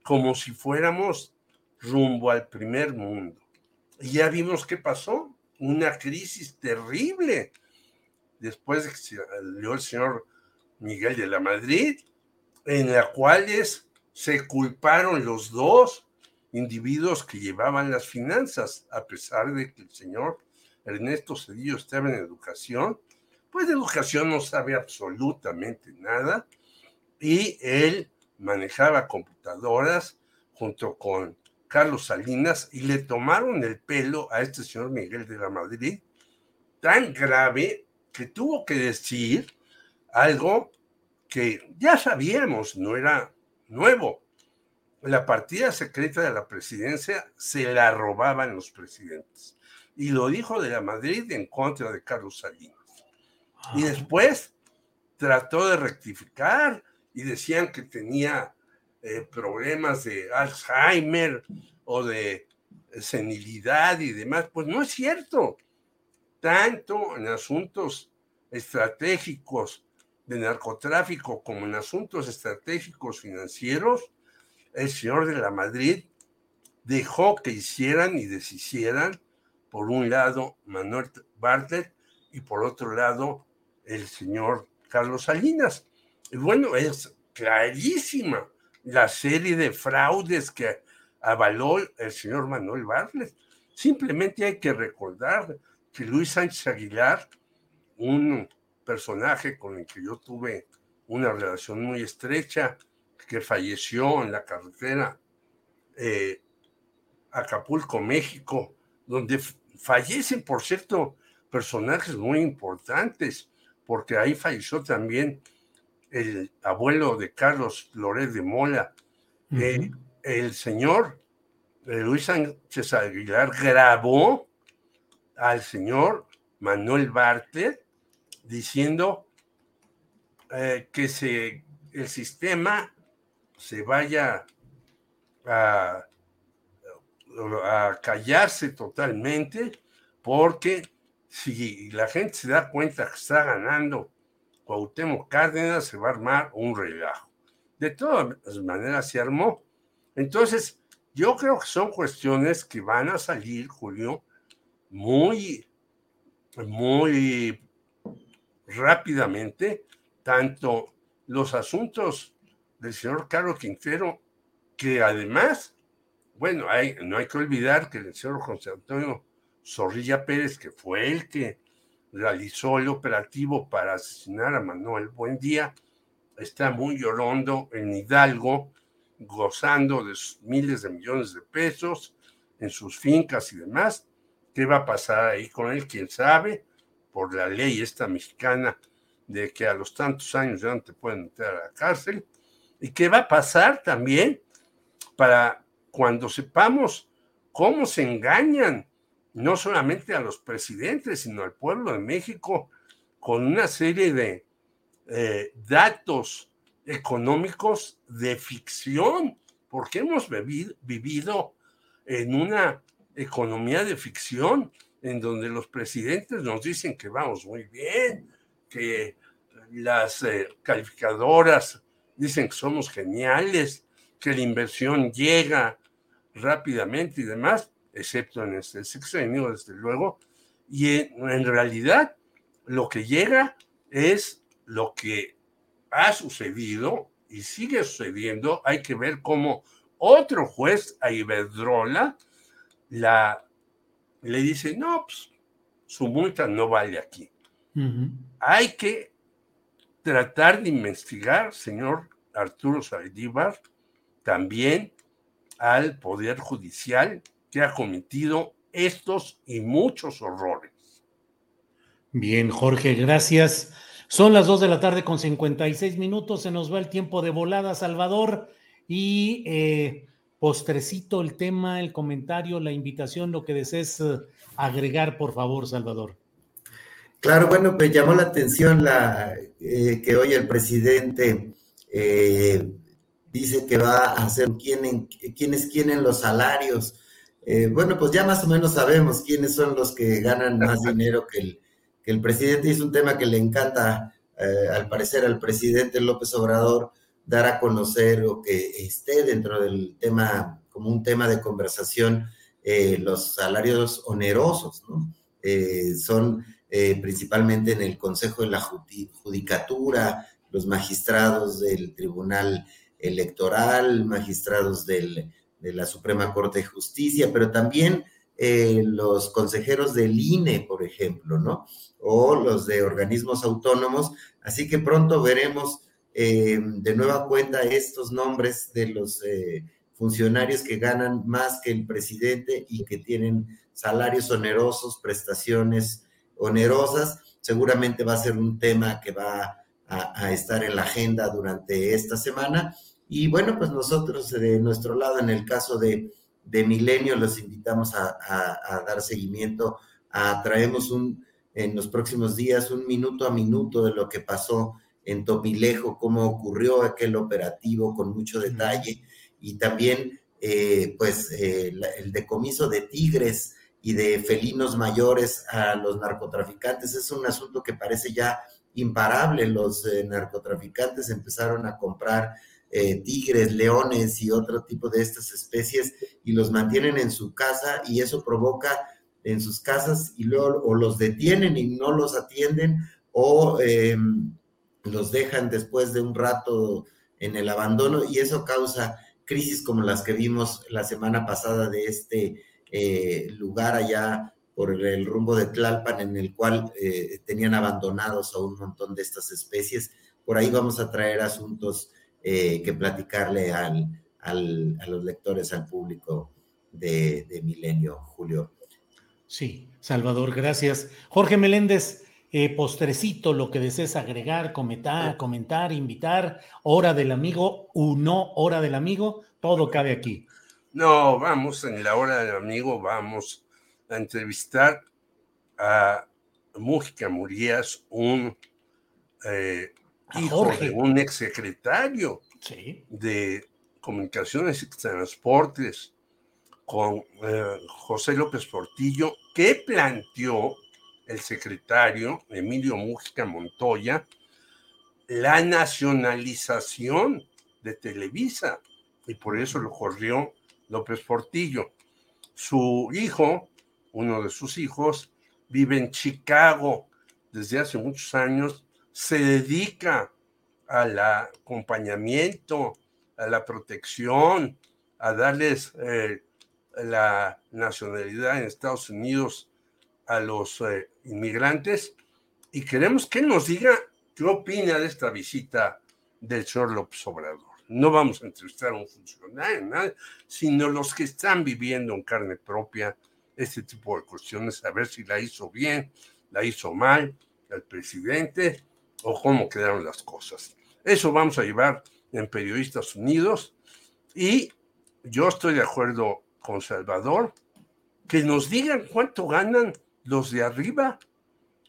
como si fuéramos rumbo al primer mundo. Y ya vimos qué pasó, una crisis terrible. Después de que salió el señor Miguel de la Madrid, en la cual se culparon los dos individuos que llevaban las finanzas, a pesar de que el señor Ernesto Cedillo estaba en educación, pues de educación no sabe absolutamente nada y él manejaba computadoras junto con Carlos Salinas y le tomaron el pelo a este señor Miguel de la Madrid tan grave que tuvo que decir algo que ya sabíamos, no era nuevo. La partida secreta de la presidencia se la robaban los presidentes. Y lo dijo de la Madrid en contra de Carlos Salinas. Y ah. después trató de rectificar y decían que tenía eh, problemas de Alzheimer o de senilidad y demás. Pues no es cierto. Tanto en asuntos estratégicos de narcotráfico como en asuntos estratégicos financieros, el señor de la Madrid dejó que hicieran y deshicieran, por un lado, Manuel Bartlett y por otro lado, el señor Carlos Salinas. Y bueno, es clarísima la serie de fraudes que avaló el señor Manuel Bartlett. Simplemente hay que recordar que Luis Sánchez Aguilar, un personaje con el que yo tuve una relación muy estrecha, que falleció en la carretera eh, Acapulco, México, donde fallecen, por cierto, personajes muy importantes, porque ahí falleció también el abuelo de Carlos Loret de Mola, eh, el señor eh, Luis Sánchez Aguilar grabó al señor Manuel Bartlett diciendo eh, que se, el sistema se vaya a, a callarse totalmente, porque si la gente se da cuenta que está ganando Cuauhtémoc Cárdenas, se va a armar un relajo. De todas maneras se armó. Entonces, yo creo que son cuestiones que van a salir, Julio, muy, muy rápidamente tanto los asuntos del señor Carlos Quintero, que además, bueno, no hay que olvidar que el señor José Antonio Zorrilla Pérez, que fue el que realizó el operativo para asesinar a Manuel Buendía, está muy llorando en Hidalgo, gozando de miles de millones de pesos en sus fincas y demás. ¿Qué va a pasar ahí con él? ¿Quién sabe? por la ley esta mexicana de que a los tantos años ya no te pueden meter a la cárcel. ¿Y qué va a pasar también para cuando sepamos cómo se engañan no solamente a los presidentes, sino al pueblo de México con una serie de eh, datos económicos de ficción, porque hemos vivido en una economía de ficción en donde los presidentes nos dicen que vamos muy bien, que las eh, calificadoras dicen que somos geniales, que la inversión llega rápidamente y demás, excepto en este sexenio, desde luego, y en, en realidad lo que llega es lo que ha sucedido y sigue sucediendo. Hay que ver cómo otro juez a Iberdrola la le dice, no, pues su multa no vale aquí. Hay que tratar de investigar, señor Arturo Saldívar, también al Poder Judicial que ha cometido estos y muchos horrores.
Bien, Jorge, gracias. Son las dos de la tarde con 56 minutos, se nos va el tiempo de volada, Salvador, y eh, postrecito el tema, el comentario, la invitación, lo que desees eh, agregar, por favor, Salvador.
Claro, bueno, pues llamó la atención la, eh, que hoy el presidente eh, dice que va a hacer quién, quiénes quieren los salarios Eh, bueno, pues ya más o menos sabemos quiénes son los que ganan más dinero que el, que el presidente. es un tema que le encanta, eh, al parecer, al presidente López Obrador dar a conocer o que esté dentro del tema, como un tema de conversación, eh, los salarios onerosos, ¿no? son principalmente en el Consejo de la Judicatura, los magistrados del Tribunal Electoral, magistrados del de la Suprema Corte de Justicia, pero también eh, los consejeros del INE, por ejemplo, ¿no? O los de organismos autónomos. Así que pronto veremos eh, de nueva cuenta estos nombres de los eh, funcionarios que ganan más que el presidente y que tienen salarios onerosos, prestaciones onerosas. Seguramente va a ser un tema que va a estar en la agenda durante esta semana y bueno, pues nosotros de nuestro lado, en el caso de, de Milenio, los invitamos a, dar seguimiento. A, traemos un, en los próximos días un minuto a minuto de lo que pasó en Topilejo, cómo ocurrió aquel operativo con mucho detalle y también eh, pues eh, el decomiso de tigres y de felinos mayores a los narcotraficantes. Es un asunto que parece ya imparable. Los eh, narcotraficantes empezaron a comprar eh, tigres, leones y otro tipo de estas especies y los mantienen en su casa y eso provoca en sus casas y luego o los detienen y no los atienden o em, los dejan después de un rato en el abandono y eso causa crisis como las que vimos la semana pasada de este eh, lugar allá por el rumbo de Tlalpan en el cual eh, tenían abandonados a un montón de estas especies. Por ahí vamos a traer asuntos eh, que platicarle al, al, a los lectores, al público de, de, Milenio, Julio.
Sí, Salvador, gracias. Jorge Meléndez, eh, postrecito, lo que desees agregar, comentar, comentar, invitar, hora del amigo, uno, hora del amigo, todo cabe aquí.
No, vamos, en la hora del amigo vamos a entrevistar a Mújica Murías, un eh, hijo de un exsecretario de Comunicaciones y Transportes con eh, José López Portillo, que planteó el secretario Emilio Mújica Montoya la nacionalización de Televisa y por eso lo corrió López Portillo. Su hijo, uno de sus hijos, vive en Chicago desde hace muchos años se dedica al acompañamiento, a la protección, a darles eh, la nacionalidad en Estados Unidos a los eh, inmigrantes y queremos que nos diga qué opina de esta visita del señor López Obrador. No vamos a entrevistar a un funcionario, sino los que están viviendo en carne propia este tipo de cuestiones, a ver si la hizo bien, la hizo mal el presidente o cómo quedaron las cosas. Eso vamos a llevar en Periodistas Unidos y yo estoy de acuerdo con Salvador, que nos digan cuánto ganan los de arriba.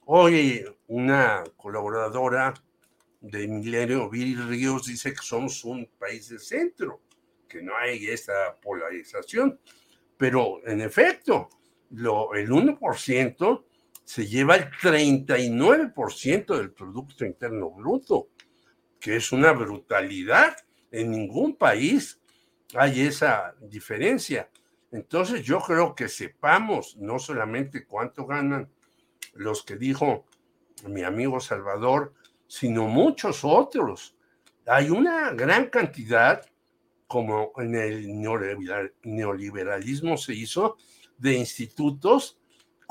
Hoy una colaboradora de Milenio, Viri Ríos, dice que somos un país de centro, que no hay esta polarización, pero en efecto, lo, el 1% se lleva el 39% del Producto Interno Bruto, que es una brutalidad. En ningún país hay esa diferencia. Entonces yo creo que sepamos no solamente cuánto ganan los que dijo mi amigo Salvador, sino muchos otros. Hay una gran cantidad, como en el neoliberalismo se hizo, de institutos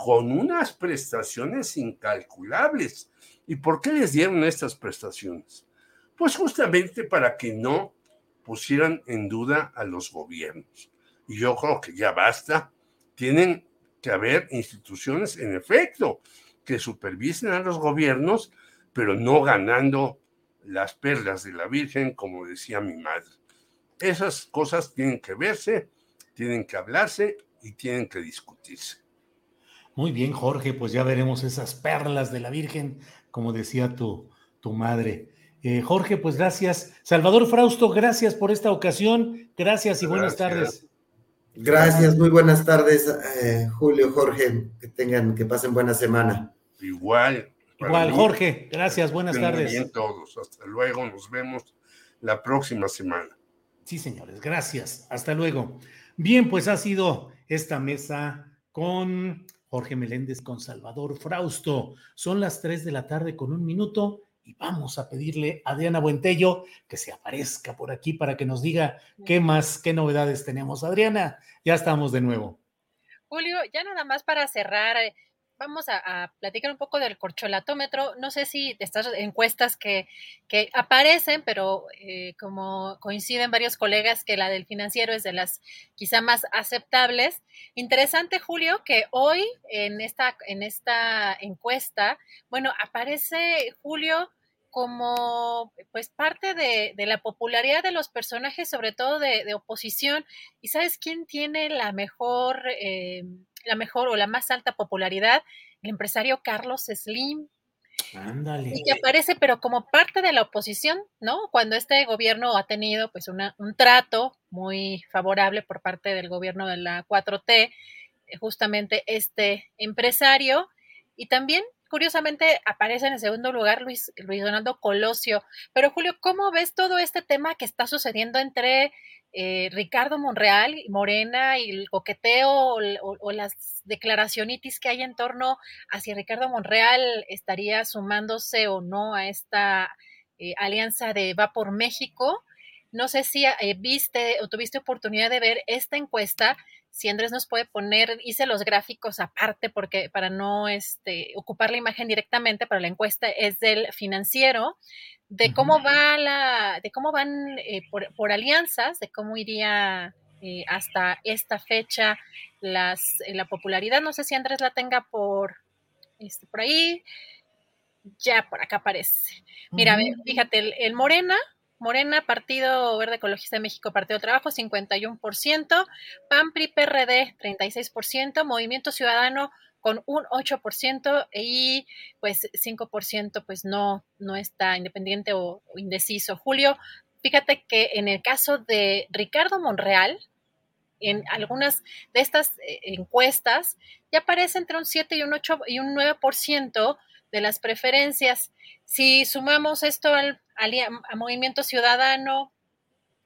con unas prestaciones incalculables. ¿Y por qué les dieron estas prestaciones? Pues justamente para que no pusieran en duda a los gobiernos. Y yo creo que ya basta. Tienen que haber instituciones, en efecto, que supervisen a los gobiernos, pero no ganando las perlas de la Virgen, como decía mi madre. Esas cosas tienen que verse, tienen que hablarse y tienen que discutirse.
Muy bien, Jorge, pues ya veremos esas perlas de la Virgen, como decía tu, tu madre. Eh, Jorge, pues gracias. Salvador Frausto, gracias por esta ocasión. Gracias y buenas tardes.
Gracias, muy buenas tardes, eh, Julio, Jorge, que tengan, que pasen buena semana.
Igual.
Igual, Jorge, gracias, buenas tardes.
Bien todos, hasta luego, nos vemos la próxima semana.
Sí, señores, gracias, hasta luego. Bien, pues ha sido esta mesa con Jorge Meléndez, con Salvador Frausto. Son las tres de la tarde con un minuto y vamos a pedirle a Adriana Buentello que se aparezca por aquí para que nos diga qué más, qué novedades tenemos. Adriana, ya estamos de nuevo.
Julio, ya nada más para cerrar, eh, vamos a, platicar un poco del corcholatómetro. No sé si estas encuestas que, que aparecen, pero eh, como coinciden varios colegas que la del financiero es de las quizá más aceptables. Interesante, Julio, que hoy en esta, en esta encuesta, bueno, aparece Julio como pues parte de, la popularidad de los personajes, sobre todo de, oposición. ¿Y sabes quién tiene la mejor, eh, la mejor o la más alta popularidad? El empresario Carlos Slim.
Ándale.
Y que aparece, pero como parte de la oposición, ¿no? Cuando este gobierno ha tenido pues una, un trato muy favorable por parte del gobierno de la 4T, eh, justamente este empresario. Y también curiosamente aparece en el segundo lugar Luis, Luis Donaldo Colosio. Pero Julio, ¿cómo ves todo este tema que está sucediendo entre eh, Ricardo Monreal y Morena y el coqueteo o, las declaracionitis que hay en torno a si Ricardo Monreal estaría sumándose o no a esta eh, alianza de Va por México? No sé si eh, viste o tuviste oportunidad de ver esta encuesta si Andrés nos puede poner, hice los gráficos aparte porque para no este, ocupar la imagen directamente, pero la encuesta es del financiero, de cómo va la, de cómo van eh, por, alianzas, de cómo iría eh, hasta esta fecha las, eh, la popularidad. No sé si Andrés la tenga por, este, por ahí. Ya por acá aparece. Mira, fíjate, el Morena Morena, Partido Verde Ecologista de México, Partido Trabajo, 51%, PAN, PRI, PRD, 36%, Movimiento Ciudadano con un 8% y pues 5% pues no, no está independiente o, indeciso. Julio, fíjate que en el caso de Ricardo Monreal, en algunas de estas eh, encuestas ya aparece entre un 7 y un 8 y un 9% de las preferencias. Si sumamos esto al, Movimiento Ciudadano,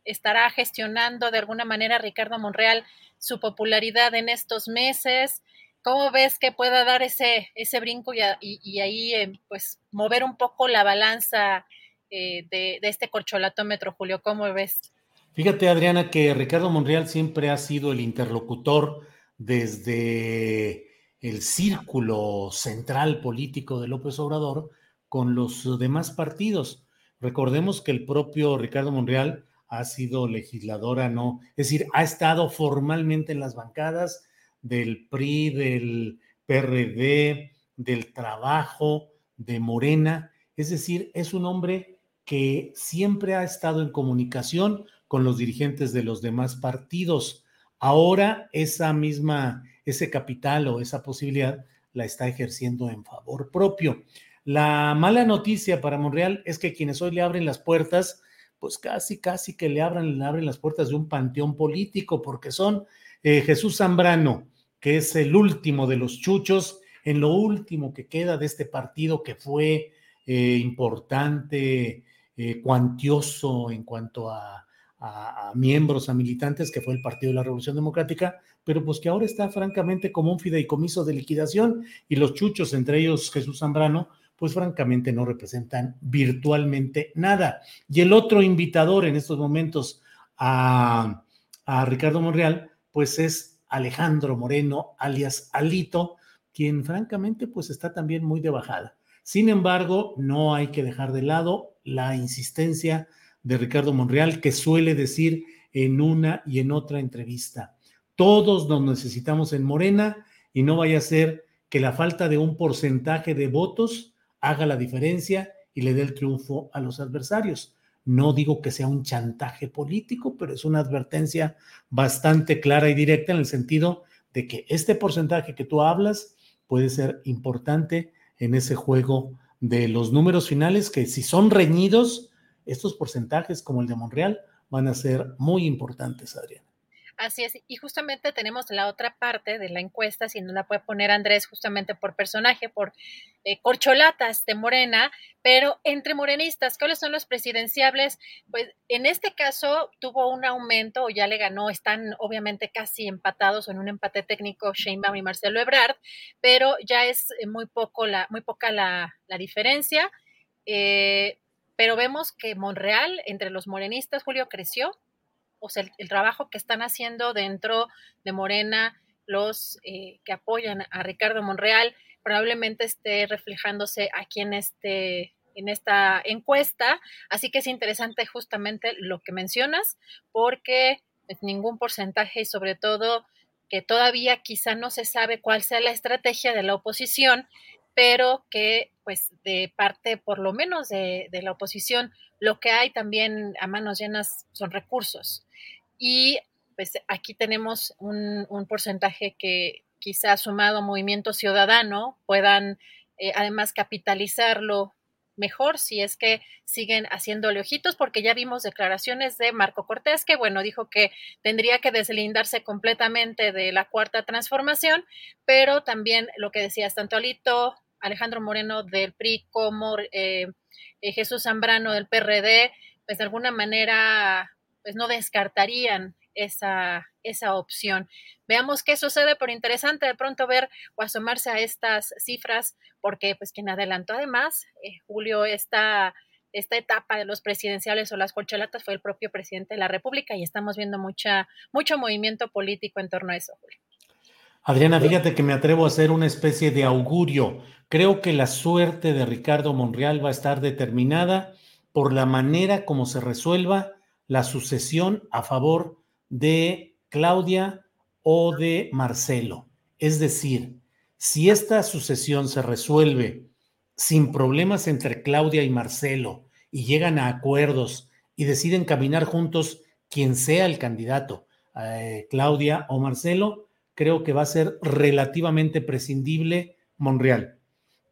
estará gestionando de alguna manera Ricardo Monreal su popularidad en estos meses. ¿Cómo ves que pueda dar ese, ese brinco y, ahí eh, pues mover un poco la balanza eh, de, de, este corcholatómetro, Julio? ¿Cómo ves?
Fíjate, Adriana, que Ricardo Monreal siempre ha sido el interlocutor desde el círculo central político de López Obrador con los demás partidos. Recordemos que el propio Ricardo Monreal ha sido legisladora, no, es decir, ha estado formalmente en las bancadas del PRI, del PRD, del Trabajo, de Morena, es decir, es un hombre que siempre ha estado en comunicación con los dirigentes de los demás partidos. Ahora esa misma ese capital o esa posibilidad la está ejerciendo en favor propio. La mala noticia para Monreal es que quienes hoy le abren las puertas, pues casi, casi que le abran, le abren las puertas de un panteón político, porque son eh, Jesús Zambrano, que es el último de los chuchos, en lo último que queda de este partido que fue eh, importante, eh, cuantioso en cuanto a, a, miembros, a militantes, que fue el Partido de la Revolución Democrática, pero pues que ahora está francamente como un fideicomiso de liquidación y los chuchos, entre ellos Jesús Zambrano, pues francamente no representan virtualmente nada. Y el otro invitador en estos momentos a, Ricardo Monreal, pues es Alejandro Moreno, alias Alito, quien francamente pues está también muy de bajada. Sin embargo, no hay que dejar de lado la insistencia de Ricardo Monreal, que suele decir en una y en otra entrevista, todos nos necesitamos en Morena y no vaya a ser que la falta de un porcentaje de votos haga la diferencia y le dé el triunfo a los adversarios. No digo que sea un chantaje político, pero es una advertencia bastante clara y directa en el sentido de que este porcentaje que tú hablas puede ser importante en ese juego de los números finales que si son reñidos, estos porcentajes como el de Monreal van a ser muy importantes, Adriana.
Así es, y justamente tenemos la otra parte de la encuesta, si no la puede poner Andrés, justamente por personaje, por eh, corcholatas de Morena, pero entre morenistas, ¿cuáles son los presidenciables? Pues en este caso tuvo un aumento, o ya le ganó, están obviamente casi empatados en un empate técnico Sheinbaum y Marcelo Ebrard, pero ya es eh, muy poco la, muy poca la, diferencia. Eh, pero vemos que Monreal, entre los morenistas, Julio, creció. O sea, el, trabajo que están haciendo dentro de Morena, los que apoyan a Ricardo Monreal, probablemente esté reflejándose aquí en este en esta encuesta, así que es interesante justamente lo que mencionas, porque ningún porcentaje y sobre todo que todavía quizá no se sabe cuál sea la estrategia de la oposición, pero que pues de parte por lo menos de, de la oposición lo que hay también a manos llenas son recursos. Y pues aquí tenemos un, porcentaje que quizá sumado a Movimiento Ciudadano puedan eh, además capitalizarlo mejor si es que siguen haciéndole ojitos, porque ya vimos declaraciones de Marco Cortés, que bueno, dijo que tendría que deslindarse completamente de la cuarta transformación, pero también lo que decías, tanto Alito, Alejandro Moreno del PRI como eh, eh, Jesús Zambrano del PRD, pues de alguna manera pues no descartarían esa, esa opción. Veamos qué sucede, pero interesante de pronto ver o asomarse a estas cifras, porque pues quien adelantó además, eh, Julio, esta, esta etapa de los presidenciales o las colchelatas fue el propio presidente de la República y estamos viendo mucha, mucho movimiento político en torno a eso, Julio.
Adriana, fíjate que me atrevo a hacer una especie de augurio. Creo que la suerte de Ricardo Monreal va a estar determinada por la manera como se resuelva la sucesión a favor de Claudia o de Marcelo. Es decir, si esta sucesión se resuelve sin problemas entre Claudia y Marcelo y llegan a acuerdos y deciden caminar juntos quien sea el candidato, eh, Claudia o Marcelo, creo que va a ser relativamente prescindible Monreal.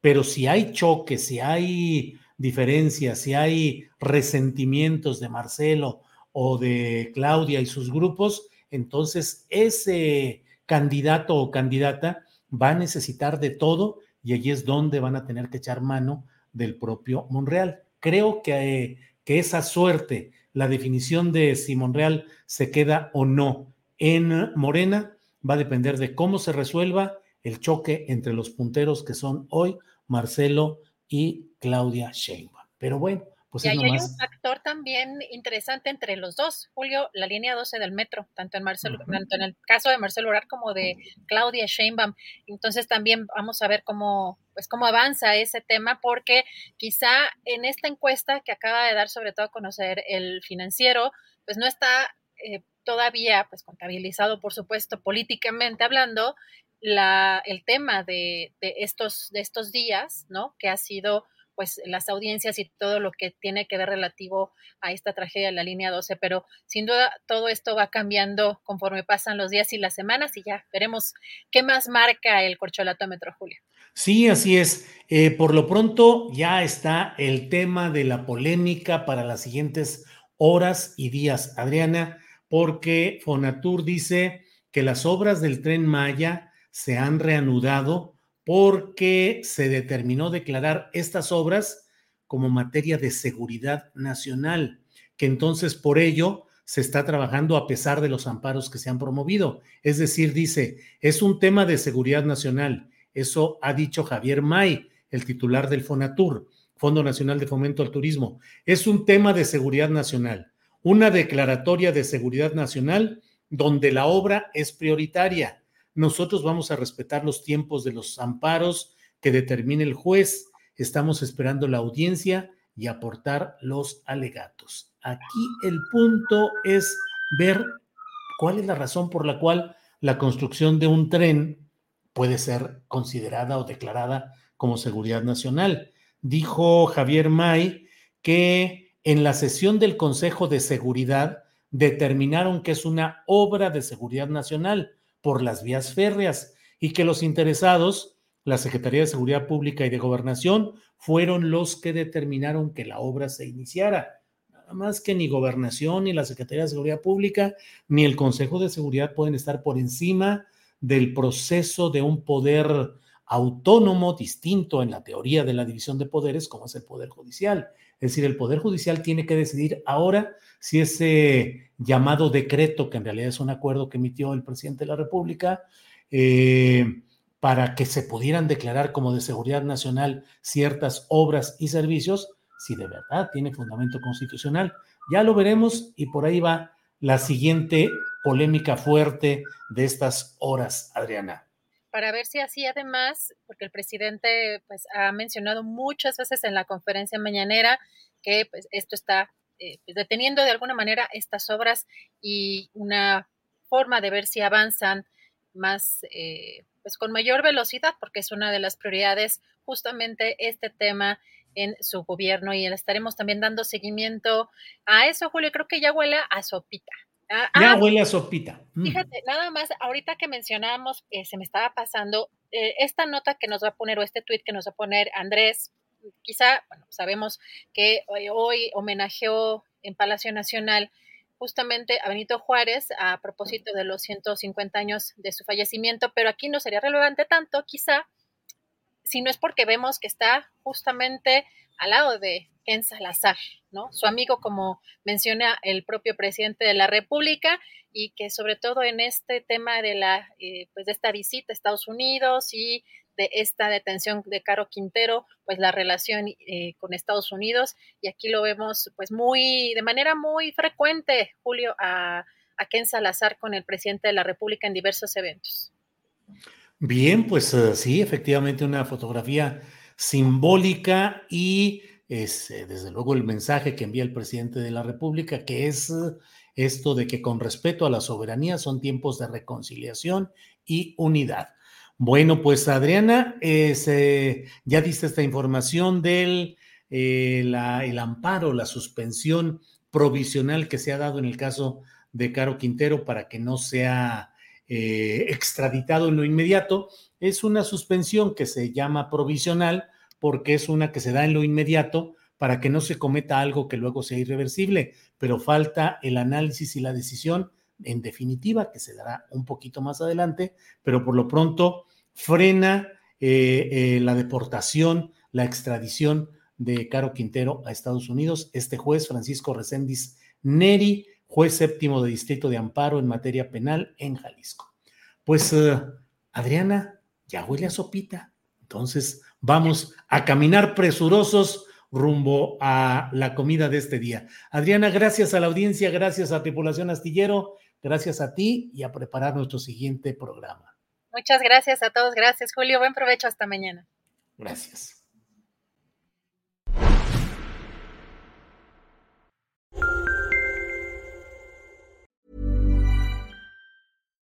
Pero si hay choques, si hay diferencias, si hay resentimientos de Marcelo o de Claudia y sus grupos, entonces ese candidato o candidata va a necesitar de todo y allí es donde van a tener que echar mano del propio Monreal. Creo que, que esa suerte, la definición de si Monreal se queda o no en Morena, va a depender de cómo se resuelva el choque entre los punteros que son hoy Marcelo y Claudia Sheinbaum. Pero bueno, pues
y ahí hay un factor también interesante entre los dos, Julio, la línea 12 del metro, tanto en Marcelo, tanto en el caso de Marcelo Orar como de Claudia Sheinbaum. Entonces también vamos a ver cómo, pues cómo avanza ese tema, porque quizá en esta encuesta que acaba de dar sobre todo a conocer el financiero, pues no está eh, todavía pues contabilizado, por supuesto, políticamente hablando, la, el tema de, de, estos, de estos días, ¿no? Que ha sido pues las audiencias y todo lo que tiene que ver relativo a esta tragedia de la línea 12, pero sin duda todo esto va cambiando conforme pasan los días y las semanas y ya veremos qué más marca el corcholatómetro, Julio.
Sí, así es. Eh, por lo pronto ya está el tema de la polémica para las siguientes horas y días, Adriana, porque Fonatur dice que las obras del tren Maya se han reanudado porque se determinó declarar estas obras como materia de seguridad nacional, que entonces por ello se está trabajando a pesar de los amparos que se han promovido. Es decir, dice, es un tema de seguridad nacional. Eso ha dicho Javier May, el titular del FONATUR, Fondo Nacional de Fomento al Turismo. Es un tema de seguridad nacional, una declaratoria de seguridad nacional donde la obra es prioritaria nosotros vamos a respetar los tiempos de los amparos que determine el juez. Estamos esperando la audiencia y aportar los alegatos. Aquí el punto es ver cuál es la razón por la cual la construcción de un tren puede ser considerada o declarada como seguridad nacional. Dijo Javier May que en la sesión del Consejo de Seguridad determinaron que es una obra de seguridad nacional por las vías férreas y que los interesados, la Secretaría de Seguridad Pública y de Gobernación, fueron los que determinaron que la obra se iniciara. más que ni gobernación, ni la Secretaría de Seguridad Pública, ni el Consejo de Seguridad pueden estar por encima del proceso de un poder autónomo, distinto en la teoría de la división de poderes, como es el Poder Judicial. Es decir, el Poder Judicial tiene que decidir ahora si ese llamado decreto, que en realidad es un acuerdo que emitió el presidente de la República, eh, para que se pudieran declarar como de seguridad nacional ciertas obras y servicios, si de verdad tiene fundamento constitucional. Ya lo veremos y por ahí va la siguiente polémica fuerte de estas horas, Adriana.
Para ver si así además, porque el presidente pues, ha mencionado muchas veces en la conferencia mañanera que pues, esto está eh, pues, deteniendo de alguna manera estas obras y una forma de ver si avanzan más, eh, pues con mayor velocidad, porque es una de las prioridades justamente este tema en su gobierno y le estaremos también dando seguimiento a eso, Julio. Creo que ya huele a sopita.
Ah, ya ah, huele a sopita.
Mm. Fíjate, nada más, ahorita que mencionábamos, se me estaba pasando, eh, esta nota que nos va a poner o este tweet que nos va a poner Andrés, quizá, bueno, sabemos que hoy, hoy homenajeó en Palacio Nacional justamente a Benito Juárez a propósito de los 150 años de su fallecimiento, pero aquí no sería relevante tanto, quizá, si no es porque vemos que está justamente al lado de Ken Salazar, ¿no? Su amigo, como menciona el propio presidente de la República, y que sobre todo en este tema de la, eh, pues de esta visita a Estados Unidos y de esta detención de Caro Quintero, pues la relación eh, con Estados Unidos, y aquí lo vemos pues muy, de manera muy frecuente, Julio, a, Ken Salazar con el presidente de la República en diversos eventos.
Bien, pues eh, sí, efectivamente una fotografía simbólica y es eh, desde luego el mensaje que envía el presidente de la República, que es eh, esto de que con respeto a la soberanía son tiempos de reconciliación y unidad. Bueno, pues Adriana, ya diste esta información del el amparo, la suspensión provisional que se ha dado en el caso de Caro Quintero para que no sea eh, extraditado en lo inmediato. Es una suspensión que se llama provisional porque es una que se da en lo inmediato para que no se cometa algo que luego sea irreversible, pero falta el análisis y la decisión en definitiva, que se dará un poquito más adelante, pero por lo pronto frena eh, eh, la deportación, la extradición de Caro Quintero a Estados Unidos. Este juez, Francisco Reséndiz Neri, juez séptimo de Distrito de Amparo en materia penal en Jalisco. Pues, eh, Adriana, ya huele a sopita. Entonces, vamos a caminar presurosos rumbo a la comida de este día. Adriana, gracias a la audiencia, gracias a Tripulación Astillero, gracias a ti y a preparar nuestro siguiente programa.
Muchas gracias a todos, gracias Julio, buen provecho hasta mañana.
Gracias.